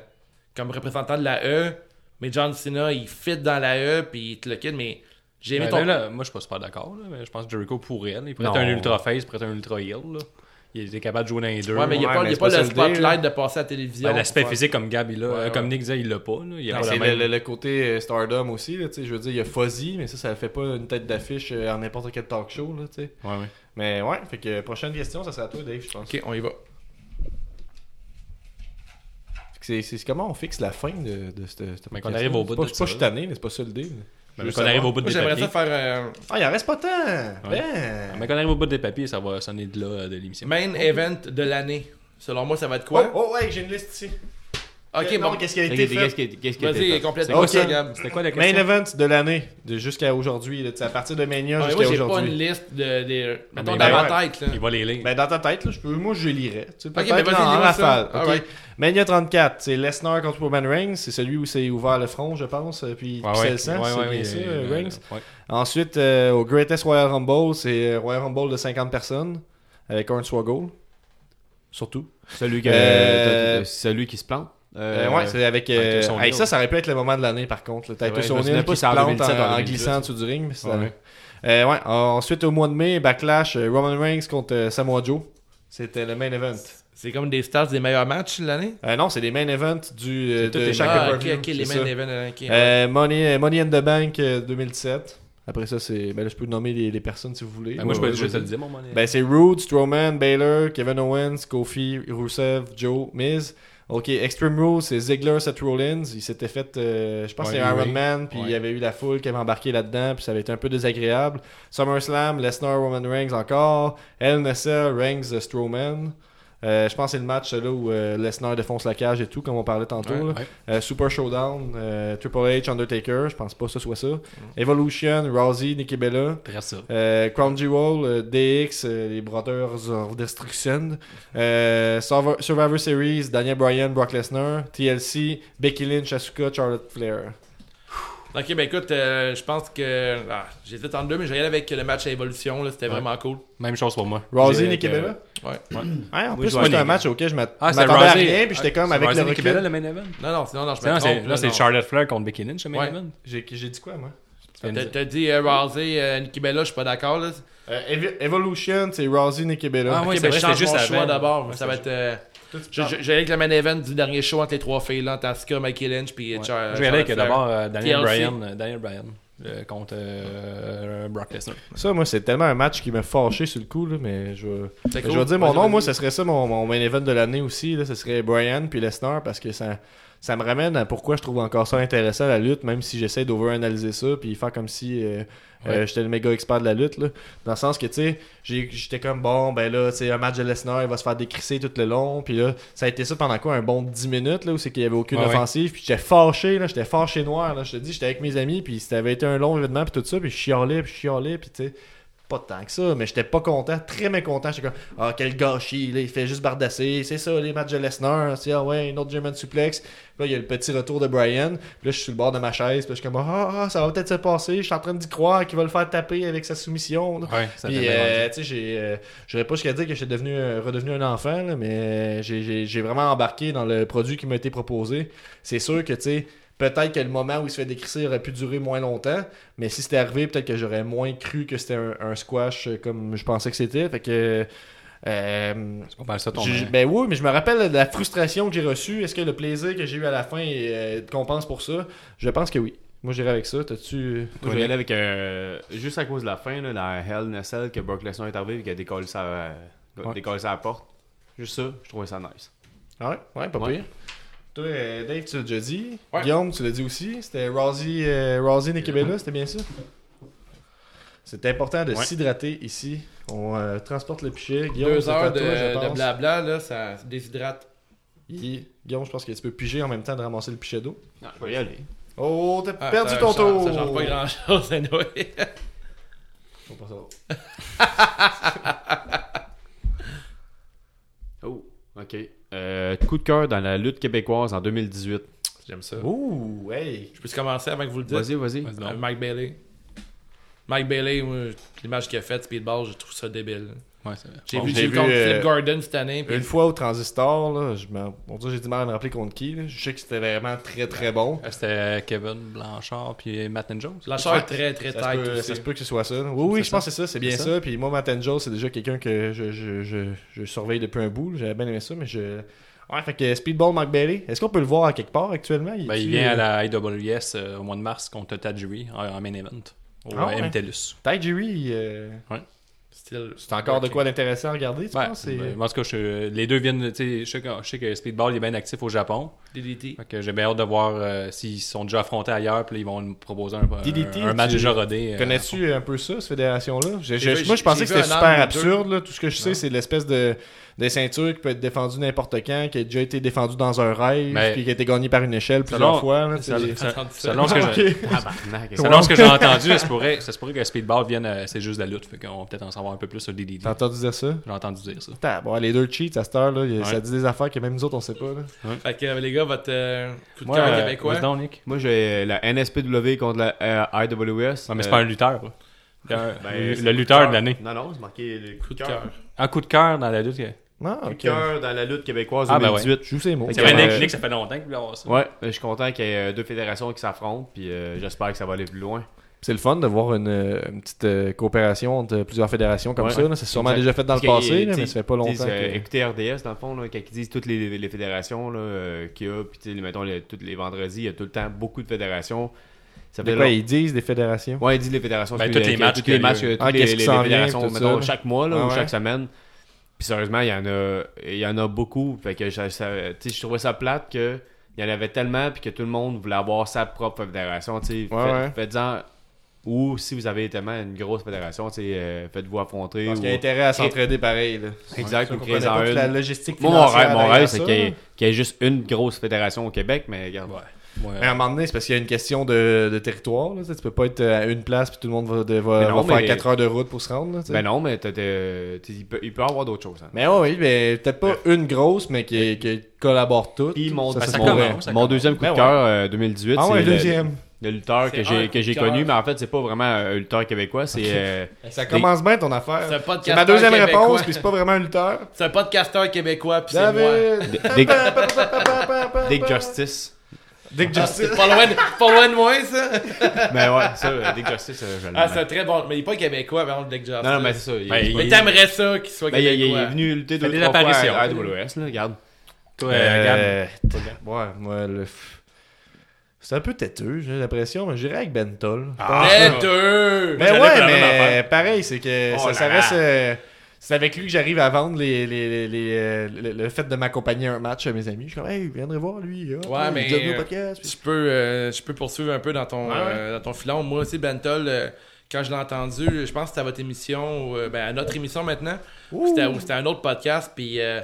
comme représentant de la E, mais John Cena, il fit dans la E puis il te le quitte mais j'ai aimé Ben, ton là, moi, je suis pas super d'accord. là, mais Je pense que Jericho pourrait. là. Il pourrait Non. être un ultra face, il pourrait être un ultra heel. là. Il est capable de jouer dans les deux. Ouais, mais il y a Ouais, pas, mais il y a c'est pas pas le ça le deal, spotlight de passer à la télévision. Ben, L'aspect physique, comme Gab, il l'a. Ouais, Euh, ouais. Comme Nick disait, il l'a pas. là. Il a Non, pas c'est la le, même- le- le côté euh, stardom aussi, là, tu sais, je veux dire, il y a Fuzzy, mais ça, ça fait pas une tête d'affiche euh, en n'importe quel talk show, là, tu sais. Ouais, ouais. Mais ouais, fait que prochaine question, ça sera à toi, Dave, je pense. Ok, on y va. Fait que C'est c'est comment on fixe la fin de, de cette, cette Mais qu'on podcast-là? arrive au bout C'est pas, de c'est pas ça, je suis tanné, mais c'est pas ça le deal. Mais Je veux quand on arrive au bout Moi des j'aimerais papiers. ça faire euh, Ah, il en reste pas tant! Ouais. Ben! Mais quand on arrive au bout des papiers, ça va sonner de là euh, de l'émission. main event de l'année. Selon moi, ça va être Oh, quoi oh, ouais, j'ai une liste ici. Ok, non, bon. qu'est-ce qui a été Qu'est-ce fait? qu'est-ce qui a été Vas-y, fait? complète C'est moi quoi ça, ça? Gab. C'était quoi la Main question? event de l'année, de jusqu'à aujourd'hui. là, tu sais, À partir de Mania Ouais, jusqu'à moi, j'ai pas une aujourd'hui. liste de. des- Mettons mais dans ben ma tête, là. Il va les lire. Ben, dans ta tête, là, je peux, moi je lirais. Tu sais, mais peut-être vas-y, en lis-moi ça. rafale. ok? Alright. Mania 34, c'est Lesnar contre Roman Reigns. C'est celui où c'est ouvert le front, je pense. euh, Puis Ouais, puis c'est le sang, Ouais, c'est ouais, bien ça, euh, Reigns. Ensuite, euh, au Greatest Royal Rumble, c'est euh, Royal Rumble de 50 personnes. Avec Hornswoggle. Surtout. Celui, que, Euh, celui qui se plante? Euh, ouais, c'est avec. euh, hey, ça, ça aurait pu être le moment de l'année, par contre. Le Titus je me souviens O'Neil pas qui se plante 2017 ou en en, en 2018. glissant en dessous du ring. mais Ouais. Euh, ouais. Ensuite, au mois de mai, Backlash, euh, Roman Reigns contre euh, Samoa Joe. C'était le main event. C'est comme des stats des meilleurs matchs de l'année? Euh, non, c'est les main events du, de chaque Ah, ok, pay-per-view, ok, les main events. Money, Money in the Bank euh, 2017. Après ça, c'est. Ben là, je peux nommer les, les personnes si vous voulez. Ben, moi, je peux Ouais, juste te le dire, mon. Ben, c'est Rude, Strowman, Baylor, Kevin Owens, Kofi, Rusev, Joe, Miz. Ok, Extreme Rules, c'est Ziggler, Seth Rollins. Il s'était fait, euh, je pense Ouais, c'est Iron oui. Man, puis il y avait eu la foule qui avait embarqué là-dedans, puis ça avait été un peu désagréable. SummerSlam, Lesnar, Roman Reigns encore. Hell in a Cell, Reigns, Strowman. Euh, je pense que c'est le match là où euh, Lesnar défonce la cage et tout, comme on parlait tantôt. Ouais, là. ouais. Euh, Super Showdown, Triple H, Undertaker, je pense pas que ce soit ça. Mm. Evolution, Rousey, Nikki Bella. Crown Jewel, DX, les Brothers of Destruction. Survivor Survivor Series, Daniel Bryan, Brock Lesnar. TLC, Becky Lynch, Asuka, Charlotte Flair. Ok, ben écoute, euh, je pense que. Ah, J'hésite entre deux, mais je vais y aller avec le match à évolution. là, C'était Ouais. vraiment cool. Même chose pour moi. J'ai- Nikki Bella. Ouais. Ouais, en plus, je moi, vois c'était un match auquel je m'att- Ah, c'est m'attendais à Rousey. rien, puis j'étais comme C'est avec le Rousey Nikki Bella, recul. le main event? Non, non, sinon, non, je me Non, c'est- là, là, c'est. Charlotte Flair contre Becky Lynch, le main Ouais. event? J'ai j'ai dit quoi, moi? T'as t'as dit euh, Rousey, euh, Nikki Bella, je suis pas d'accord. là. Euh, Ev- Evolution, c'est Rousey, Nikki Bella. Ah, Ok, ouais, ben, c'est vrai, je c'était change juste mon avant. choix d'abord. Ouais, ça c'est va être. euh, J'ai avec le main event du dernier show entre les trois filles, là, Asuka, Mikey Lynch, puis Ouais. Char- Je vais aller avec d'abord euh, Daniel. Bryan, euh, Daniel Bryan euh, contre euh, Brock Lesnar. Ça, moi, c'est tellement un match qui m'a fâché sur le coup, là, mais je vais... Cool. dire mon nom, moi, ce serait ça mon, mon main event de l'année aussi. Là, ce serait Brian puis Lesnar parce que ça, ça me ramène à pourquoi je trouve encore ça intéressant la lutte, même si j'essaie d'over-analyser ça puis faire comme si euh, euh, j'étais le méga expert de la lutte. Là. Dans le sens que, tu sais, j'étais comme bon, ben là, tu sais, un match de Lesnar, il va se faire décrisser tout le long. Puis là, ça a été ça pendant quoi Un bon 10 minutes là, où c'est qu'il y avait aucune ouais. offensive. Puis j'étais fâché, là, j'étais fâché noir. Là, je te dis, j'étais avec mes amis, puis ça avait été un long événement, puis tout ça, puis je chialais, puis je chialais, puis tu sais pas tant que ça, mais j'étais pas content, très mécontent. J'étais comme, ah, quel gâchis, là, il fait juste bardasser. C'est ça, les matchs de Lesnar. C'est, ah ouais, une autre German suplex. Puis là, il y a le petit retour de Brian. Puis là, je suis sur le bord de ma chaise. Puis là, je suis comme, ah, ah, ça va peut-être se passer. Je suis en train d'y croire qu'il va le faire taper avec sa soumission. là. Ouais, ça Puis, euh, tu sais, j'ai, euh, j'aurais pas jusqu'à dire que j'étais devenu, euh, redevenu un enfant, là, mais j'ai, j'ai- j'ai vraiment embarqué dans le produit qui m'a été proposé. C'est sûr que, tu sais, peut-être que le moment où il se fait décrisser aurait pu durer moins longtemps, mais si c'était arrivé, peut-être que j'aurais moins cru que c'était un, un squash comme je pensais que c'était. Fait que. euh, C'est pas mal ça ton ben oui, mais je me rappelle de la frustration que j'ai reçue. Est-ce que le plaisir que j'ai eu à la fin euh, compense pour ça? Je pense que oui. Moi, j'irai avec ça. T'as-tu. Moi, aller avec. euh, juste à cause de la fin, là, la Hell Cell que Brock Lesnar est arrivé et qu'il a décollé sa, Ouais. décollé sa porte. Juste ça, je trouvais ça nice. Ah ouais, ouais, pas Ouais. pire. Toi, euh, Dave, tu l'as déjà dit. Ouais. Guillaume, tu l'as dit aussi. C'était Rousey, euh, Bella, c'était bien ça? C'est important de Ouais. s'hydrater ici. On euh, transporte le pichet. Guillaume, Deux à heures de, toi, je de pense. blabla, là, ça se déshydrate. Guillaume, je pense que tu peux piger en même temps de ramasser le pichet d'eau. Non, je vais y aller. Oh, t'as Ah, perdu ça- ton tour! Ça change pas grand chose, anyway. Faut pas savoir. Oh, ok. Euh, coup de cœur dans la lutte québécoise en 2018. J'aime ça. Ouh, hey! Je peux commencer avant que vous le dites? Vas-y, vas-y. Euh. Mike Bailey. Mike Bailey, l'image qu'il a faite, Speedball, je trouve ça débile. Ouais. J'ai Bon, vu, vu contre euh, Flip Gordon cette année. puis Une fois au Transistor, là, je me... bon, Dieu, j'ai du mal à me rappeler contre qui. là. Je sais que c'était vraiment très très bon. Euh, C'était Kevin Blanchard puis Matt and Jones. Ouais. est très très Ça se, tight peut, ça se peut que ce soit ça. Oui, oui, je pense que c'est ça, c'est bien ça. ça. Puis moi, Matt Angel, c'est déjà quelqu'un que je, je, je, je surveille depuis un bout. J'avais bien aimé ça, mais je. Ouais, fait que Speedball Mark Bailey, est-ce qu'on peut le voir à quelque part actuellement? Ben, il est-tu, vient à euh, la IWS euh, au mois de mars contre Tajiri en, en main event. Au Ah ouais. MTELUS. Tajiri, euh, Style- c'est encore de quoi d'intéressant à regarder, tu Ouais, penses? Ben, en tout cas, je- les deux viennent. tu sais, Je sais, que, je sais que Speedball il est bien actif au Japon. DDT. Fait que j'ai bien hâte de voir euh, s'ils sont déjà affrontés ailleurs. Puis là, ils vont nous proposer un, DDT, un, un match déjà rodé. euh, Connais-tu un peu ça, cette fédération-là? Moi, je pensais que c'était super absurde. Là. Tout ce que je sais, c'est l'espèce de, des ceintures qui peuvent être défendues n'importe quand, qui a déjà été défendu dans un rêve, Mais- puis qui a été gagné par une échelle plusieurs fois. Là, selon- ça. ce que j'ai- entendu, ça se pourrait, ça se pourrait que Speedball vienne, euh, c'est juste la lutte. Fait qu'on va peut-être en savoir un peu plus sur DDT. T'as entendu dire ça? J'ai entendu dire ça. Bon, les deux cheats à cette heure, là, a- Ouais. ça dit des affaires que même nous autres, on sait pas. Là. Fait que euh, les gars, votre euh, coup de cœur euh, québécois? Vas-y donc, Nick. Moi, j'ai la NSPW contre la euh, IWS. Ouais, mais c'est Euh, pas un lutteur. [laughs] ben, le lutteur de l'année. Non, non, c'est marqué le Coup de cœur. Un coup de cœur dans la lutte. Que- Ah, Coup de ok. cœur dans la lutte québécoise Ah, ben 2018. Je joue ces mots. C'est que, vrai, Nick, Nick, ça fait longtemps qu'il voulait avoir ça. Ouais, je suis content qu'il y ait euh, deux fédérations qui s'affrontent, puis euh, j'espère que ça va aller plus loin. C'est le fun de voir une, euh, une petite euh, coopération entre plusieurs fédérations comme Ouais. ça. C'est sûrement Exact. déjà fait dans le Parce que, passé, là, mais ça fait pas longtemps. Euh, que- Écoutez RDS, dans le fond, là, quand ils disent toutes les, les fédérations là, euh, qu'il y a, puis mettons, les, tous les vendredis, il y a tout le temps beaucoup de fédérations. Ça De quoi ils disent des fédérations? Ouais, ils disent les fédérations. Ben, tous les que- matchs tous qu'il y les a matchs, euh, Ah, toutes les, les fédérations, mettons, chaque mois là, Ah ou ouais. chaque semaine. Puis sérieusement, il y en a, il y en a beaucoup. Fait que je, ça- t'sais, je trouvais ça plate que il y en avait tellement puis que tout le monde voulait avoir sa propre fédération. t'sais. Ouais, Faites- ouais. Faites-en ou si vous avez tellement une grosse fédération, t'sais, euh, faites-vous affronter. Parce ou- qu'il y a intérêt à s'entraider pareil. Là. Exact, ou créer en une. la logistique Moi, mon rêve, mon rêve, c'est qu'il y, ait- qu'il y ait juste une grosse fédération au Québec, mais regarde. Ouais. Mais à un moment donné, c'est parce qu'il y a une question de, de territoire. Là, tu peux pas être à une place puis tout le monde va, de- va, Mais non, va mais- faire 4 heures de route pour se rendre. Là. Ben non, mais t'as- t'as- t'sais, il, peut, il peut y avoir d'autres choses. hein. Mais oui, mais peut-être pas une grosse, mais qui, qui collabore toutes. Puis mon, Ça, ben, mon- commence, deuxième coup de cœur euh, 2018, Ah ouais, c'est le- deuxième. le, lutteur C'est que j'ai que connu, mais en fait, c'est pas vraiment un lutteur québécois, c'est euh, Ça commence bien ton affaire. C'est un C'est podcasteur ma deuxième québécois. réponse, puis c'est pas vraiment un lutteur. C'est un podcasteur québécois, puis c'est moi. Dick Justice. Dick Ah, Justice. c'est pas loin, de, pas loin de moi, ça. mais ouais, ça, euh, Dick Justice, euh, je Ah, c'est très bon. Mais il est pas québécois, par contre, Dick Justice. Non, non, mais c'est ça. Il, Ben, il- Mais t'aimerais ça qu'il soit ben, il- il- il québécois. est venu lutter deux trois fois à AWS, là, regarde. Toi, euh, Euh, ouais, moi, le. C'est un peu têteux, j'ai l'impression, mais j'irais avec Bentol. Ah, Têteux! Mais J'allais ouais, mais pareil, c'est que Oh ça, ça reste. Euh, c'est avec lui que j'arrive à vendre les, les, les, les, euh, le, le fait de m'accompagner à un match à mes amis. Je suis comme, hey, viendrez voir lui. hop, Ouais, mais, au euh, podcast. Puis- Je peux, euh, je peux poursuivre un peu dans ton, Ouais, euh, dans ton filon. Moi aussi, Bentol, euh, quand je l'ai entendu, je pense que c'était à votre émission, ou, euh, ben, à notre émission maintenant. ou C'était un autre podcast, puis euh,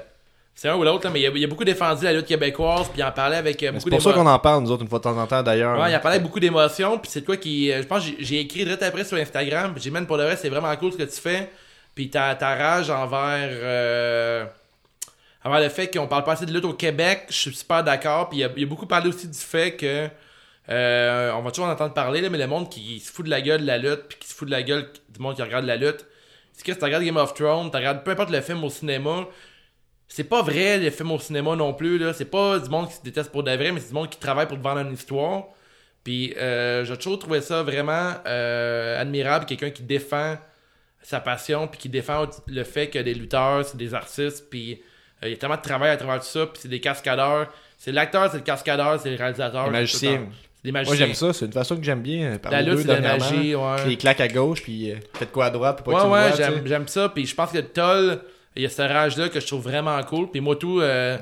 c'est un ou l'autre, mais il a, il a beaucoup défendu la lutte québécoise, puis il en parlait avec euh, beaucoup C'est pour ça qu'on en parle, nous autres, une fois de temps en temps d'ailleurs. Ouais, il en parlait avec beaucoup d'émotion, puis c'est quoi qui. euh, je pense que j'ai- écrit direct après sur Instagram, puis j'ai même pour le reste, c'est vraiment cool ce que tu fais. Puis ta, rage envers. euh, envers le fait qu'on parle pas assez de lutte au Québec, je suis super d'accord. Puis il il a beaucoup parlé aussi du fait que. euh, on va toujours en entendre parler, là, mais le monde qui se fout de la gueule de la lutte, puis qui se fout de la gueule du monde qui regarde la lutte. C'est que si tu regardes Game of Thrones, tu regardes peu importe le film au cinéma, c'est pas vrai le film au cinéma non plus. là C'est pas du monde qui se déteste pour de vrai, mais c'est du monde qui travaille pour te vendre une histoire. Puis euh, j'ai toujours trouvé ça vraiment euh, admirable, quelqu'un qui défend sa passion, puis qui défend le fait que les lutteurs, c'est des artistes, puis euh, il y a tellement de travail à travers tout ça, puis c'est des cascadeurs. C'est l'acteur, c'est le cascadeur, c'est le réalisateur. Les c'est magiciens. tout des Moi, magiciens. j'aime ça. C'est une façon que j'aime bien. euh, La lutte, c'est la dernièrement. magie, ouais. Puis il claque à gauche, puis euh, faites quoi à droite pour pas Ouais, que tu ouais, vois, j'aime, ça. Puis je pense que Toll, il y a ce rage-là que je trouve vraiment cool. Puis moi, tout, euh,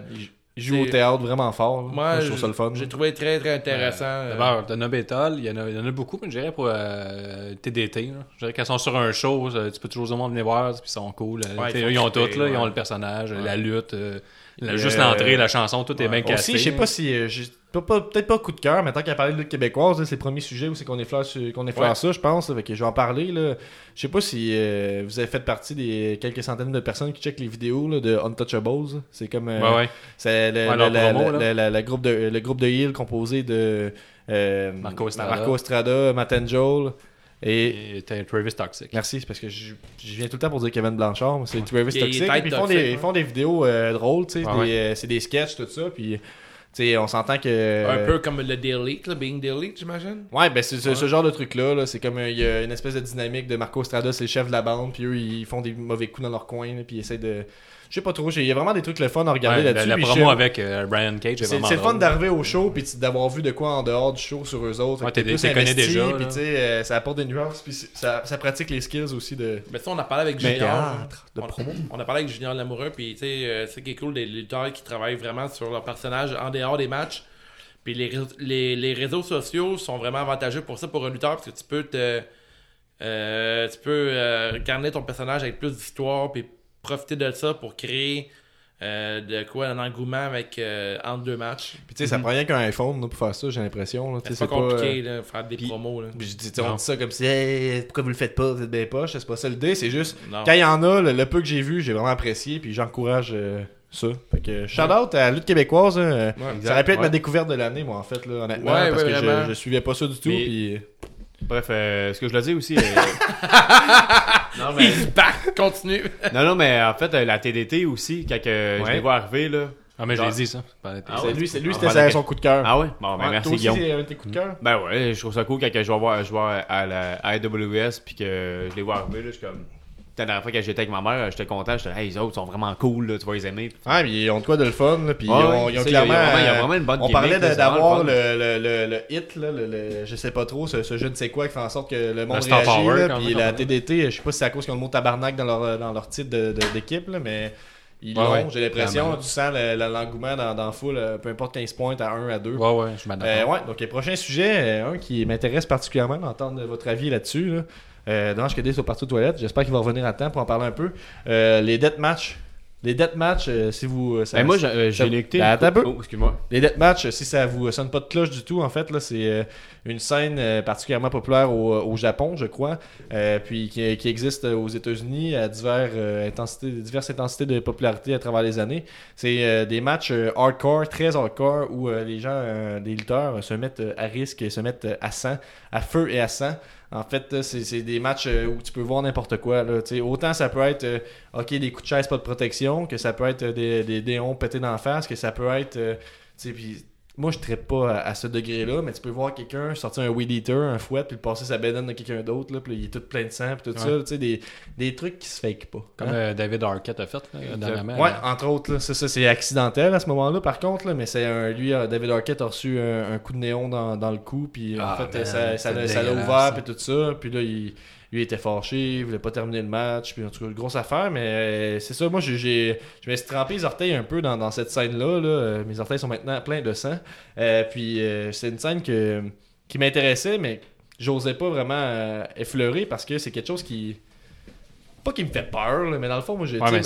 Il joue au théâtre vraiment fort. là. moi, Moi, je trouve ça le fun. j'ai trouvé très, très intéressant. euh, D'abord, de Nobétol, il y, en a, il y en a beaucoup, mais je dirais pour euh, TDT. là. Je dirais qu'elles sont sur un show, euh, tu peux toujours vraiment venir voir, puis ils sont cool. euh, Ouais, ils eux, ils ont tout, là, ils ont le personnage, la lutte, euh, la- Euh, juste l'entrée, la chanson, tout est bien cassé. Aussi, je sais pas si. Peut-être pas coup de cœur, mais tant qu'à parler de lutte québécoise, c'est le premier sujet où c'est qu'on effleure, qu'on effleure Ouais. ça, je pense. là, fait que je vais en parler. Là. Je sais pas si euh, vous avez fait partie des quelques centaines de personnes qui checkent les vidéos là, de Untouchables. C'est comme. euh, Ouais, ouais. C'est le, Ouais, le- leur la- promo, la- là. la- la groupe de, le groupe de Hill composé de euh, Marco Estrada. Marco Estrada, Matt Angel et. Travis Toxic. Merci, parce que je, je viens tout le temps pour dire Kevin Blanchard, mais c'est Travis Toxic. ils, font des, ils font des vidéos euh, drôles, tu sais, Ah c'est des sketchs, tout ça. Puis, sais, on s'entend que. Un peu comme le Delete, là, Being Delete, j'imagine? Ouais, ben c'est ce, ce genre de truc-là. là, c'est comme euh, il y a une espèce de dynamique de Marco Estrada, c'est le chef de la bande, puis eux, ils font des mauvais coups dans leur coin, là, puis ils essaient de. Je sais pas trop, j'ai- il y a vraiment des trucs le fun à regarder Ouais, là-dessus. la promo avec euh, Brian Cage est C'est vraiment c'est le fun d'arriver au show puis d'avoir vu de quoi en dehors du show sur eux autres. Ouais, t'es- plus investi, déjà, Puis tu sais, euh, ça apporte des nuances puis ça, ça pratique les skills aussi de. Mais ça, on a parlé avec Junior. théâtre, de on, promo. On a parlé avec Junior Lamoureux, puis tu sais, euh, c'est ce qui est cool des lutteurs qui travaillent vraiment sur leur personnage en dehors des matchs. Puis les, réseaux- les, les réseaux sociaux sont vraiment avantageux pour ça, pour un lutteur, parce que tu peux te. euh, tu peux euh, garder ton personnage avec plus d'histoire, puis profiter de ça pour créer euh, de quoi un engouement avec euh, entre deux matchs. Puis tu sais, ça prend rien qu'un iPhone là, pour faire ça, j'ai l'impression. sais, C'est pas compliqué, euh, là, faire des puis- promos. Là. Puis je dis, on dit ça comme si, Hey, pourquoi vous le faites pas, vous êtes bien poche, c'est pas ça l'idée, c'est juste, Non. quand il y en a, le, le peu que j'ai vu, j'ai vraiment apprécié, puis j'encourage euh, ça. Fait que, shout out à la lutte québécoise, hein, euh, Ouais. ça aurait pu être Ouais. ma découverte de l'année, moi, en fait, là, honnêtement, Ouais, parce ouais, que je, je suivais pas ça du tout, Mais- puis... Bref, euh, ce que je le dis aussi. euh, [laughs] non, [laughs] mais, Il se bat, continue. [laughs] non, non, mais en fait, euh, la TDT aussi, quand que je les vois arriver, là. Ah, mais je l'ai dit, ça. La Ah ouais? lui, c'est lui, Ah, c'était son coup de cœur. Ah ouais? Bon, ben Ouais, merci toi aussi, Guillaume. c'est un de tes coups de cœur? Ben ouais, je trouve ça cool quand que je vais voir, je vois à la AWS puis que je les vois arriver, là, je suis comme. La dernière fois que j'étais avec ma mère, j'étais content, j'étais hey, les autres sont vraiment cool, là, tu vas les aimer. Ouais, mais ils ont de quoi de le fun, là, puis Ouais, ils ont, ils ont clairement... vraiment- il y a vraiment une bonne On parlait de- d'avoir le le, le, hit, là, le, le- je sais pas trop, ce, ce je ne sais quoi qui fait en sorte que le monde réagit. power, là, puis la. TDT, je sais pas si c'est à cause qu'ils ont le mot tabarnak dans leur, dans leur titre de- de- d'équipe, là, mais ils Ouais, l'ont, ouais, j'ai l'impression. Tu sens le- le- l'engouement dans, dans foule, euh, peu importe 15 points à 1, à 2. Ouais, ouais, je m'adapte. Euh, ouais, donc le prochain sujet, euh, un qui m'intéresse particulièrement d'entendre votre avis là-dessus. Là. Euh, dommage que Dave soit parti aux toilettes. J'espère qu'il va revenir à temps pour en parler un peu. Euh, les deathmatch. Les deathmatch, euh, si vous. euh, ça- Ben, moi, j'ai euh, j'ai ça-. Ben, attends un peu. Oh, excuse-moi. les deathmatch, si ça vous sonne pas de cloche du tout, en fait, là, c'est euh, une scène euh, particulièrement populaire au, au Japon, je crois, puis qui, qui existe aux États-Unis à divers, intensités, diverses intensités de popularité à travers les années. C'est des matchs hardcore, très hardcore, où les gens, des lutteurs, se mettent à risque et se mettent à sang, à feu et à sang. En fait, là, c'est des matchs euh, où tu peux voir n'importe quoi. Là, autant ça peut être euh, ok des coups de chaise pas de protection, que ça peut être euh, des, des déons pétés d'en face, que ça peut être euh, moi, je traite pas à, à ce degré-là, mais tu peux voir quelqu'un sortir un weed eater, un fouet, puis le passer sa bédaine de quelqu'un d'autre, là, puis il est tout plein de sang, puis tout Ouais. ça, tu sais, des, des trucs qui se fake pas. Comme Hein? euh, David Arquette a fait, là, dernièrement. Ouais, là. entre autres, là, ça, c'est accidentel à ce moment-là, par contre, là, mais c'est un, lui, euh, David Arquette a reçu un, un coup de néon dans, dans le cou, puis Ah, en fait, man, ça, l'a- c'est ça l'a ouvert, puis tout ça, puis là, il, lui était fâché, il voulait pas terminer le match, puis en tout cas, une grosse affaire, mais euh, c'est ça, moi, j'ai, je me suis trempé les orteils un peu dans, dans cette scène-là, là. Euh, mes orteils sont maintenant pleins de sang, Euh, puis euh, c'est une scène que, qui m'intéressait, mais j'osais pas vraiment effleurer parce que c'est quelque chose qui pas qui me fait peur, là, mais dans le fond, moi, j'ai. Ouais,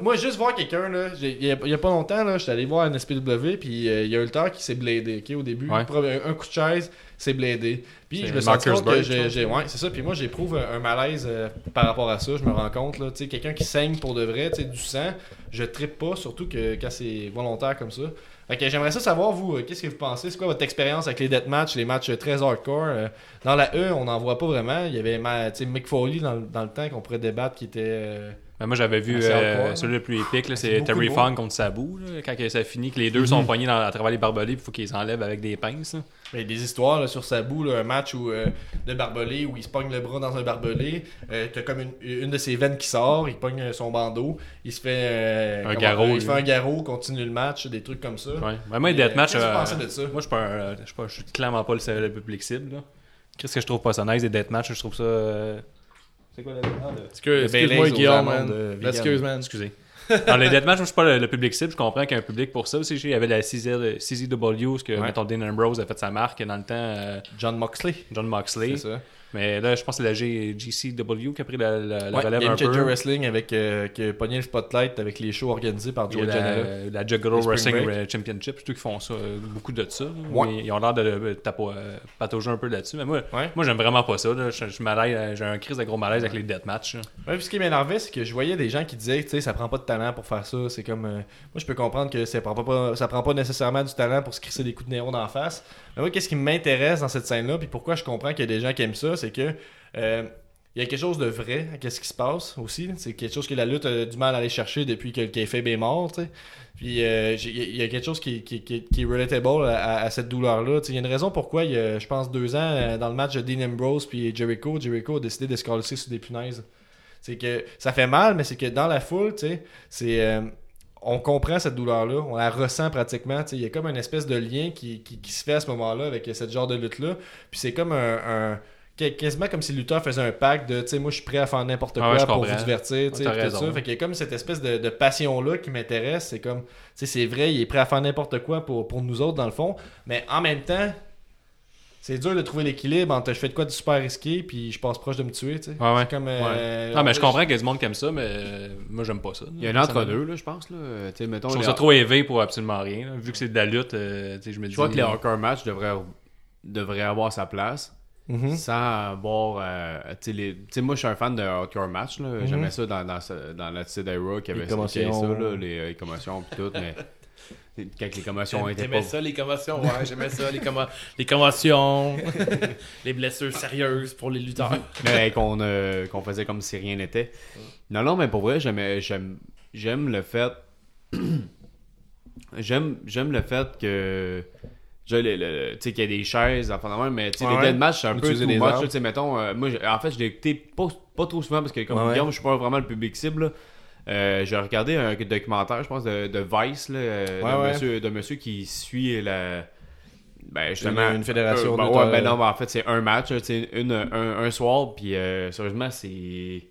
moi, juste voir quelqu'un, il y, y a pas longtemps, j'étais allé voir un SPW, puis euh, il y a un lutteur qui s'est bladé, ok, au début. Ouais. Un, un coup de chaise, c'est bladé. Puis je me rendu compte que j'ai. Ouais, c'est ça. Puis moi, j'éprouve un, un malaise euh, par rapport à ça. Je me rends compte, là, tu sais, quelqu'un qui saigne pour de vrai, tu sais, du sang, je trippe pas, surtout que quand c'est volontaire comme ça. Fait que j'aimerais ça savoir, vous, euh, qu'est-ce que vous pensez? C'est quoi votre expérience avec les deathmatch, les matchs euh, très hardcore? Euh, dans la E, on n'en voit pas vraiment. Il y avait ma- tu sais, Mick Foley dans, le- dans le temps qu'on pourrait débattre qui était. Euh, Ben, moi, j'avais vu euh, celui le plus épique, là, C'est Terry. Funk contre Sabu. là, quand que ça finit, que les deux sont poignés dans, à travers les barbelés, il faut qu'ils enlèvent avec des pinces. là. Il y a des histoires là, sur sa boue, là, un match où, euh, de barbelé où il se pogne le bras dans un barbelé. Euh, T'as comme une, une de ses veines qui sort, il pogne euh, son bandeau, il se fait euh, Un garrot, il fait un garrot, continue le match, des trucs comme ça. Ouais. Ben, moi, euh, pensez de ça? moi, je suis pas un- je suis pas- je suis clairement pas le, le public cible. là. Qu'est-ce que je trouve pas ça nice des deathmatch? Je trouve ça. C'est quoi la ah, le- Excuse- Le Excuse-moi, Guillaume, man. euh. Excuse, man. Excusez. Dans les deathmatch, je suis pas le, le public cible. Je comprends qu'il y a un public pour ça. Aussi, il y avait la CZ CZW, ce que, Ouais. mettons, Dean Ambrose a fait sa marque dans le temps, euh, John Moxley. John Moxley. C'est ça. Mais là, je pense que c'est la G- GCW qui a pris la, la, la Ouais, relève un peu. Wrestling avec, euh, qui a pogné le spotlight avec les shows organisés par Joe Janela. la, Juggalo Wrestling Break. Championship, eux qui font ça, euh, beaucoup de ça. Ouais. Ils ont l'air de euh, patauger un peu là-dessus. Mais moi, Ouais. moi j'aime vraiment pas ça. là. Je, je euh, j'ai un crise de gros malaise avec les deathmatch. là. Ouais, puis ce qui m'énervait, c'est que je voyais des gens qui disaient, tu sais, ça prend pas de talent pour faire ça. C'est comme. euh, moi, je peux comprendre que ça prend pas, pas- ça prend pas nécessairement du talent pour se crisser des coups de néon d'en face. Mais moi, qu'est-ce qui m'intéresse dans cette scène-là, puis pourquoi je comprends qu'il y a des gens qui aiment ça, c'est que. euh, il y a quelque chose de vrai à qu'est-ce qui se passe aussi. C'est quelque chose que la lutte a du mal à aller chercher depuis que le kayfabe est mort. Puis euh, il y a quelque chose qui, est relatable à, cette douleur-là. Il y a une raison pourquoi, il y a, je pense, deux ans, euh, dans le match de Dean Ambrose puis Jericho, Jericho a décidé de se coller sur des punaises. C'est que ça fait mal, mais c'est que dans la foule, c'est. on comprend cette douleur-là, on la ressent pratiquement. Il y a comme une espèce de lien qui, qui, se fait à ce moment-là avec ce genre de lutte-là. Puis c'est comme un, quasiment comme si le lutteur faisait un pacte de, tu sais, moi je suis prêt à faire n'importe Ah quoi ouais, pour vous divertir, tu sais, tout ça. Fait qu'il y a comme cette espèce de, de passion-là qui m'intéresse. C'est comme, tu sais, c'est vrai, il est prêt à faire n'importe quoi pour, pour nous autres dans le fond. Mais en même temps, c'est dur de trouver l'équilibre entre je fais de quoi de super risqué puis je passe proche de me tuer, tu sais. Ouais, comme. euh, Non, mais je comprends qu'il y a du monde qui aime ça, mais euh, moi, j'aime pas ça. Il y a un entre-deux, là, je pense. Là. Tu sais, mettons, Je trouve les- ça trop élevé pour absolument rien. là. Vu que c'est de la lutte, euh, tu sais, je me dis. Je crois que les hardcore matchs devraient, devraient avoir sa place. Mhm. Sans avoir. euh, tu sais, moi, je suis un fan de hardcore match. là. Mhm. J'aimais ça dans, dans, dans la Tide Era qui avait avait ça, là, les, euh, les commotions et tout. mais [laughs] quand les commotions étaient T'aimais pas. ça, les commotions? Ouais, j'aimais ça, les, commo- les commotions, [laughs] les blessures sérieuses pour les lutteurs. [laughs] mais qu'on euh, qu'on faisait comme si rien n'était. Non, non, mais pour vrai, j'aimais- j'aime j'aime le fait. [clears throat] j'aime j'aime le fait que. Tu sais, qu'il y a des chaises, enfin, mais tu sais, Ouais, les c'est un peu too des much. là, Tu sais, mettons, euh, moi, en fait, je l'ai écouté pas, pas trop souvent parce que, comme Ouais. Guillaume, je suis pas vraiment le public cible. Euh, j'ai regardé un documentaire, je pense, de, de Vice, là, euh, Ouais. Monsieur, de monsieur qui suit la. Ben, justement. Une- une fédération euh, ben, de- ouais, ben non, ben, en fait, c'est un match, une, un, un soir, puis sérieusement, c'est.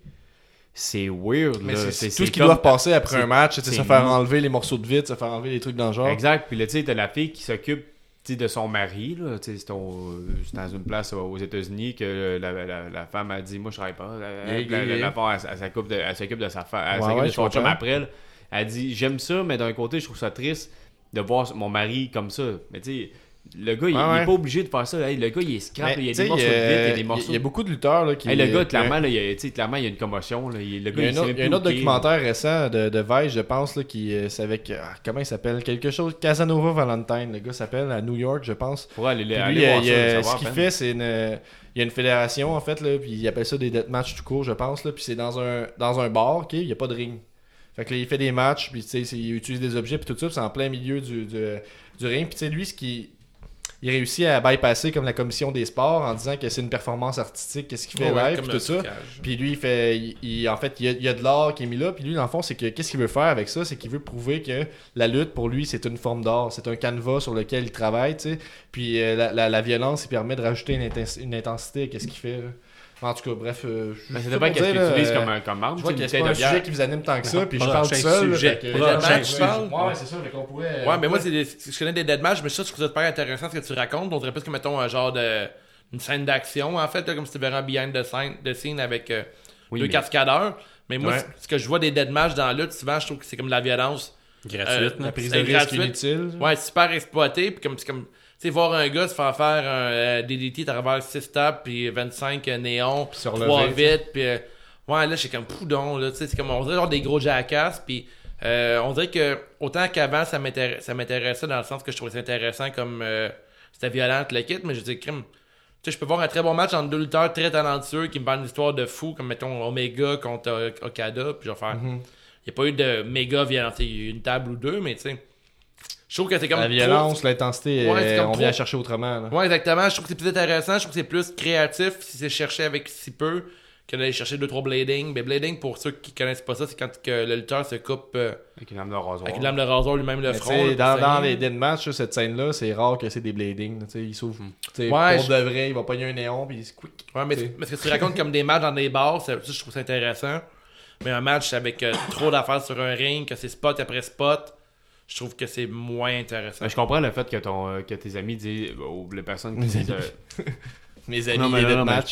C'est weird, Mais c'est tout ce qui comme- doit passer après un match, se faire enlever les morceaux de vide, se faire enlever les trucs dans le genre. Exact. Puis là, tu sais, t'as la fille qui s'occupe de son mari. Là. Sais, C'est au- c'est dans une place aux États-Unis que la, la- la femme a dit Moi, je travaille pas. La, la- femme, elle, elle s'occupe de, elle s'occupe de sa femme. Elle s'occupe ouais, de son chum après elle. Elle dit J'aime ça, mais d'un côté, je trouve ça triste de voir mon mari comme ça. Mais tu sais, le gars, il, Ouais, il ouais. est pas obligé de faire ça. Hey, le gars, il est scrap. Il y a des morceaux de vide, il y a euh, des morceaux. il y a beaucoup de lutteurs là, qui. Hey, le gars, euh, clairement, là, il y a, clairement, il y a une commotion. Là. Il- le Il gars, y a un sait autre, même il y a un autre il documentaire récent de, de Vice, je pense, là, qui euh, c'est avec. ah, comment il s'appelle? Quelque chose. Casanova Valentine, le gars s'appelle à New York, je pense. Pour aller, Puis aller lui, voir il, ça, euh, savoir ce qu'il fait, c'est une. Il y a une fédération, en fait, là, puis il appelle ça des deathmatch tout court, je pense, là, puis c'est dans un, dans un bar, ok, il n'y a pas de ring. Fait que là, il fait des matchs, puis il utilise des objets, puis tout ça, puis c'est en plein milieu du, du, du ring. Puis tu sais, lui, ce qui. Il réussit à bypasser comme la commission des sports en disant que c'est une performance artistique, qu'est-ce qu'il fait Ouais, live, tout ça. Puis lui, il fait, il, il- en fait, il y, a, il y a de l'art qui est mis là. Puis lui, dans le fond, c'est que qu'est-ce qu'il veut faire avec ça, c'est qu'il veut prouver que la lutte pour lui, c'est une forme d'art, c'est un canevas sur lequel il travaille, tu sais. Puis euh, la, la, la violence, il permet de rajouter une, intens- une intensité à qu'est-ce qu'il fait. là. En tout cas, bref, euh, Mais sais dépend pas qu'est-ce que dire, tu utilises là, comme, euh, un- comme arme. Je vois c'est une pas un de sujet qui vous anime tant que [laughs] ça, puis je parle tout seul. sujet. que- tu parles? Ouais, c'est ça, fait qu'on pourrait. Ouais, mais moi, c'est des- je connais des deathmatchs, mais ça, je trouve ça super intéressant ce que tu racontes. On dirait plus que, mettons, un genre de. une scène d'action, en fait, là, comme si tu verrais un behind the scene, the scene avec euh, Oui, deux mais- cascadeurs. Mais moi, Ouais. ce que je vois des deathmatchs dans la lutte, souvent, je trouve que c'est comme de la violence. Gratuite, Euh, là. La prise de c'est risque gratuite. inutile. Ouais, super exploité. Puis comme, comme, sais, voir un gars se faire faire un euh, DDT à travers 6 taps, puis 25 euh, néons, Puis se 3 relever, vite, puis euh, ouais, là, j'ai comme poudon, là, tu sais, c'est comme, on dirait genre des gros jackasses, puis euh, on dirait que, autant qu'avant, ça m'intéressait, dans le sens que je trouvais ça intéressant comme, euh, c'était violent, le kit, mais je dis, crime, tu sais, je peux voir un très bon match entre deux lutteurs très talentueux qui me parlent une histoire de fou, comme mettons Omega contre Okada, puis je vais faire. Il Mhm. n'y a pas eu de méga violence. Il y a eu une table ou deux, mais tu sais. Je trouve que c'est comme. La trop- violence, l'intensité, Ouais, on vient trop- chercher autrement. là. Ouais, exactement. Je trouve que c'est plus intéressant. Je trouve que c'est plus créatif si c'est cherché avec si peu que d'aller chercher deux trois blading. Mais blading, pour ceux qui connaissent pas ça, c'est quand que le lutteur se coupe euh, Avec une lame de rasoir. avec une lame de rasoir lui-même le Mais front. là, dans, dans les deathmatchs, là, cette scène-là, c'est rare que c'est des blading. Il s'ouvre. t'sais, Ouais, pour je- de vrai, il va pogner un néon puis il se quick. Ouais, mais, mais ce que tu racontes comme des matchs dans des bars, ça, ça, je trouve ça intéressant. Mais un match avec euh, trop d'affaires sur un ring, que c'est spot après spot, je trouve que c'est moins intéressant. Mais je comprends le fait que, ton, euh, que tes amis disent, ou les personnes qui Mes disent, amis. euh, [laughs] Mes amis, Non, mais non, non, mais- là.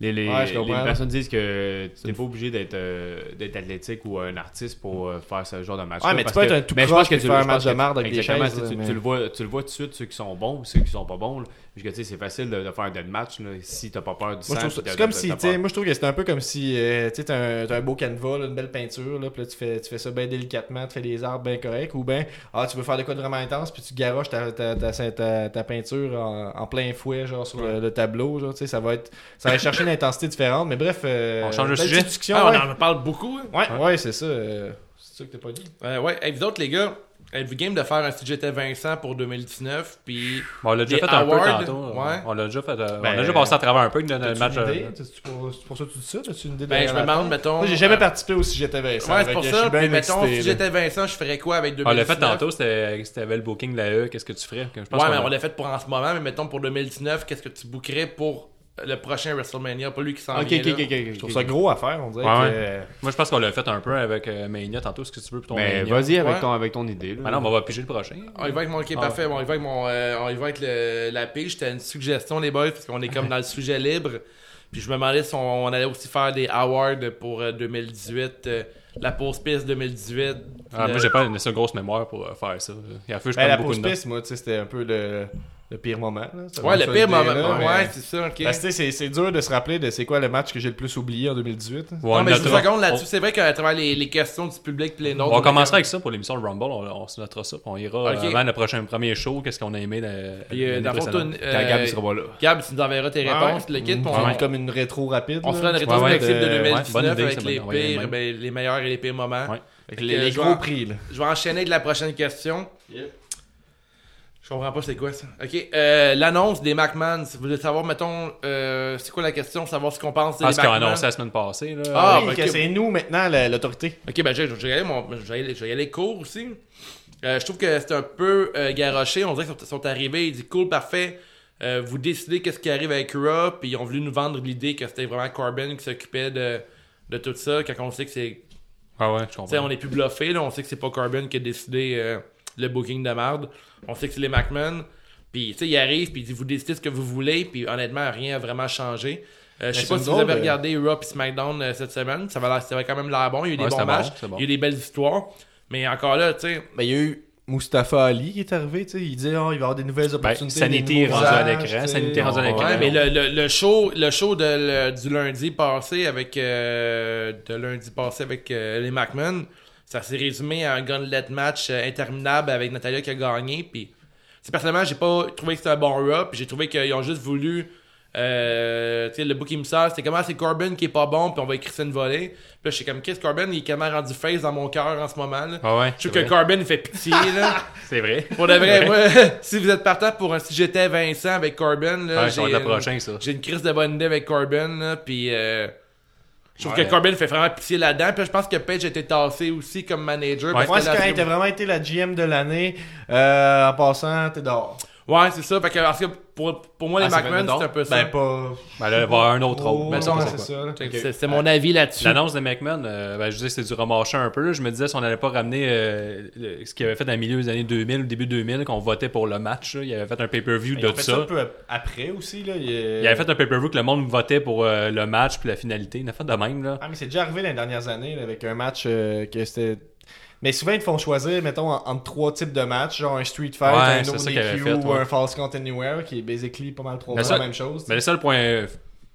Les, les, Ouais, je les personnes disent que tu n'es pas obligé d'être euh, d'être athlétique ou un artiste pour euh, faire ce genre de match. Ouais, mais tu peux être un tout croche puis faire un match de marde avec des chaises, tu, tu- mais- tu le vois, tu le vois tout de suite, ceux qui sont bons ou ceux qui sont pas bons. là. Parce que tu sais, c'est facile de, de faire un dead match là, si t'as pas peur du Moi, je sang. c'est comme si, tu sais, moi je trouve que c'est un peu comme si, euh, tu sais, t'as un, beau canevas, là, une belle peinture, là, puis là tu fais, tu fais ça bien délicatement, tu fais des arbres bien corrects, ou bien, ah, tu veux faire de quoi de vraiment intense, puis tu garoches ta, ta, ta, ta, ta peinture en, en plein fouet, genre sur le, le tableau, genre, tu sais, ça va être, ça va chercher une intensité différente, mais bref, euh, On change de sujet? Ah, ouais. on en parle beaucoup. hein. Ouais, ouais, c'est ça, euh, c'est ça que t'as pas dit. Euh, ouais, hey, vous autres, les gars, êtes-vous game de faire un si j'étais Vincent pour 2019? Puis. Bon, on l'a déjà fait un peu tantôt. ouais. On l'a déjà fait. euh, on Ben, a déjà passé à travers un peu match. une euh, idée? C'est pour, pour ça que tu dis ça? T'as-tu une idée de Ben, je me la- demande, mettons. J'ai jamais euh, participé au si j'étais Vincent. Ouais, c'est pour ça. mettons, si j'étais Vincent, je ferais quoi avec On 2019? l'a fait tantôt, c'était c'était le booking de la E. Qu'est-ce que tu ferais? Je pense Ouais, mais on l'a fait pour en ce moment, mais mettons pour 2019, qu'est-ce que tu bookerais pour le prochain WrestleMania, pas lui qui s'en Ok, vient. ok, là. ok, ok. Je trouve ça gros à faire, on dirait Ouais, que... ouais. euh, Moi, je pense qu'on l'a fait un peu avec euh, Mania tantôt, ce que tu veux pour ton Mais vas-y avec Ouais. ton, avec ton idée. Là. Non, on va piger le prochain. On y va avec mon ok, Ah. parfait. Bon, on y va avec mon, euh, on y va avec le- la pige. C'était une suggestion les boys parce qu'on est comme [laughs] dans le sujet libre. Puis je me demandais si on, on allait aussi faire des awards pour euh, 2018, euh, la pause piste 2018. Ah, le- moi, j'ai pas une assez grosse mémoire pour euh, faire ça. Il a que je Ben, la pause piste, moi, tu sais, c'était un peu le, le pire moment. Là. Ouais, le pire moment. là, Ouais, mais- c'est ça, ok. Parce que, tu sais, c'est c'est dur de se rappeler de c'est quoi le match que j'ai le plus oublié en 2018. Ouais, non, mais je vous seconde là-dessus. C'est vrai qu'à travers les, les questions du public les On, nôtres. on commencera comme- avec ça pour l'émission de Rumble. On, on se notera ça. On ira Ok. euh, avant le prochain premier show. Qu'est-ce qu'on a aimé la, Puis, euh, dans le fond, euh, Gab il sera pas là. Gab, tu nous enverras tes Ouais, réponses, ouais. le kit. On on, fait comme une rétro rapide. on fera une Ouais, rétrospective ouais, de de- ouais, 2019 bonne idée, avec les pires, ben, les meilleurs et les pires moments. Ouais. Les, gros vais- prix. Je vais enchaîner avec la prochaine question. Je comprends pas c'est quoi ça. Ok, euh, l'annonce des McMahon. Si vous voulez savoir, mettons, euh, c'est quoi la question, savoir ce qu'on pense des Ah, ce qu'ils ont McMahon. annoncé la semaine passée. Là. Ah, oui, ben, que ok. c'est nous maintenant la- l'autorité. Ok, ben je, je vais y aller, mon- je vais y aller- je vais y aller court aussi. Euh, je trouve que c'est un peu euh, garoché. On dirait qu'ils sont, sont arrivés, ils disent cool, parfait. Euh, vous décidez qu'est-ce qui arrive avec Raw, puis ils ont voulu nous vendre l'idée que c'était vraiment Corbin qui s'occupait de, de tout ça, quand on sait que c'est Ah ouais, je comprends. on est plus bluffé, là. On sait que c'est pas Corbin qui a décidé euh, le booking de merde. On sait que c'est les McMahon. Puis, tu sais, il arrive, puis il dit Vous décidez ce que vous voulez, puis honnêtement, rien a vraiment changé. Euh, je sais pas si vous avez de- regardé Raw et SmackDown euh, cette semaine. Ça va, ça quand même l'air bon. Il y a eu des Ouais, bons matchs. bon, c'était bon. Il y a eu des belles histoires. Mais encore là, tu sais. Ben, il y a eu Mustafa Ali qui est arrivé, tu sais. Il disait, oh, il va y avoir des nouvelles Ben, opportunités. Des est nouveaux rendu à l'écran, rendu à. Ouais, mais le, le, le show, le show de, le- du lundi passé avec euh, de lundi passé avec euh, les McMahon, ça s'est résumé à un gauntlet match euh, interminable avec Natalia qui a gagné. Puis, personnellement, j'ai pas trouvé que c'était un bon Raw. Puis j'ai trouvé qu'ils ont juste voulu. Euh, tu sais, le book qui me sort, c'était comment c'est Corbin qui est pas bon, puis on va écrire ça une volée. Puis là, je suis comme, Chris Corbin, il est quand même rendu face dans mon cœur en ce moment. Là. Ah ouais, je trouve que. Corbin, il fait pitié. là. [laughs] C'est vrai. Pour de vrai, moi, [laughs] si vous êtes partant pour un si j'étais Vincent avec Corbin, là, Ouais, j'ai une- prochain, ça. j'ai une crise de bonne idée avec Corbin, là, puis euh, je trouve Ouais. que Corbin fait vraiment pitié là-dedans. Puis là, je pense que Page a été tassé aussi comme manager. parce Moi, que quand il a vraiment été la GM de l'année. Euh, en passant, t'es dehors. Ouais, c'est ça. Fait que, parce que pour, pour moi, les Ah, McMahon, dedans? c'est un peu ça. Ben, pas. Ben là, il va y avoir un autre Oh, autre. Ben, ça, ouais, c'est ça. que c'est- mon avis là-dessus. L'annonce de McMahon, euh, ben, je disais c'est du remarché un peu. là. Je me disais si on n'allait pas ramener euh, le- ce qu'il avait fait dans le milieu des années 2000, au début 2000, qu'on votait pour le match. là. Il avait fait un pay-per-view de fait ça. un peu après aussi. Là. Il, Il avait fait un pay-per-view que le monde votait pour euh, le match puis la finalité. Il a fait de même. là. Ah, mais c'est déjà arrivé dans les dernières années là, avec un match euh, que c'était. Mais souvent, ils te font choisir, mettons, en- entre trois types de matchs, genre un Street Fight, Ouais, un No DQ fait, ou ouais. un False Count Anywhere, qui est basically pas mal trop Mais la même chose. Mais le seul point euh,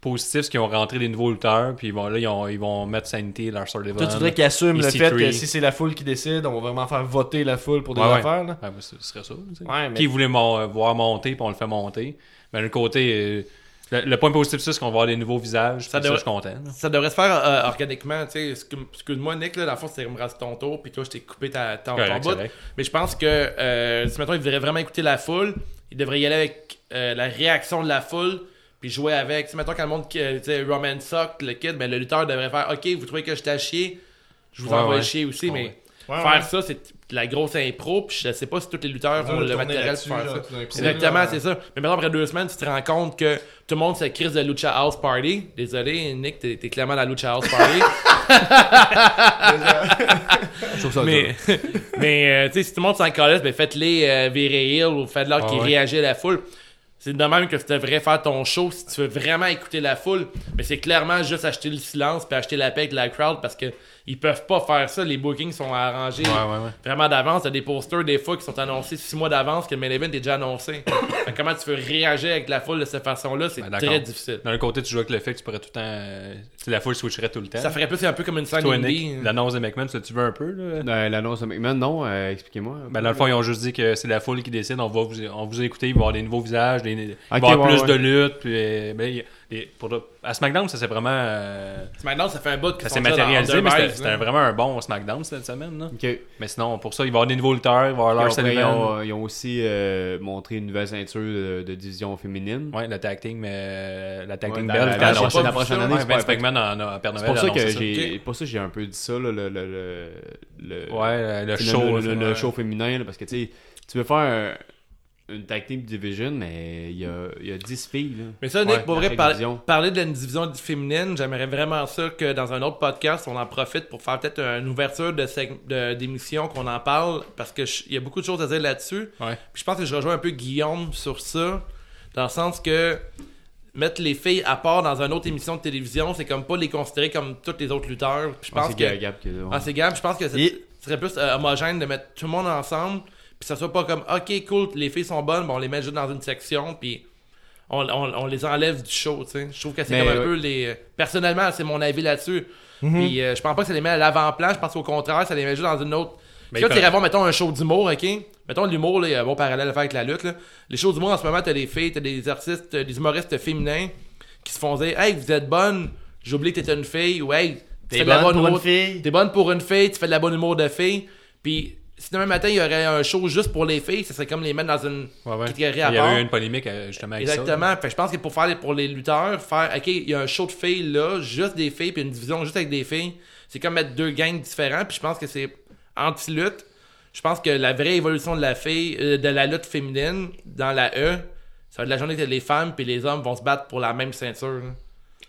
positif, c'est qu'ils ont rentré des nouveaux lutteurs. Puis bon, là, ils, ont- ils vont mettre Sanity, Lars Sullivan. Toi, tu voudrais qu'ils assument le EC3. fait que si c'est la foule qui décide, on va vraiment faire voter la foule pour des Ouais, ouais. affaires. Là. Ouais, ce serait ça. tu sais. Ouais, mais- Qui voulait mon- voir monter, puis on le fait monter. Mais d'un côté, euh, le, le point positif, c'est qu'on va avoir des nouveaux visages. Ça Ça, devrait- je suis content. là. Ça devrait se faire euh, organiquement, tu sais. Excuse- Excuse-moi, Nick, là, dans le fond, c'est me reste ton tour, puis toi, je t'ai coupé ta, ton, ton Correct, bout. Mais je pense que, euh, si mettons, il devrait vraiment écouter la foule, il devrait y aller avec euh, la réaction de la foule, puis jouer avec. Si mettons, quand le monde, euh, tu sais, Roman Sock, le kid, ben, le lutteur devrait faire Ok, vous trouvez que je t'ai chier, je vous Ouais, envoie ouais. chier aussi, Ouais, mais. Ouais. Faire ouais. ça, c'est de la grosse impro, puis je sais pas si tous les lutteurs ont le matériel pour faire là, ça. coup, Exactement, c'est ça. Mais maintenant, après deux semaines, tu te rends compte que tout le monde se crise de Lucha House Party. Désolé, Nick, t'es t'es clairement la Lucha House Party. [laughs] Je trouve ça mais, [laughs] mais euh, tu sais, si tout le monde s'en calisse, ben faites-les euh, virer ou faites-leur Ah qui ouais. réagit à la foule. C'est de même que tu devrais faire ton show si tu veux vraiment écouter la foule. Mais c'est clairement juste acheter le silence puis acheter la paix avec la crowd parce que ils peuvent pas faire ça. Les bookings sont arrangés Ouais, ouais, ouais. vraiment d'avance. T'as des posters des fois qui sont annoncés six mois d'avance que le main event est déjà annoncé. [coughs] Fait comment tu veux réagir avec la foule de cette façon-là, c'est Ben, très difficile. D'un côté, tu joues avec le fait que tu pourrais tout le temps. euh, la foule switcherait tout le temps. Ça ferait plus un peu comme une scène indie. Nick, l'annonce de McMahon, ça tu veux un peu là? Euh, L'annonce de McMahon, non, euh, expliquez-moi. Ben, dans le fond, ils ont juste dit que c'est la foule qui décide. On va vous, on vous écouter, il va y avoir des nouveaux visages, des, il va y avoir ouais, plus ouais. de luttes. Puis, euh, ben, y des- pour le- à SmackDown, ça c'est vraiment. euh, SmackDown, ça fait un bout que ça s'est matérialisé, mais c'était- vraiment un bon SmackDown cette semaine. Là. Mais sinon, pour ça, il va y avoir des nouveaux lutteurs, il va y avoir après, ils, ont, ils ont aussi euh, montré une nouvelle ceinture de, de division féminine. Ouais, la tag team, mais euh, la tag team la- belle. la- la- prochaine année, Ouais, c'est pas Vince McMahon en Père C'est pour ça que j'ai. Pour ça que j'ai un peu dit ça, là, le, le, le, le- Ouais, le le- show. le, féminin, là, parce que tu sais, tu veux faire un- une tag team division, mais il y a, il y a 10 filles. Là. Mais ça, Nick, Ouais, pour vrai, par- parler de la division féminine, j'aimerais vraiment ça que dans un autre podcast, on en profite pour faire peut-être une ouverture de d'émission, qu'on en parle, parce que je- il y a beaucoup de choses à dire là-dessus. Ouais. Puis je pense que je rejoins un peu Guillaume sur ça, dans le sens que mettre les filles à part dans une autre émission de télévision, c'est comme pas les considérer comme tous les autres lutteurs. Puis je Ah, pense c'est que... Gab- Gab qui est là, ouais. Ah, c'est grave. Je pense que c'est- Et- ce serait plus euh, homogène de mettre tout le monde ensemble. Puis ça soit pas comme, ok, cool, les filles sont bonnes, mais on les met juste dans une section. Puis on, on- on les enlève du show, tu sais. Je trouve que c'est comme un ouais. peu les. Personnellement, c'est mon avis là-dessus. Mhm. Puis euh, je pense pas que ça les met à l'avant-plan. Je pense qu'au contraire, ça les met juste dans une autre. Mais Là, tu avoir, mettons, un show d'humour, ok? Mettons l'humour, là, il y a un bon parallèle à faire avec la lutte, là. Les shows d'humour, en ce moment, t'as des filles, t'as des artistes, t'as des humoristes féminins qui se font dire, hey, vous êtes bonne, j'ai oublié que t'étais une fille, ou hey, tu T'es fais de la bonne bonne pour une fille. T'es bonne pour une fille, tu fais de la bonne humour de fille. Puis si demain matin il y aurait un show juste pour les filles, ça serait comme les mettre dans une Ouais, ouais. Il y catégorie à part. avait eu une polémique euh, justement avec ça. Exactement. Fait que je pense que pour faire les- pour les lutteurs, faire OK, il y a un show de filles là, juste des filles, puis une division juste avec des filles, c'est comme mettre deux gangs différents. Puis je pense que c'est anti-lutte. Je pense que la vraie évolution de la fille, euh, de la lutte féminine dans la E, ça va être la journée que les femmes puis les hommes vont se battre pour la même ceinture. là.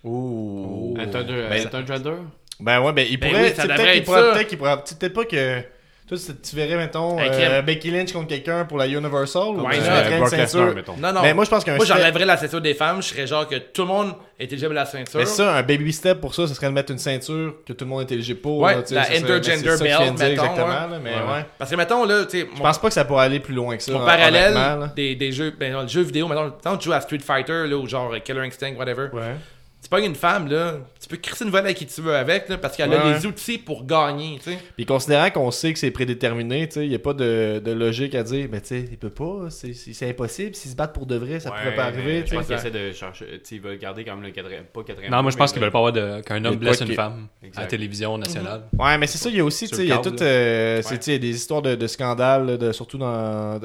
Ouh. Un thunder- Ben, un thunder? Ben ouais, ben il Ben pourrait. oui, ça c'est devrait peut-être qu'il être pourrait, ça. peut-être qu'il pourrait. Peut-être pas que. Toi, tu verrais, mettons, euh. Becky Lynch contre quelqu'un pour la Universal. ou tu mettrais une ceinture? mettons. Non, non. Mais moi, je pense qu'un Moi, step- j'enlèverais la ceinture des femmes. Je serais genre que tout le monde est éligible à la ceinture. Mais ça, un baby step pour ça, ce serait de mettre une ceinture que tout le monde est éligible pour. Ouais, là, la intergender belt, dire mettons, Exactement, ouais. là, mais Ouais. Parce que mettons là, tu sais, Je pense pas que ça pourrait aller plus loin que ça. Mon parallèle des, des jeux, ben, non, le jeu vidéo, maintenant, quand tu joues à Street Fighter, là, ou genre Killer Instinct, whatever, Ouais. tu pognes une femme, là, peux crisser une volée à qui tu veux avec, là, parce qu'elle Ouais, a les outils pour gagner, tu sais. Puis considérant qu'on sait que c'est prédéterminé, tu sais, il n'y a pas de, de logique à dire, mais tu sais, il peut pas, c'est impossible. S'ils se battent pour de vrai, ça pourrait pas arriver. tu Je pense qu'ils essaient de chercher. Tu sais, ils veulent garder quand même le quatrième. Pas quatrième. Non, moi je pense qu'ils le- veulent pas avoir de- qu'un homme blesse une femme à la télévision nationale. Ouais, mais c'est ça, il y a aussi, il y a câble, tout, euh, des histoires de, de scandales, surtout dans,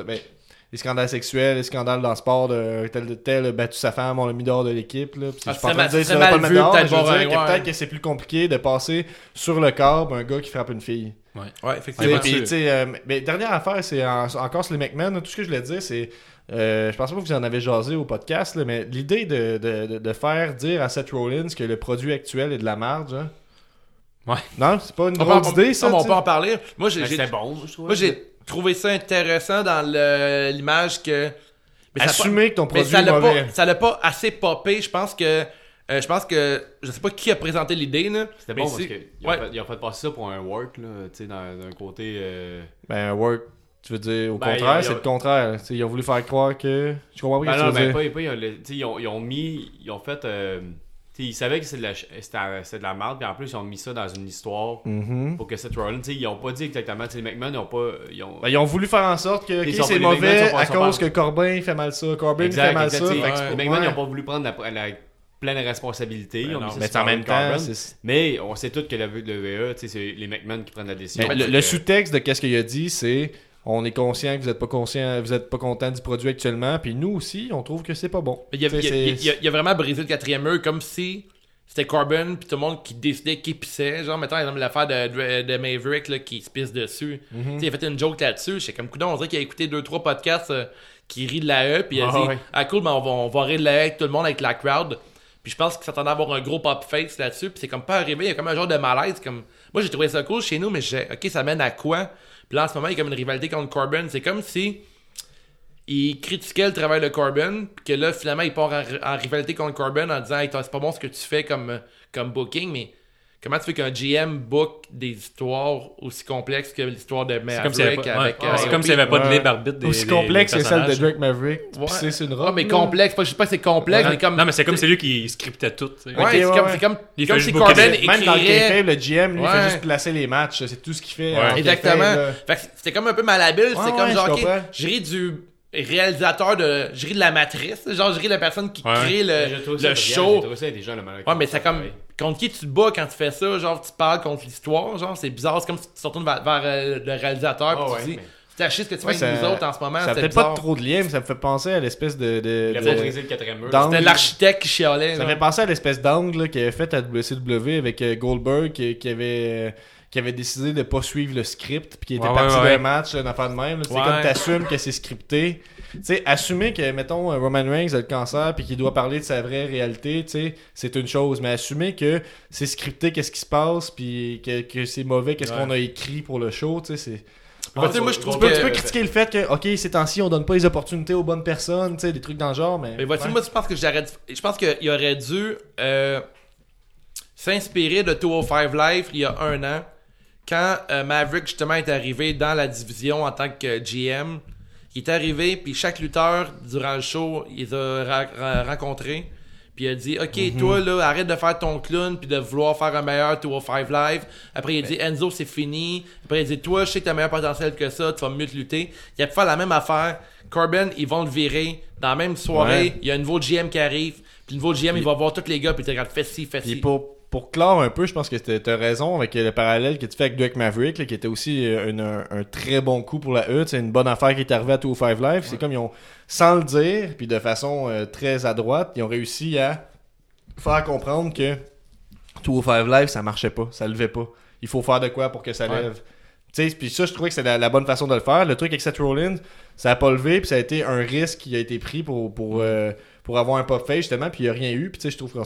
ben, des scandales sexuels, des scandales dans le sport, de tel de tel a battu sa femme, on l'a mis dehors de l'équipe, là. Puis Ah, je suis pas en c'est train mal- de dire c'est ça va pas mal le mettre vu, dehors, mais peut-être je veux voir dire que ouais. peut-être que c'est plus compliqué de passer sur le corps un gars qui frappe une fille. Ouais, Tu sais, effectivement. puis, tu sais, euh, mais dernière affaire, c'est en- encore sur les McMahon. là, Tout ce que je voulais dire, c'est. euh, je pense pas que vous en avez jasé au podcast, là, mais l'idée de, de, de, de faire dire à Seth Rollins que le produit actuel est de la marge. hein. Ouais. Non, c'est pas une On drôle en- d'idée, ça. on peut en parler. Moi, j'ai, Mais j'ai- C'était bon, je trouve. moi, j'ai trouvé ça intéressant dans le- l'image que. mais ça Assumer que ton Mais produit ça est l'a mauvais. pas, ça l'a pas assez popé. Je pense que, euh, je pense que, je sais pas qui a présenté l'idée là. C'était mais bon parce qu'ils ont, ouais. fait- ils ont fait passer ça pour un work, là, tu sais, d'un côté. euh, Ben, work, tu veux dire, au Ben, contraire, a- c'est le contraire. Tu sais, ils ont voulu faire croire que. Je comprends pas Ben ce que non, tu veux ben dire. pas, pas, ils, ont, le- tu sais, ils, ont, ils ont mis. Ils ont fait. euh, ils savaient que c'est de la, c'était c'était de la merde, puis en plus, ils ont mis ça dans une histoire Mhm. pour que Seth Rollins. Ils ont pas dit exactement. Les McMahon, ils ont pas. Ils ont, Ben, ils ont voulu faire en sorte que ok, Ils sont- c'est mauvais à cause que Corbin fait mal ça, Corbin exact, fait mal exact, ça. fait Les McMahon, ils ont pas voulu prendre la, la pleine responsabilité. Ils ont Ben mis non. ça Mais en même temps, c'est- Mais on sait tous que le, le VE, tu sais, c'est les McMahon qui prennent la décision. Mais le, le sous-texte de qu'est-ce qu'il a dit, c'est on est conscient que vous êtes pas conscient, vous êtes pas content du produit actuellement, puis nous aussi, on trouve que c'est pas bon. Il, il a- vraiment brisé le quatrième mur comme si c'était Corbin puis tout le monde qui décidait qui pissait. Genre, mettons exemple, l'affaire de, de, de Maverick là, qui se pisse dessus. Mhm. Il a fait une joke là-dessus. J'étais comme coudon, on dirait qu'il a écouté deux trois podcasts euh, qui rient de la E puis il a Ah dit ouais. Ah cool, mais on va, on va rire de la E avec tout le monde, avec la crowd. Puis je pense qu'il s'attendait à avoir un gros pop face là-dessus. Puis c'est comme pas arrivé. Il y a comme un genre de malaise. Comme... Moi j'ai trouvé ça cool chez nous, mais j'ai ok, ça mène à quoi? Puis là en ce moment, il y a comme une rivalité contre Corbin. C'est comme si il critiquait le travail de Corbin, puis que là, finalement, il part en, rivalité contre Corbin en disant c'est pas bon ce que tu fais comme, comme booking, mais comment tu fais qu'un GM book des histoires aussi complexes que l'histoire de C'est Maverick pas, avec. ouais, euh, c'est comme s'il n'y avait pas de libre arbitre des Aussi complexe des que celle de. Drake Maverick. Ouais. pisser sur une Ah, robe. mais complexe, je sais pas si c'est complexe, Ouais. mais comme. Non, mais c'est comme c'est lui qui scriptait tout. Ouais, c'est ouais, comme, ouais. c'est comme, comme si Corbin Même dans le kayfabe, le GM, lui, fait juste placer les matchs. C'est tout ce qu'il fait. Exactement. c'était comme un peu malhabile. Ouais, c'est comme genre, je ok, comprends. je ris du réalisateur de. Je ris de la matrice. Genre, je ris de la personne qui Ouais. crée le, show. Ouais, mais c'est comme. Contre qui tu te bats quand tu fais ça? Genre, tu parles contre l'histoire. Genre, c'est bizarre. C'est comme si tu te retournes vers, vers, euh, le réalisateur. Puis ouais, tu dis, mais- ce que tu fais avec nous autres en ce moment. Ça peut-être pas trop de lien, mais ça me fait penser à l'espèce de. de, Il a de- brisé le quatrième mur. dans- C'était l'architecte qui chialait. Ça là. fait penser à l'espèce d'angle qu'il avait fait à WCW avec euh, Goldberg qui, qui avait, qui avait décidé de pas suivre le script puis qui était Ouais, parti ouais, d'un match, une affaire de même. C'est Ouais. comme t'assumes que c'est scripté. Tu sais, assumer que, mettons, Roman Reigns a le cancer puis qu'il doit parler de sa vraie réalité, tu sais, c'est une chose. Mais assumer que c'est scripté, qu'est-ce qui se passe, puis que, que c'est mauvais, qu'est-ce Ouais. qu'on a écrit pour le show, tu sais, c'est... Moi, je Tu trouve peux, que- tu peux critiquer le fait que, ok, ces temps-ci, on donne pas les opportunités aux bonnes personnes, tu sais, des trucs dans le genre, mais. Mais vois-tu, Ouais. moi, je pense que dû- Je pense qu'il aurait dû euh, s'inspirer de 205 Live il y a un an, quand euh, Maverick, justement, est arrivé dans la division en tant que GM. Il est arrivé, puis chaque lutteur, durant le show, il a ra- ra- rencontrés. Puis il a dit, OK, Mhm. toi, là, arrête de faire ton clown, puis de vouloir faire un meilleur 205 Live. Après, il a dit, Enzo, c'est fini. Après, il a dit, toi, je sais que t'as meilleur potentiel que ça, tu vas mieux te lutter. Il a pu faire la même affaire. Corbin, ils vont le virer. Dans la même soirée, Ouais. il y a un nouveau GM qui arrive. Puis le nouveau GM, il va voir tous les gars, puis il te regarde, fais ci, fais ci. pour, pour clore un peu, je pense que t'as t'as raison avec le parallèle que tu fais avec Drake Maverick, là, qui était aussi euh, une- un, un très bon coup pour la E. C'est une bonne affaire qui est arrivée à 205 Live. C'est comme ils ont, sans le dire, puis de façon euh, très à droite, ils ont réussi à faire comprendre que 205 Live, ça marchait pas, ça levait pas. Il faut faire de quoi pour que ça Ouais. lève. Tu sais, puis ça, je trouvais que c'est la, la bonne façon de le faire. Le truc avec Seth Rollins, ça a pas levé, puis ça a été un risque qui a été pris pour, pour, euh, pour avoir un pop face, justement, puis il n'y a rien eu. Puis tu sais, je trouve cas,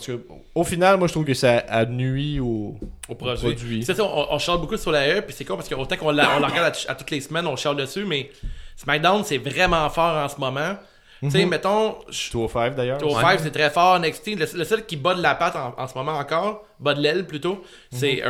au final, moi, je trouve que ça a nuit au, au produit. produit. C'est ça, on, on charle beaucoup sur la E, puis c'est con parce que autant qu'on la, on la regarde à, à toutes les semaines, on charle dessus, mais SmackDown, c'est vraiment fort en ce moment. Tu sais, mettons, je- 205 d'ailleurs. au 5, c'est très fort. NXT, le, le seul qui bat de la patte en, en ce moment encore, bat de l'aile plutôt, c'est.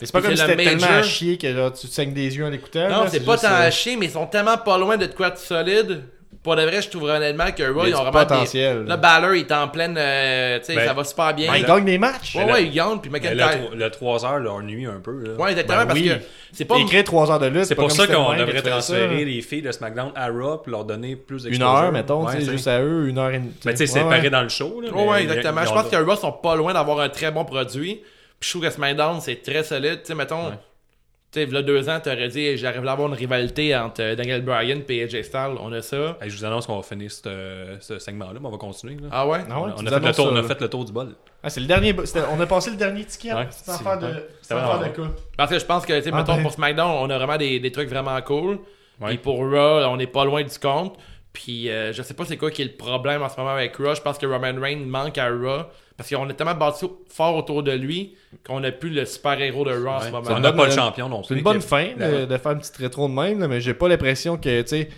Mais c'est pas comme si c'était le tellement à chier que là, tu te saignes des yeux en l'écoutant. Non, c'est pas tant euh, à chier, mais ils sont tellement pas loin de quoi de solide. Pour de vrai, je trouve honnêtement que Raw, Il ils a ont du vraiment potentiel, Des... là. Là, Balor, il est en pleine. euh, tu sais, Ben, ça va super bien. Ben, il gagne des matchs. ouais, ouais, il gagne, puis Mais McIntyre. le, le 3 heures leur nuit un peu. Là. Ouais, exactement, Ben parce oui. que c'est pas. Écrire 3 heures de lutte. C'est pour ça qu'on devrait ça. transférer les filles de SmackDown à Raw pour leur donner plus Une d'exposure. heure, mettons, Ouais, tu sais, c'est- juste à eux, une heure et demie. Mais tu sais, Ouais, séparé dans le show. Là, Ouais, exactement. Je pense que Raw sont pas loin d'avoir un très bon produit. Puis je trouve que SmackDown, c'est très solide. Tu sais, mettons, Ouais. Tu sais, il y a deux ans, t'aurais dit, j'arrive à avoir une rivalité entre euh, Daniel Bryan et AJ Styles. On a ça. Hey, je vous annonce qu'on va finir ce, ce segment-là, mais on va continuer. là. Ah ouais? Ah ouais, on, tu a fait le tour, ça, on a fait le tour du bol. Ah, c'est le dernier. On a passé le dernier ticket. Ouais, c'est en c'est- faire de, faire cas. Parce que je pense que, tu sais, Ah mettons, ben. pour SmackDown, on a vraiment des, des trucs vraiment cool. Ouais. Puis pour Raw, on n'est pas loin du compte. Puis euh, je sais pas c'est quoi qui est le problème en ce moment avec Raw. Je pense que Roman Reigns manque à Raw. Parce qu'on est tellement bâti fort autour de lui qu'on n'a plus le super-héros de Raw en ce moment. On n'a pas le champion non plus. C'est une bonne fin de, de faire une petite rétro de même, là, mais j'ai pas l'impression que, tu sais,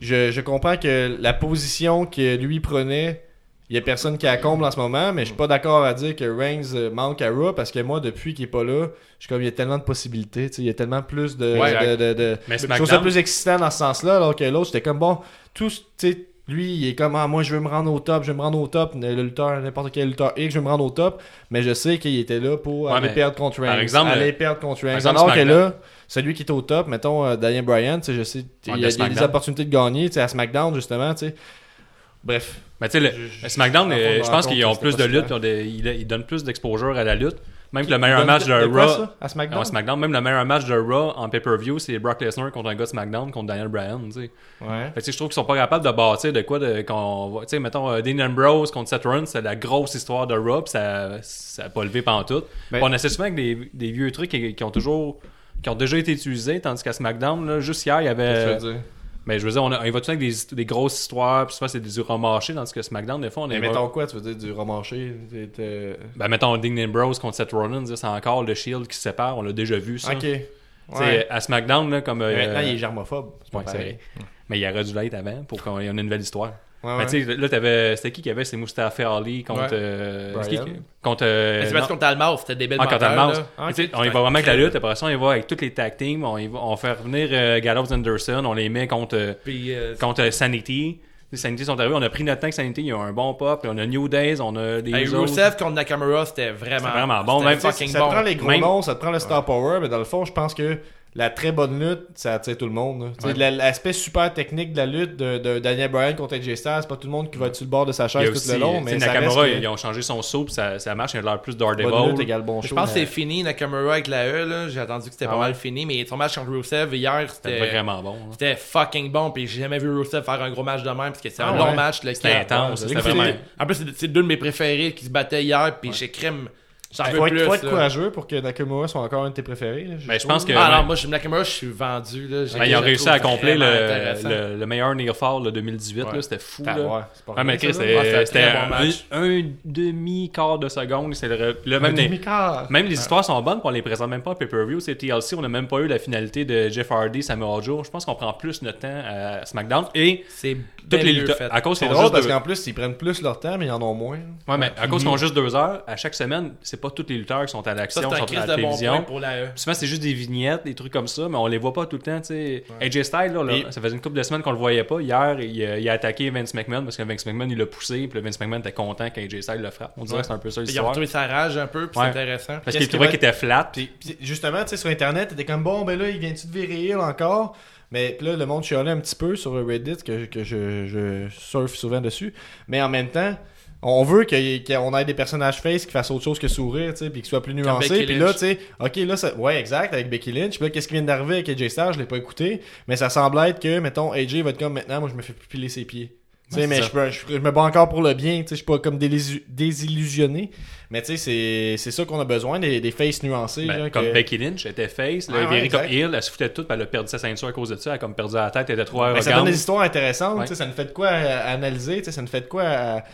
je, je comprends que la position que lui prenait, il y a personne qui la comble en ce moment, mais je suis pas d'accord à dire que Reigns euh, manque à Raw parce que moi, depuis qu'il est pas là, je suis comme, il y a tellement de possibilités, tu sais, il y a tellement plus de. Ouais, de, de- de- Mais je trouve ça plus excitant dans ce sens-là, alors que l'autre, j'étais comme, bon, tout, tu sais, lui, il est comme, ah, moi, je veux me rendre au top, je veux me rendre au top, le lutteur, n'importe quel lutteur X, je veux me rendre au top, mais je sais qu'il était là pour Ouais, aller perdre contre Reigns, exemple, aller le- perdre contre Reigns. exemple, Alors que SmackDown. là, celui qui est au top, mettons euh, Daniel Bryan, tu sais, je sais, il y, a- y des SmackDown. opportunités de gagner, tu sais, à SmackDown, justement, tu sais. Bref. Mais tu sais, le- Je- je- SmackDown, je- euh, je pense qu'ils ont plus de lutte, ils- ils donnent plus d'exposure à la lutte. Même que le Il meilleur match de, Raw. à SmackDown? Ouais, SmackDown. Même le meilleur match de Raw en pay-per-view, c'est Brock Lesnar contre un gars de SmackDown contre Daniel Bryan. tu sais. Ouais. Fait que, je trouve qu'ils sont pas capables de bâtir de quoi de, qu'on Tu sais, mettons, euh, Dean Ambrose contre Seth Rollins, c'est la grosse histoire de Raw, pis ça, ça a pas levé pendant tout. Ben- on essaie souvent avec des, des vieux trucs qui, qui ont toujours. qui ont déjà été utilisés, tandis qu'à SmackDown, là, juste hier, il y Qu'est-ce que avait. Mais je veux dire, on, a- on va tout avec des, des grosses histoires, puis souvent c'est du remâché, tandis que SmackDown, des fois, on Mais est. mettons quoi, tu veux dire, du remarché? Ben, mettons, Dean Ambrose contre Seth Rollins, c'est encore le Shield qui se sépare, on l'a déjà vu, ça. Ok. Ouais. À SmackDown, là, comme. Mais euh, Maintenant, il est germophobe. C'est pas ouais, pareil. Mais il aurait dû l'être avant pour qu'on ait une nouvelle histoire. Ouais, Mais ouais. tu sais, là, t'avais. C'était qui qui avait ses Mustafa Ali contre. Ouais. euh, c'est qui contre. euh, c'est parce qu'on t'a le mouse, c'était des belles Ah. Ah. On y va vraiment avec la lutte, après ça, on y va avec toutes les tag teams, on, y va, on fait revenir euh, Gallows Anderson, on les met contre, euh, Puis, euh, contre euh, Sanity. Les Sanity sont arrivés, on a pris notre temps que Sanity, ils ont un bon pop, puis on a New Days, on a des hey. Rusev contre Nakamura, c'était vraiment, C'était vraiment bon, c'était même- fucking ça bon. te prend les gros Même- noms, ça te prend le star power, mais dans le fond, je pense que la très bonne lutte, ça attire tout le monde. Ouais. L'aspect super technique de la lutte de, de Daniel Bryan contre AJ Styles, c'est pas tout le monde qui va être sur le bord de sa chaise tout aussi, le long, mais ça Nakamura, reste que ils ont changé son saut, puis ça, ça marche, il a l'air plus Daredevil. égale bon Je show. pense que c'est fini, Nakamura avec la E, là. J'ai attendu que c'était Ah pas ouais? mal fini, mais son match contre Rusev hier, C'était c'était vraiment bon. hein. c'était fucking bon. Puis j'ai jamais vu Rusev faire un gros match de même, parce que c'est Ah un ouais? long match. C'était intense, vraiment. En plus, c'est c'est deux de mes préférés qui se battaient hier, puis j'ai crème. J'en Il veux faut être, plus. faut être là. courageux pour que Nakamura soit encore un de tes préférés. là, Ben, je trouve. pense que- Ah ouais. non, moi, Nakamura, je suis vendu. Là. Ben, ils ont réussi à accomplir vraiment le, intéressant. le, le meilleur Near Fall de 2018. Ouais. là, C'était fou. Ah, là. ouais, c'est pas mais c'était un demi-quart de seconde. C'est le, le- Un même, les, demi-quart. même les histoires sont bonnes, puis on les présente même pas en pay-per-view. C'est TLC, on n'a même pas eu la finalité de Jeff Hardy, Samoa Joe. Je pense qu'on prend plus notre temps à SmackDown. Et C'est toutes les fait. à cause C'est drôle parce qu'en plus, ils prennent plus leur temps, mais ils en ont moins. Ouais, mais à cause qu'ils ont juste deux heures, à chaque semaine, c'est pas tous les lutteurs qui sont à l'action, un sont à la bon télévision. la E. Souvent, c'est juste des vignettes, des trucs comme ça, mais on les voit pas tout le temps. AJ Styles, là, là, Et- ça faisait une couple de semaines qu'on le voyait pas. Hier, il, a- il a attaqué Vince McMahon parce que Vince McMahon, il l'a poussé, puis Vince McMahon était content qu'AJ Styles le frappe. On dirait Ouais. que c'est un peu ça ont l'histoire. retrouvé sa rage un peu, puis c'est intéressant. Parce qu'il qui trouvait va qu'il était flat. Puis, justement, tu sais, sur Internet, t'étais comme bon, ben là, il vient-tu de virer encore? Mais là, le monde chialait un petit peu sur Reddit, que, que je, je surfe souvent dessus. Mais en même temps, on veut qu'on ait des personnages face qui fassent autre chose que sourire, tu sais, puis qui soient plus nuancés. Puis là, tu sais, ok, là, ça, ouais, exact, avec Becky Lynch. Puis là, qu'est-ce qui vient d'arriver avec AJ Styles? Je l'ai pas écouté. Mais ça semble être que, mettons, AJ va être comme maintenant, moi, je me fais plus piler ses pieds. Tu sais, Ouais, mais je, me- je- je me bats encore pour le bien, tu sais, je suis pas comme désillusionné. Mais tu sais, c'est- ça qu'on a besoin, des, des faces nuancés. Ben, genre, comme que- Becky Lynch elle était face, là, Ouais, ouais, virait comme heel, elle se foutait de tout, puis elle a perdu sa ceinture à cause de ça, elle a comme perdu la tête, elle était trop Ben, ça donne arrogante. des histoires intéressantes, Ouais. tu sais, ça nous fait de quoi à, à analyser, tu sais, ça nous fait de quoi à...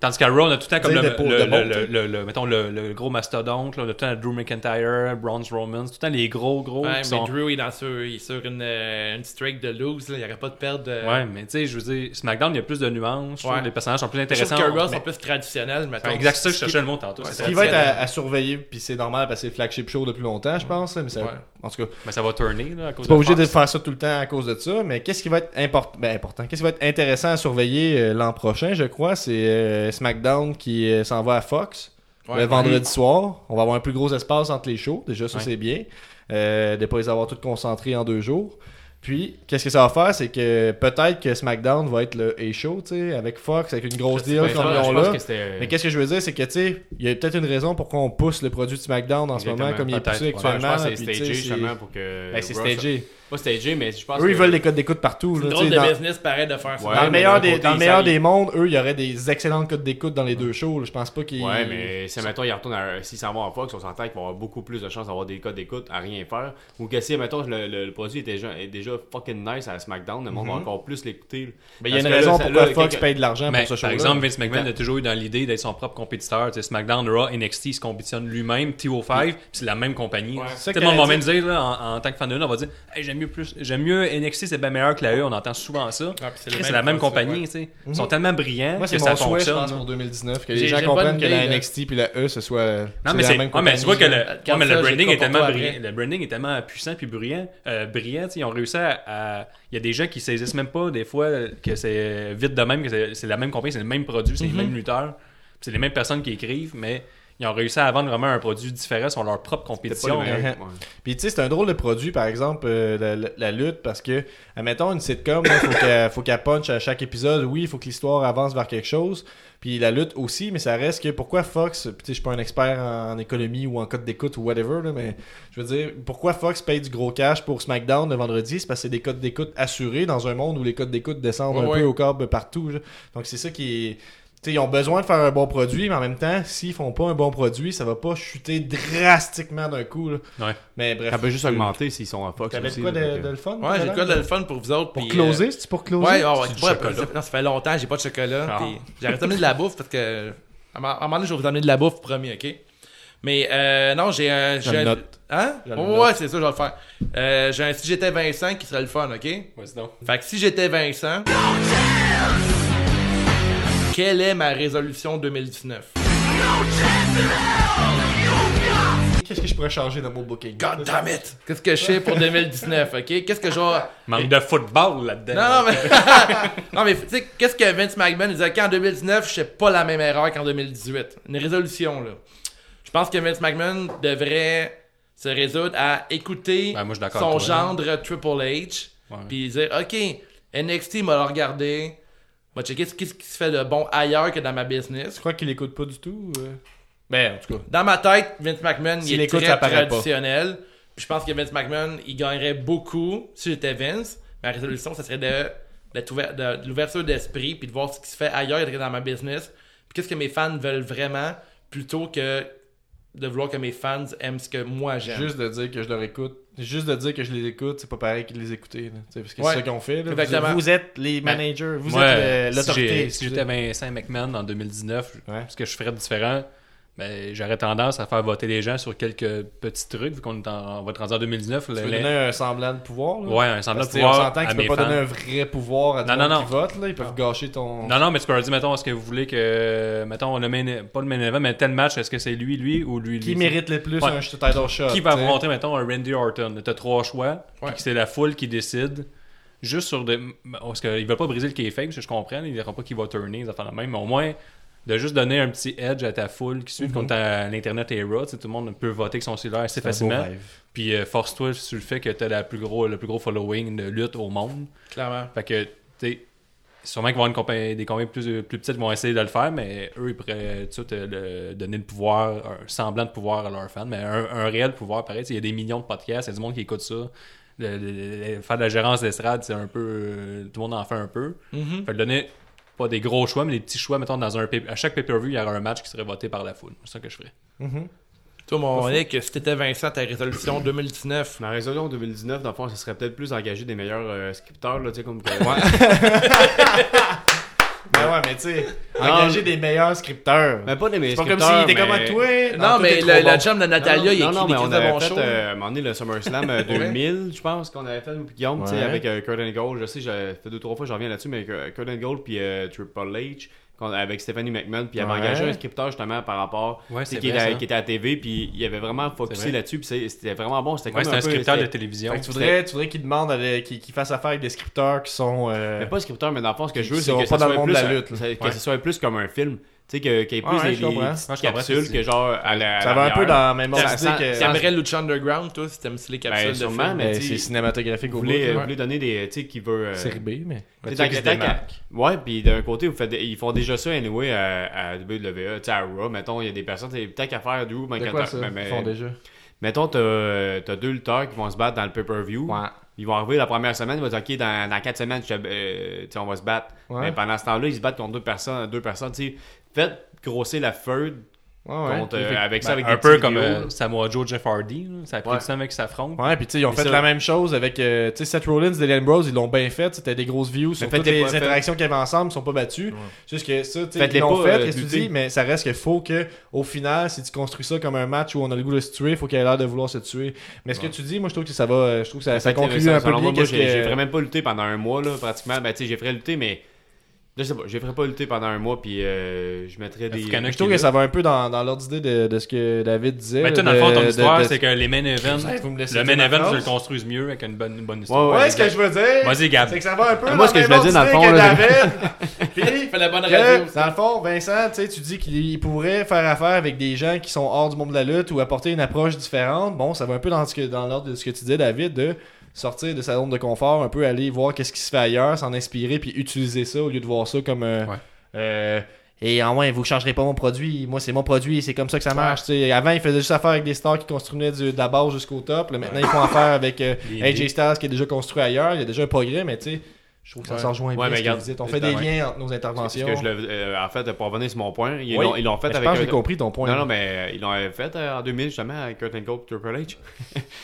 Tandis qu'à Raw, on a tout le temps comme le, le, le- le- le- mettons, le, le gros mastodonte, là, on a tout le temps Drew McIntyre, Braun Strowman, tout le temps les gros gros Ouais, mais sont... Drew, il est, dans sur, il est sur une, euh, une streak de lose. Là. Il n'y aurait pas de perte de. Ouais, mais tu sais, je veux dire, SmackDown, il y a plus de nuances, Ouais. les personnages sont plus intéressants. que Raw Mais- sont plus traditionnels, mettons. Ouais, exact, c'est ça que je cherchais le mot tantôt. Ce qui va être à surveiller, puis c'est normal parce que c'est le flagship show depuis longtemps, je pense, mais ça... En tout cas, Mais ça va tourner, là, à cause pas obligé de faire ça tout le temps à cause de ça, mais qu'est-ce qui va être import- ben, important, qu'est-ce qui va être intéressant à surveiller euh, l'an prochain, je crois, c'est euh, SmackDown qui euh, s'en va à Fox. Ouais. le vendredi soir. On va avoir un plus gros espace entre les shows. Déjà, ça, Ouais. c'est bien. Euh, de pas les avoir tous concentrés en deux jours. Puis, qu'est-ce que ça va faire, c'est que peut-être que SmackDown va être le A-Show, tu sais, avec Fox, avec une grosse deal comme ils ont là. que c'était- Mais qu'est-ce que je veux dire, c'est que, tu sais, il y a peut-être une raison pourquoi on pousse le produit de SmackDown en ce moment, comme il est poussé actuellement. c'est stagé justement pour que. Ben, c'est stagé. Pas stagé, mais je pense Eux, ils que- veulent des codes d'écoute partout. C'est drôle de dans- business pareil de faire ça. Ouais, Dans le mais meilleur, des, côté, dans le ils meilleur savent- des mondes, eux, il y aurait des excellentes codes d'écoute dans les deux shows. là. Je pense pas qu'ils. Ouais, mais si, mettons, il retourne à. S'il s'en va en Fox, on s'entend qu'il va avoir beaucoup plus de chances d'avoir des codes d'écoute à rien faire. Ou que si, mettons, le, le- le produit est déjà, est déjà fucking nice à SmackDown, le monde va Mhm. encore plus l'écouter. Ben, il y a une raison là, pourquoi là, Fox paye de l'argent Mais, pour ce par show-là. exemple, Vince McMahon a toujours eu dans l'idée d'être son propre compétiteur. Tu sais, SmackDown, Raw, NXT, il se compétitionne lui-même, TO5, puis c'est la même compagnie. Tout le monde va même dire, là, en, tant que fan de on va dire Hey, j'aime mieux plus j'aime mieux NXT, c'est bien meilleur que la E, on entend souvent ça. Puis c'est même la même compagnie, ouais. tu sais. Ils sont tellement brillants Moi, que c'est ça mon souhait, je fonctionne. pense, là. pour 2019. Que les gens comprennent que la. NXT puis la E, ce soit. Non, c'est mais la c'est. même Ouais, mais tu vois que le, branding est tellement brillant. Le branding est tellement puissant puis brillant, euh, brillant. tu sais, Ils ont réussi à, à- Il y a des gens qui saisissent même pas des fois que c'est vite de même, que c'est- c'est la même compagnie, c'est le même produit, c'est les mêmes lutteurs, c'est les mêmes personnes qui écrivent, mais ils ont réussi à vendre vraiment un produit différent sur leur propre compétition. Ouais. Ouais. Puis tu sais, c'est un drôle de produit, par exemple, euh, la, la- la lutte, parce que, admettons, une sitcom, il faut qu'elle faut qu'elle punch à chaque épisode. Oui, il faut que l'histoire avance vers quelque chose. Puis la lutte aussi, mais ça reste que pourquoi Fox, puis tu sais, je suis pas un expert en, économie ou en code d'écoute ou whatever, là, mais je veux dire, pourquoi Fox paye du gros cash pour SmackDown le vendredi? C'est parce que c'est des codes d'écoute assurés dans un monde où les codes d'écoute descendent Ouais, un ouais. peu au câble partout. là. Donc c'est ça qui est. Tu sais, ils ont besoin de faire un bon produit, mais en même temps, s'ils font pas un bon produit, ça va pas chuter drastiquement d'un coup. Là. Ouais. Mais bref. Ça peut juste augmenter s'ils sont en Fox. T'avais quoi de, le fun? Ouais, j'ai quoi de le fun pour vous autres. Pour closer, c'est pour euh, closer? Ouais, ouais, C'est du ouais, chocolat. non, ça fait longtemps, j'ai pas de chocolat. Ah. J'ai arrêté de la bouffe parce que. À un moment donné, je vais vous amener de la bouffe, promis, ok? Mais euh, non, j'ai un. J'ai un-. Hein? Ouais, c'est ça, je vais le faire. Euh, j'ai un si j'étais Vincent qui serait le fun, ok? Vas-y donc. Fait que si j'étais Vincent. Quelle est ma résolution 2019? Qu'est-ce que je pourrais changer dans mon booking? God damn it! Qu'est-ce que je sais pour 2019, ok? Qu'est-ce que je vais. Manque de football là-dedans. Non, non, mais. [laughs] non, mais tu sais, qu'est-ce que Vince McMahon disait? Qu'en 2019, je fais pas la même erreur qu'en 2018. Une résolution, là. Je pense que Vince McMahon devrait se résoudre à écouter Ben, moi, son hein. gendre Triple H, puis dire, OK, NXT m'a regardé, m'a checker ce qu'est-ce qui se fait de bon ailleurs que dans ma business. Tu crois qu'il écoute pas du tout? euh? Ben, en tout cas. Dans ma tête, Vince McMahon, il est écoute, très pas. traditionnel. Je pense que Vince McMahon, il gagnerait beaucoup si j'étais Vince. Ma résolution, ça serait de, de, de l'ouverture d'esprit, puis de voir ce qui se fait ailleurs que dans ma business. Puis qu'est-ce que mes fans veulent vraiment, plutôt que de vouloir que mes fans aiment ce que moi j'aime. Juste de dire que je leur écoute, juste de dire que je les écoute, c'est pas pareil que de les écouter. là. Parce que Ouais. c'est ça qu'ils ont fait. là. Exactement. Vous, vous êtes les managers, vous êtes euh, si l'autorité. si j'étais Vincent McMahon en 2019, Ouais. ce que je ferais de différent, ben, j'aurais tendance à faire voter les gens sur quelques petits trucs, vu qu'on est en, on va être rendu en 2019. Tu le- donner un semblant de pouvoir. Là? Ouais, un semblant Parce de que, on pouvoir s'entend que tu peux pas fans. donner un vrai pouvoir à tout Non, le monde non, qui vote. Là. Ils peuvent gâcher ton. Non, non, mais tu peux leur dire, mettons, est-ce que vous voulez que, mettons, le main, pas le main event, mais tel match, est-ce que c'est lui, lui ou lui, lui? Qui mérite le plus Ouais. un title shot Qui va sais? affronter, mettons, un Randy Orton? T'as trois choix, Ouais. puis c'est la foule qui décide. Juste sur des. Parce qu'ils veulent pas briser le kayfabe, je comprends. Ils diront pas qu'il va tourner, ils affaires de même. Mais au moins, de juste donner un petit edge à ta foule qui suit, Mhm. comme à l'Internet era, tu tout le monde peut voter avec son cellulaire assez facilement. Puis euh, force-toi sur le fait que t'as la plus gros, le plus gros following de lutte au monde. Clairement. Fait que, tu sais, sûrement qu'ils vont avoir une compagnie- des compagnies plus, plus petites qui vont essayer de le faire, mais eux, ils pourraient tout euh, le- donner le pouvoir, un semblant de pouvoir à leurs fans, mais un, un réel pouvoir, pareil. tu Il y a des millions de podcasts, il y a du monde qui écoute ça. Le- faire de la gérance d'estrade, c'est un peu. euh, tout le monde en fait un peu. Mhm. Fait que donner pas des gros choix, mais des petits choix, mettons, dans un pay- à chaque pay-per-view, il y aurait un match qui serait voté par la foule. C'est ça que je ferais. Toi, mon Nick, si t'étais Vincent, ta résolution 2019. Ma résolution 2019, dans le fond, ce serait peut-être plus engager des meilleurs euh, scripteurs, là, tu sais, comme que... [laughs] Ben ouais, mais tu sais, engager des meilleurs scripteurs. Mais pas des c'est meilleurs pas comme scripteurs, s'il était comme mais- à toi. Non, mais le, la chum de Natalia, il non, écrit non, des mais on de avait bons fait, euh, à un moment donné, le SummerSlam euh, 2000, je pense, qu'on avait fait, nous, puis Guillaume, tu sais, avec euh, Kurt Angle. Je sais, j'ai fait deux, trois fois, je reviens là-dessus, mais euh, Kurt Angle puis euh, Triple H, avec Stephanie McMahon, puis il avait Ouais. engagé un scripteur, justement, par rapport, Ouais, c'est qui, vrai, était, ça. qui était à la TV, puis il avait vraiment focusé là-dessus, puis c'était vraiment bon. C'était Ouais, un peu- scripteur de télévision. Fait que tu voudrais, tu des- qu'ils qu'ils fassent affaire avec des scripteurs qui sont. euh, Mais pas scripteur, mais dans le fond, ce que je veux, c'est que ça soit plus un- lutte, que ce soit plus comme un film. Tu sais, que- qu'il y ait plus Ouais, des, des petites capsules que genre à la. Ça va un peu dans la même Ça- ordre T'aimerais Lucha Underground, toi, si t'aimes les capsules Ben, de sûrement, films? mais Mais sais, c'est cinématographique Vous au bout. voulez, là. vous voulez donner des. Tu sais, qui veut. euh, Série B, mais. que- Ouais, puis d'un côté, vous faites des- ils font déjà ça anyway à, à WWE, tu sais, à Raw. Mettons, il y a des personnes, peut-être qu'à faire De McIntyre. ça? mais- Ils font déjà. Mettons, t'as t'as deux lutteurs qui vont se battre dans le pay-per-view. Ouais. Ils vont arriver la première semaine, ils vont dire, OK, dans, dans quatre semaines, je euh, tu sais, on va se battre. Ouais. Mais pendant ce temps-là, ils se battent contre deux personnes. Deux personnes tu sais. Faites grosser la feud Ouais, ouais. contre, euh, Fait- avec ça, Ben, avec un des peu comme euh. Samoa Joe, Jeff Hardy. là. Ça a pris Ouais. du temps avec qu'ils s'affrontent. Ouais, puis tu sais, ils ont fait ça- la même chose avec euh, tu sais Seth Rollins, Delian Bros, ils l'ont bien fait, c'était des grosses views sur toutes les interactions qu'ils avaient ensemble, ils sont pas battus. Juste que ça, tu sais, Faites-les ils l'ont pas, fait, euh, qu'est-ce que tu dis, mais ça reste qu'il faut que au final, si tu construis ça comme un match où on a le goût de se tuer, il faut qu'il ait l'air de vouloir se tuer. Mais ce que tu dis, moi je trouve que ça va je trouve que ça, ça conclut un peu bien j'ai vraiment pas lutté pendant un mois, là, pratiquement. Ben, tu sais, j'ai ferais lutter, mais. Je sais pas, j'ai ferais pas lutter pendant un mois, puis euh, je mettrais des. Je trouve que ça va un peu dans, dans l'ordre d'idée de, de ce que David disait. Mais toi, dans le fond, ton de- histoire, de- c'est que les main events, Ouais, vous me laissez le main ma event, tu le construises mieux avec une bonne, une bonne histoire. Ouais, Ouais, ce que je veux dire, Vas-y, Gab. c'est que ça va un peu Moi, dans ce que le je voulais dire, dans le d'idée fond, que là, David. [laughs] Puis, [laughs] Fais la bonne que, radio. dans le fond, Vincent, tu sais, tu dis qu'il pourrait faire affaire avec des gens qui sont hors du monde de la lutte ou apporter une approche différente. Bon, ça va un peu dans, ce que, dans l'ordre de ce que tu disais, David, de sortir de sa zone de confort, un peu aller voir qu'est-ce qui se fait ailleurs, s'en inspirer, puis utiliser ça au lieu de voir ça comme. euh, Ouais. euh, et en moins, vous changerez pas mon produit. Moi, c'est mon produit, c'est comme ça que ça marche. Avant, ils faisaient juste affaire avec des stars qui construisaient du- de la base jusqu'au top. Là, maintenant, ils font affaire avec euh, AJ. Styles qui est déjà construit ailleurs. Il y a déjà un progrès, mais tu sais, je trouve que ça Ouais. s'en rejoint Ouais, bien. mais ce que regarde, vous dites. On fait des ouais. liens entre nos Parce interventions. que je le- euh, en fait, pour revenir sur mon point, ils Oui. l'ont fait Mais je avec. pense que j'ai compris ton point. Non, non, mais euh, ils l'ont fait euh, en 2000 justement avec Kurt Angle et Triple H.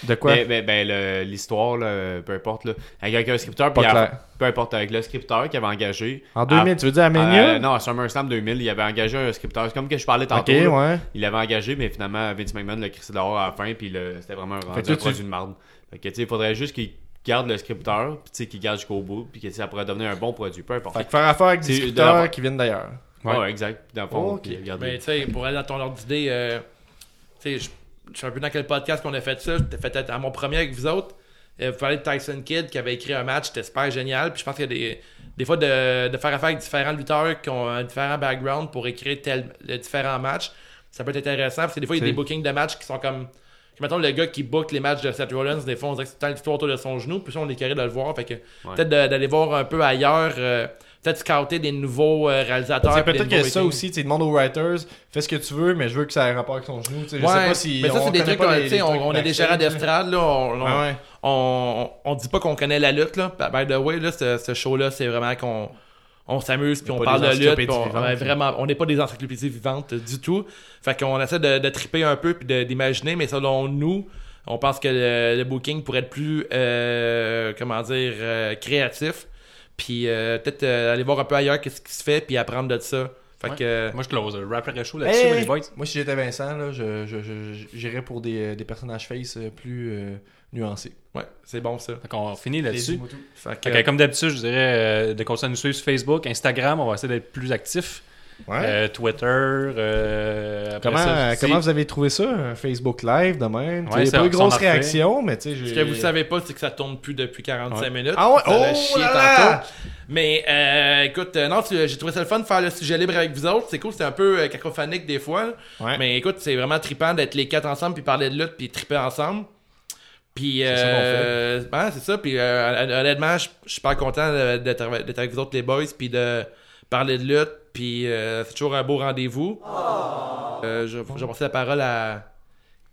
De quoi? Ben, ben, ben, le- l'histoire, peu importe, là, avec un scripteur, Pas peu importe, avec le scripteur qui avait engagé. En 2000, tu veux dire à Mania Euh, non, à SummerSlam 2000, il avait engagé un scripteur. C'est comme que je parlais tantôt. là. ouais. Il l'avait engagé, mais finalement, Vince McMahon l'a crissé dehors à la fin, puis c'était vraiment un, rendu un produit de marde. Fait que, tu sais, il faudrait juste qu'il garde le scripteur, puis tu sais, qu'il garde jusqu'au bout, puis que ça pourrait devenir un bon produit, peu importe. Fait que faire affaire avec des scripteurs la- qui viennent d'ailleurs. Ouais, ouais, exact. Puis Dans le fond, Ok. puis Mais tu sais, pour aller dans ton ordre d'idée, euh, tu sais, je je sais un peu dans quel podcast qu'on a fait ça. J'étais fait être à mon premier avec vous autres. Euh, vous parlez de Tyson Kidd qui avait écrit un match, c'était super génial. Puis je pense qu'il y a des, des fois de, de faire affaire avec différents lutteurs qui ont un différent background pour écrire tel le différent match. Ça peut être intéressant parce que des fois il y a des bookings de matchs qui sont comme. Mettons le gars qui book les matchs de Seth Rollins, des fois on dirait que c'est tout le temps l'histoire autour de son genou, puis ça on est carré de le voir. Fait que peut-être d'aller voir un peu ailleurs, euh, peut-être scouter des nouveaux euh, réalisateurs. Peut-être que ça aussi, tu sais, demande aux writers, fais ce que tu veux, mais je veux que ça ait rapport avec ton genou. tu sais, Je sais Ouais, pas si. mais ça, on c'est des trucs, qu'on- les- les on, trucs on est des gérants là. d'estrade, là. On, on, Ouais, ouais. on, on dit pas qu'on connaît la lutte, là. By the way, là, ce, ce show-là, c'est vraiment qu'on on s'amuse puis on parle de lutte. puis on, vivantes, ouais, là. vraiment, on n'est pas des encyclopédies vivantes du tout. Fait qu'on essaie de, de triper un peu puis de- d'imaginer, mais selon nous, on pense que le, le booking pourrait être plus, euh, comment dire, euh, créatif. Puis euh, peut-être euh, aller voir un peu ailleurs qu'est-ce qui se fait puis apprendre de ça. Fait Ouais. que euh, Moi, je close. Le rapper chaud là-dessus, Hey! les boys. Moi, si j'étais Vincent, là, je, j'irais pour des, des personnages face euh, plus nuancés. ouais, c'est bon ça. Fait qu'on finit là-dessus. Dis-moi tout. Fait que, Fait que, comme d'habitude, je dirais euh, de continuer à nous suivre sur Facebook, Instagram, on va essayer d'être plus actifs. Ouais. Euh, Twitter. euh, Comment, ça, comment vous avez trouvé ça, un Facebook Live de même? Ouais, Il pas eu fait. réactions, mais tu sais. Ce que vous savez pas, c'est que ça tourne plus depuis 45 Ouais. minutes. Ah ouais? Oh là là! tantôt. Mais euh, écoute, euh, non, j'ai trouvé ça le fun de faire le sujet libre avec vous autres. C'est cool, c'est un peu euh, cacophonique des fois. Ouais. Mais écoute, c'est vraiment trippant d'être les quatre ensemble puis parler de lutte puis tripper ensemble. Puis C'est euh, ben, c'est ça. Puis euh, honnêtement, je suis super content d'être avec vous autres les boys puis de parler de lutte. Puis euh, c'est toujours un beau rendez-vous. Euh, je, je vais passer la parole à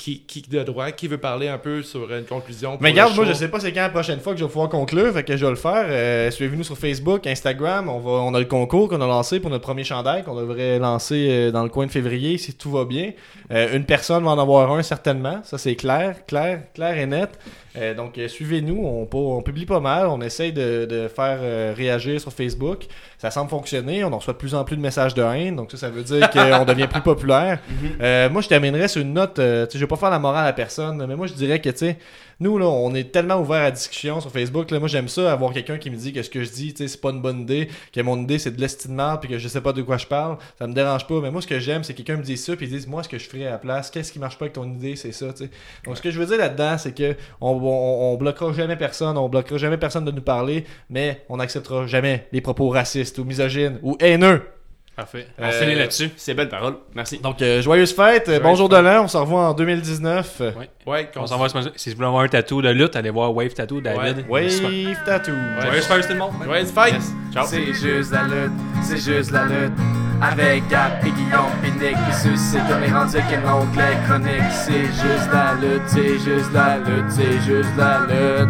qui, qui de droit, qui veut parler un peu sur une conclusion. pour Mais regarde, moi je sais pas c'est quand la prochaine fois que je vais pouvoir conclure, fait que je vais le faire. Euh, Suivez-nous sur Facebook, Instagram, on, va, on a le concours qu'on a lancé pour notre premier chandail qu'on devrait lancer euh, dans le coin de février si tout va bien. Euh, une personne va en avoir un certainement, ça c'est clair, clair, clair et net. Euh, donc euh, suivez-nous, on, pu- on publie pas mal, on essaye de, de faire euh, réagir sur Facebook. Ça semble fonctionner, on en reçoit de plus en plus de messages de haine, donc ça, ça veut dire [laughs] qu'on devient plus populaire. Euh, moi, je terminerais sur une note, euh, je vais pas faire la morale à personne, mais moi, je dirais que, tu sais, nous, là, on est tellement ouvert à discussion sur Facebook. Là, moi, j'aime ça, avoir quelqu'un qui me dit que ce que je dis, c'est pas une bonne idée, que mon idée, c'est de l'estimement, puis que je sais pas de quoi je parle. Ça me dérange pas. Mais moi, ce que j'aime, c'est que quelqu'un me dise ça, puis il dise, moi, ce que je ferais à la place, qu'est-ce qui marche pas avec ton idée, c'est ça, tu sais. Donc, ce que je veux dire là-dedans, c'est que on, on, on bloquera jamais personne, on bloquera jamais personne de nous parler, mais on n'acceptera jamais les propos racistes ou misogynes ou haineux. Parfait. On Euh, finit là-dessus. C'est belle parole. Merci. Donc, euh, joyeuse fête, euh, Joyeuse bonjour fête. de l'an, on se revoit en 2019. Euh, Ouais. Ouais, On s'en va se Si vous voulez avoir un tatou de lutte, allez voir Wave Tattoo, David. Wave. Tattoo. Ouais. Joyeuse fête, tout le monde. Joyeuse fête! Ciao. C'est juste la lutte, c'est juste la lutte. Avec Gap et Guillaume Pinique qui suscite on est rendu qu'un onglet chronique. C'est juste la lutte, c'est juste la lutte, c'est juste la lutte.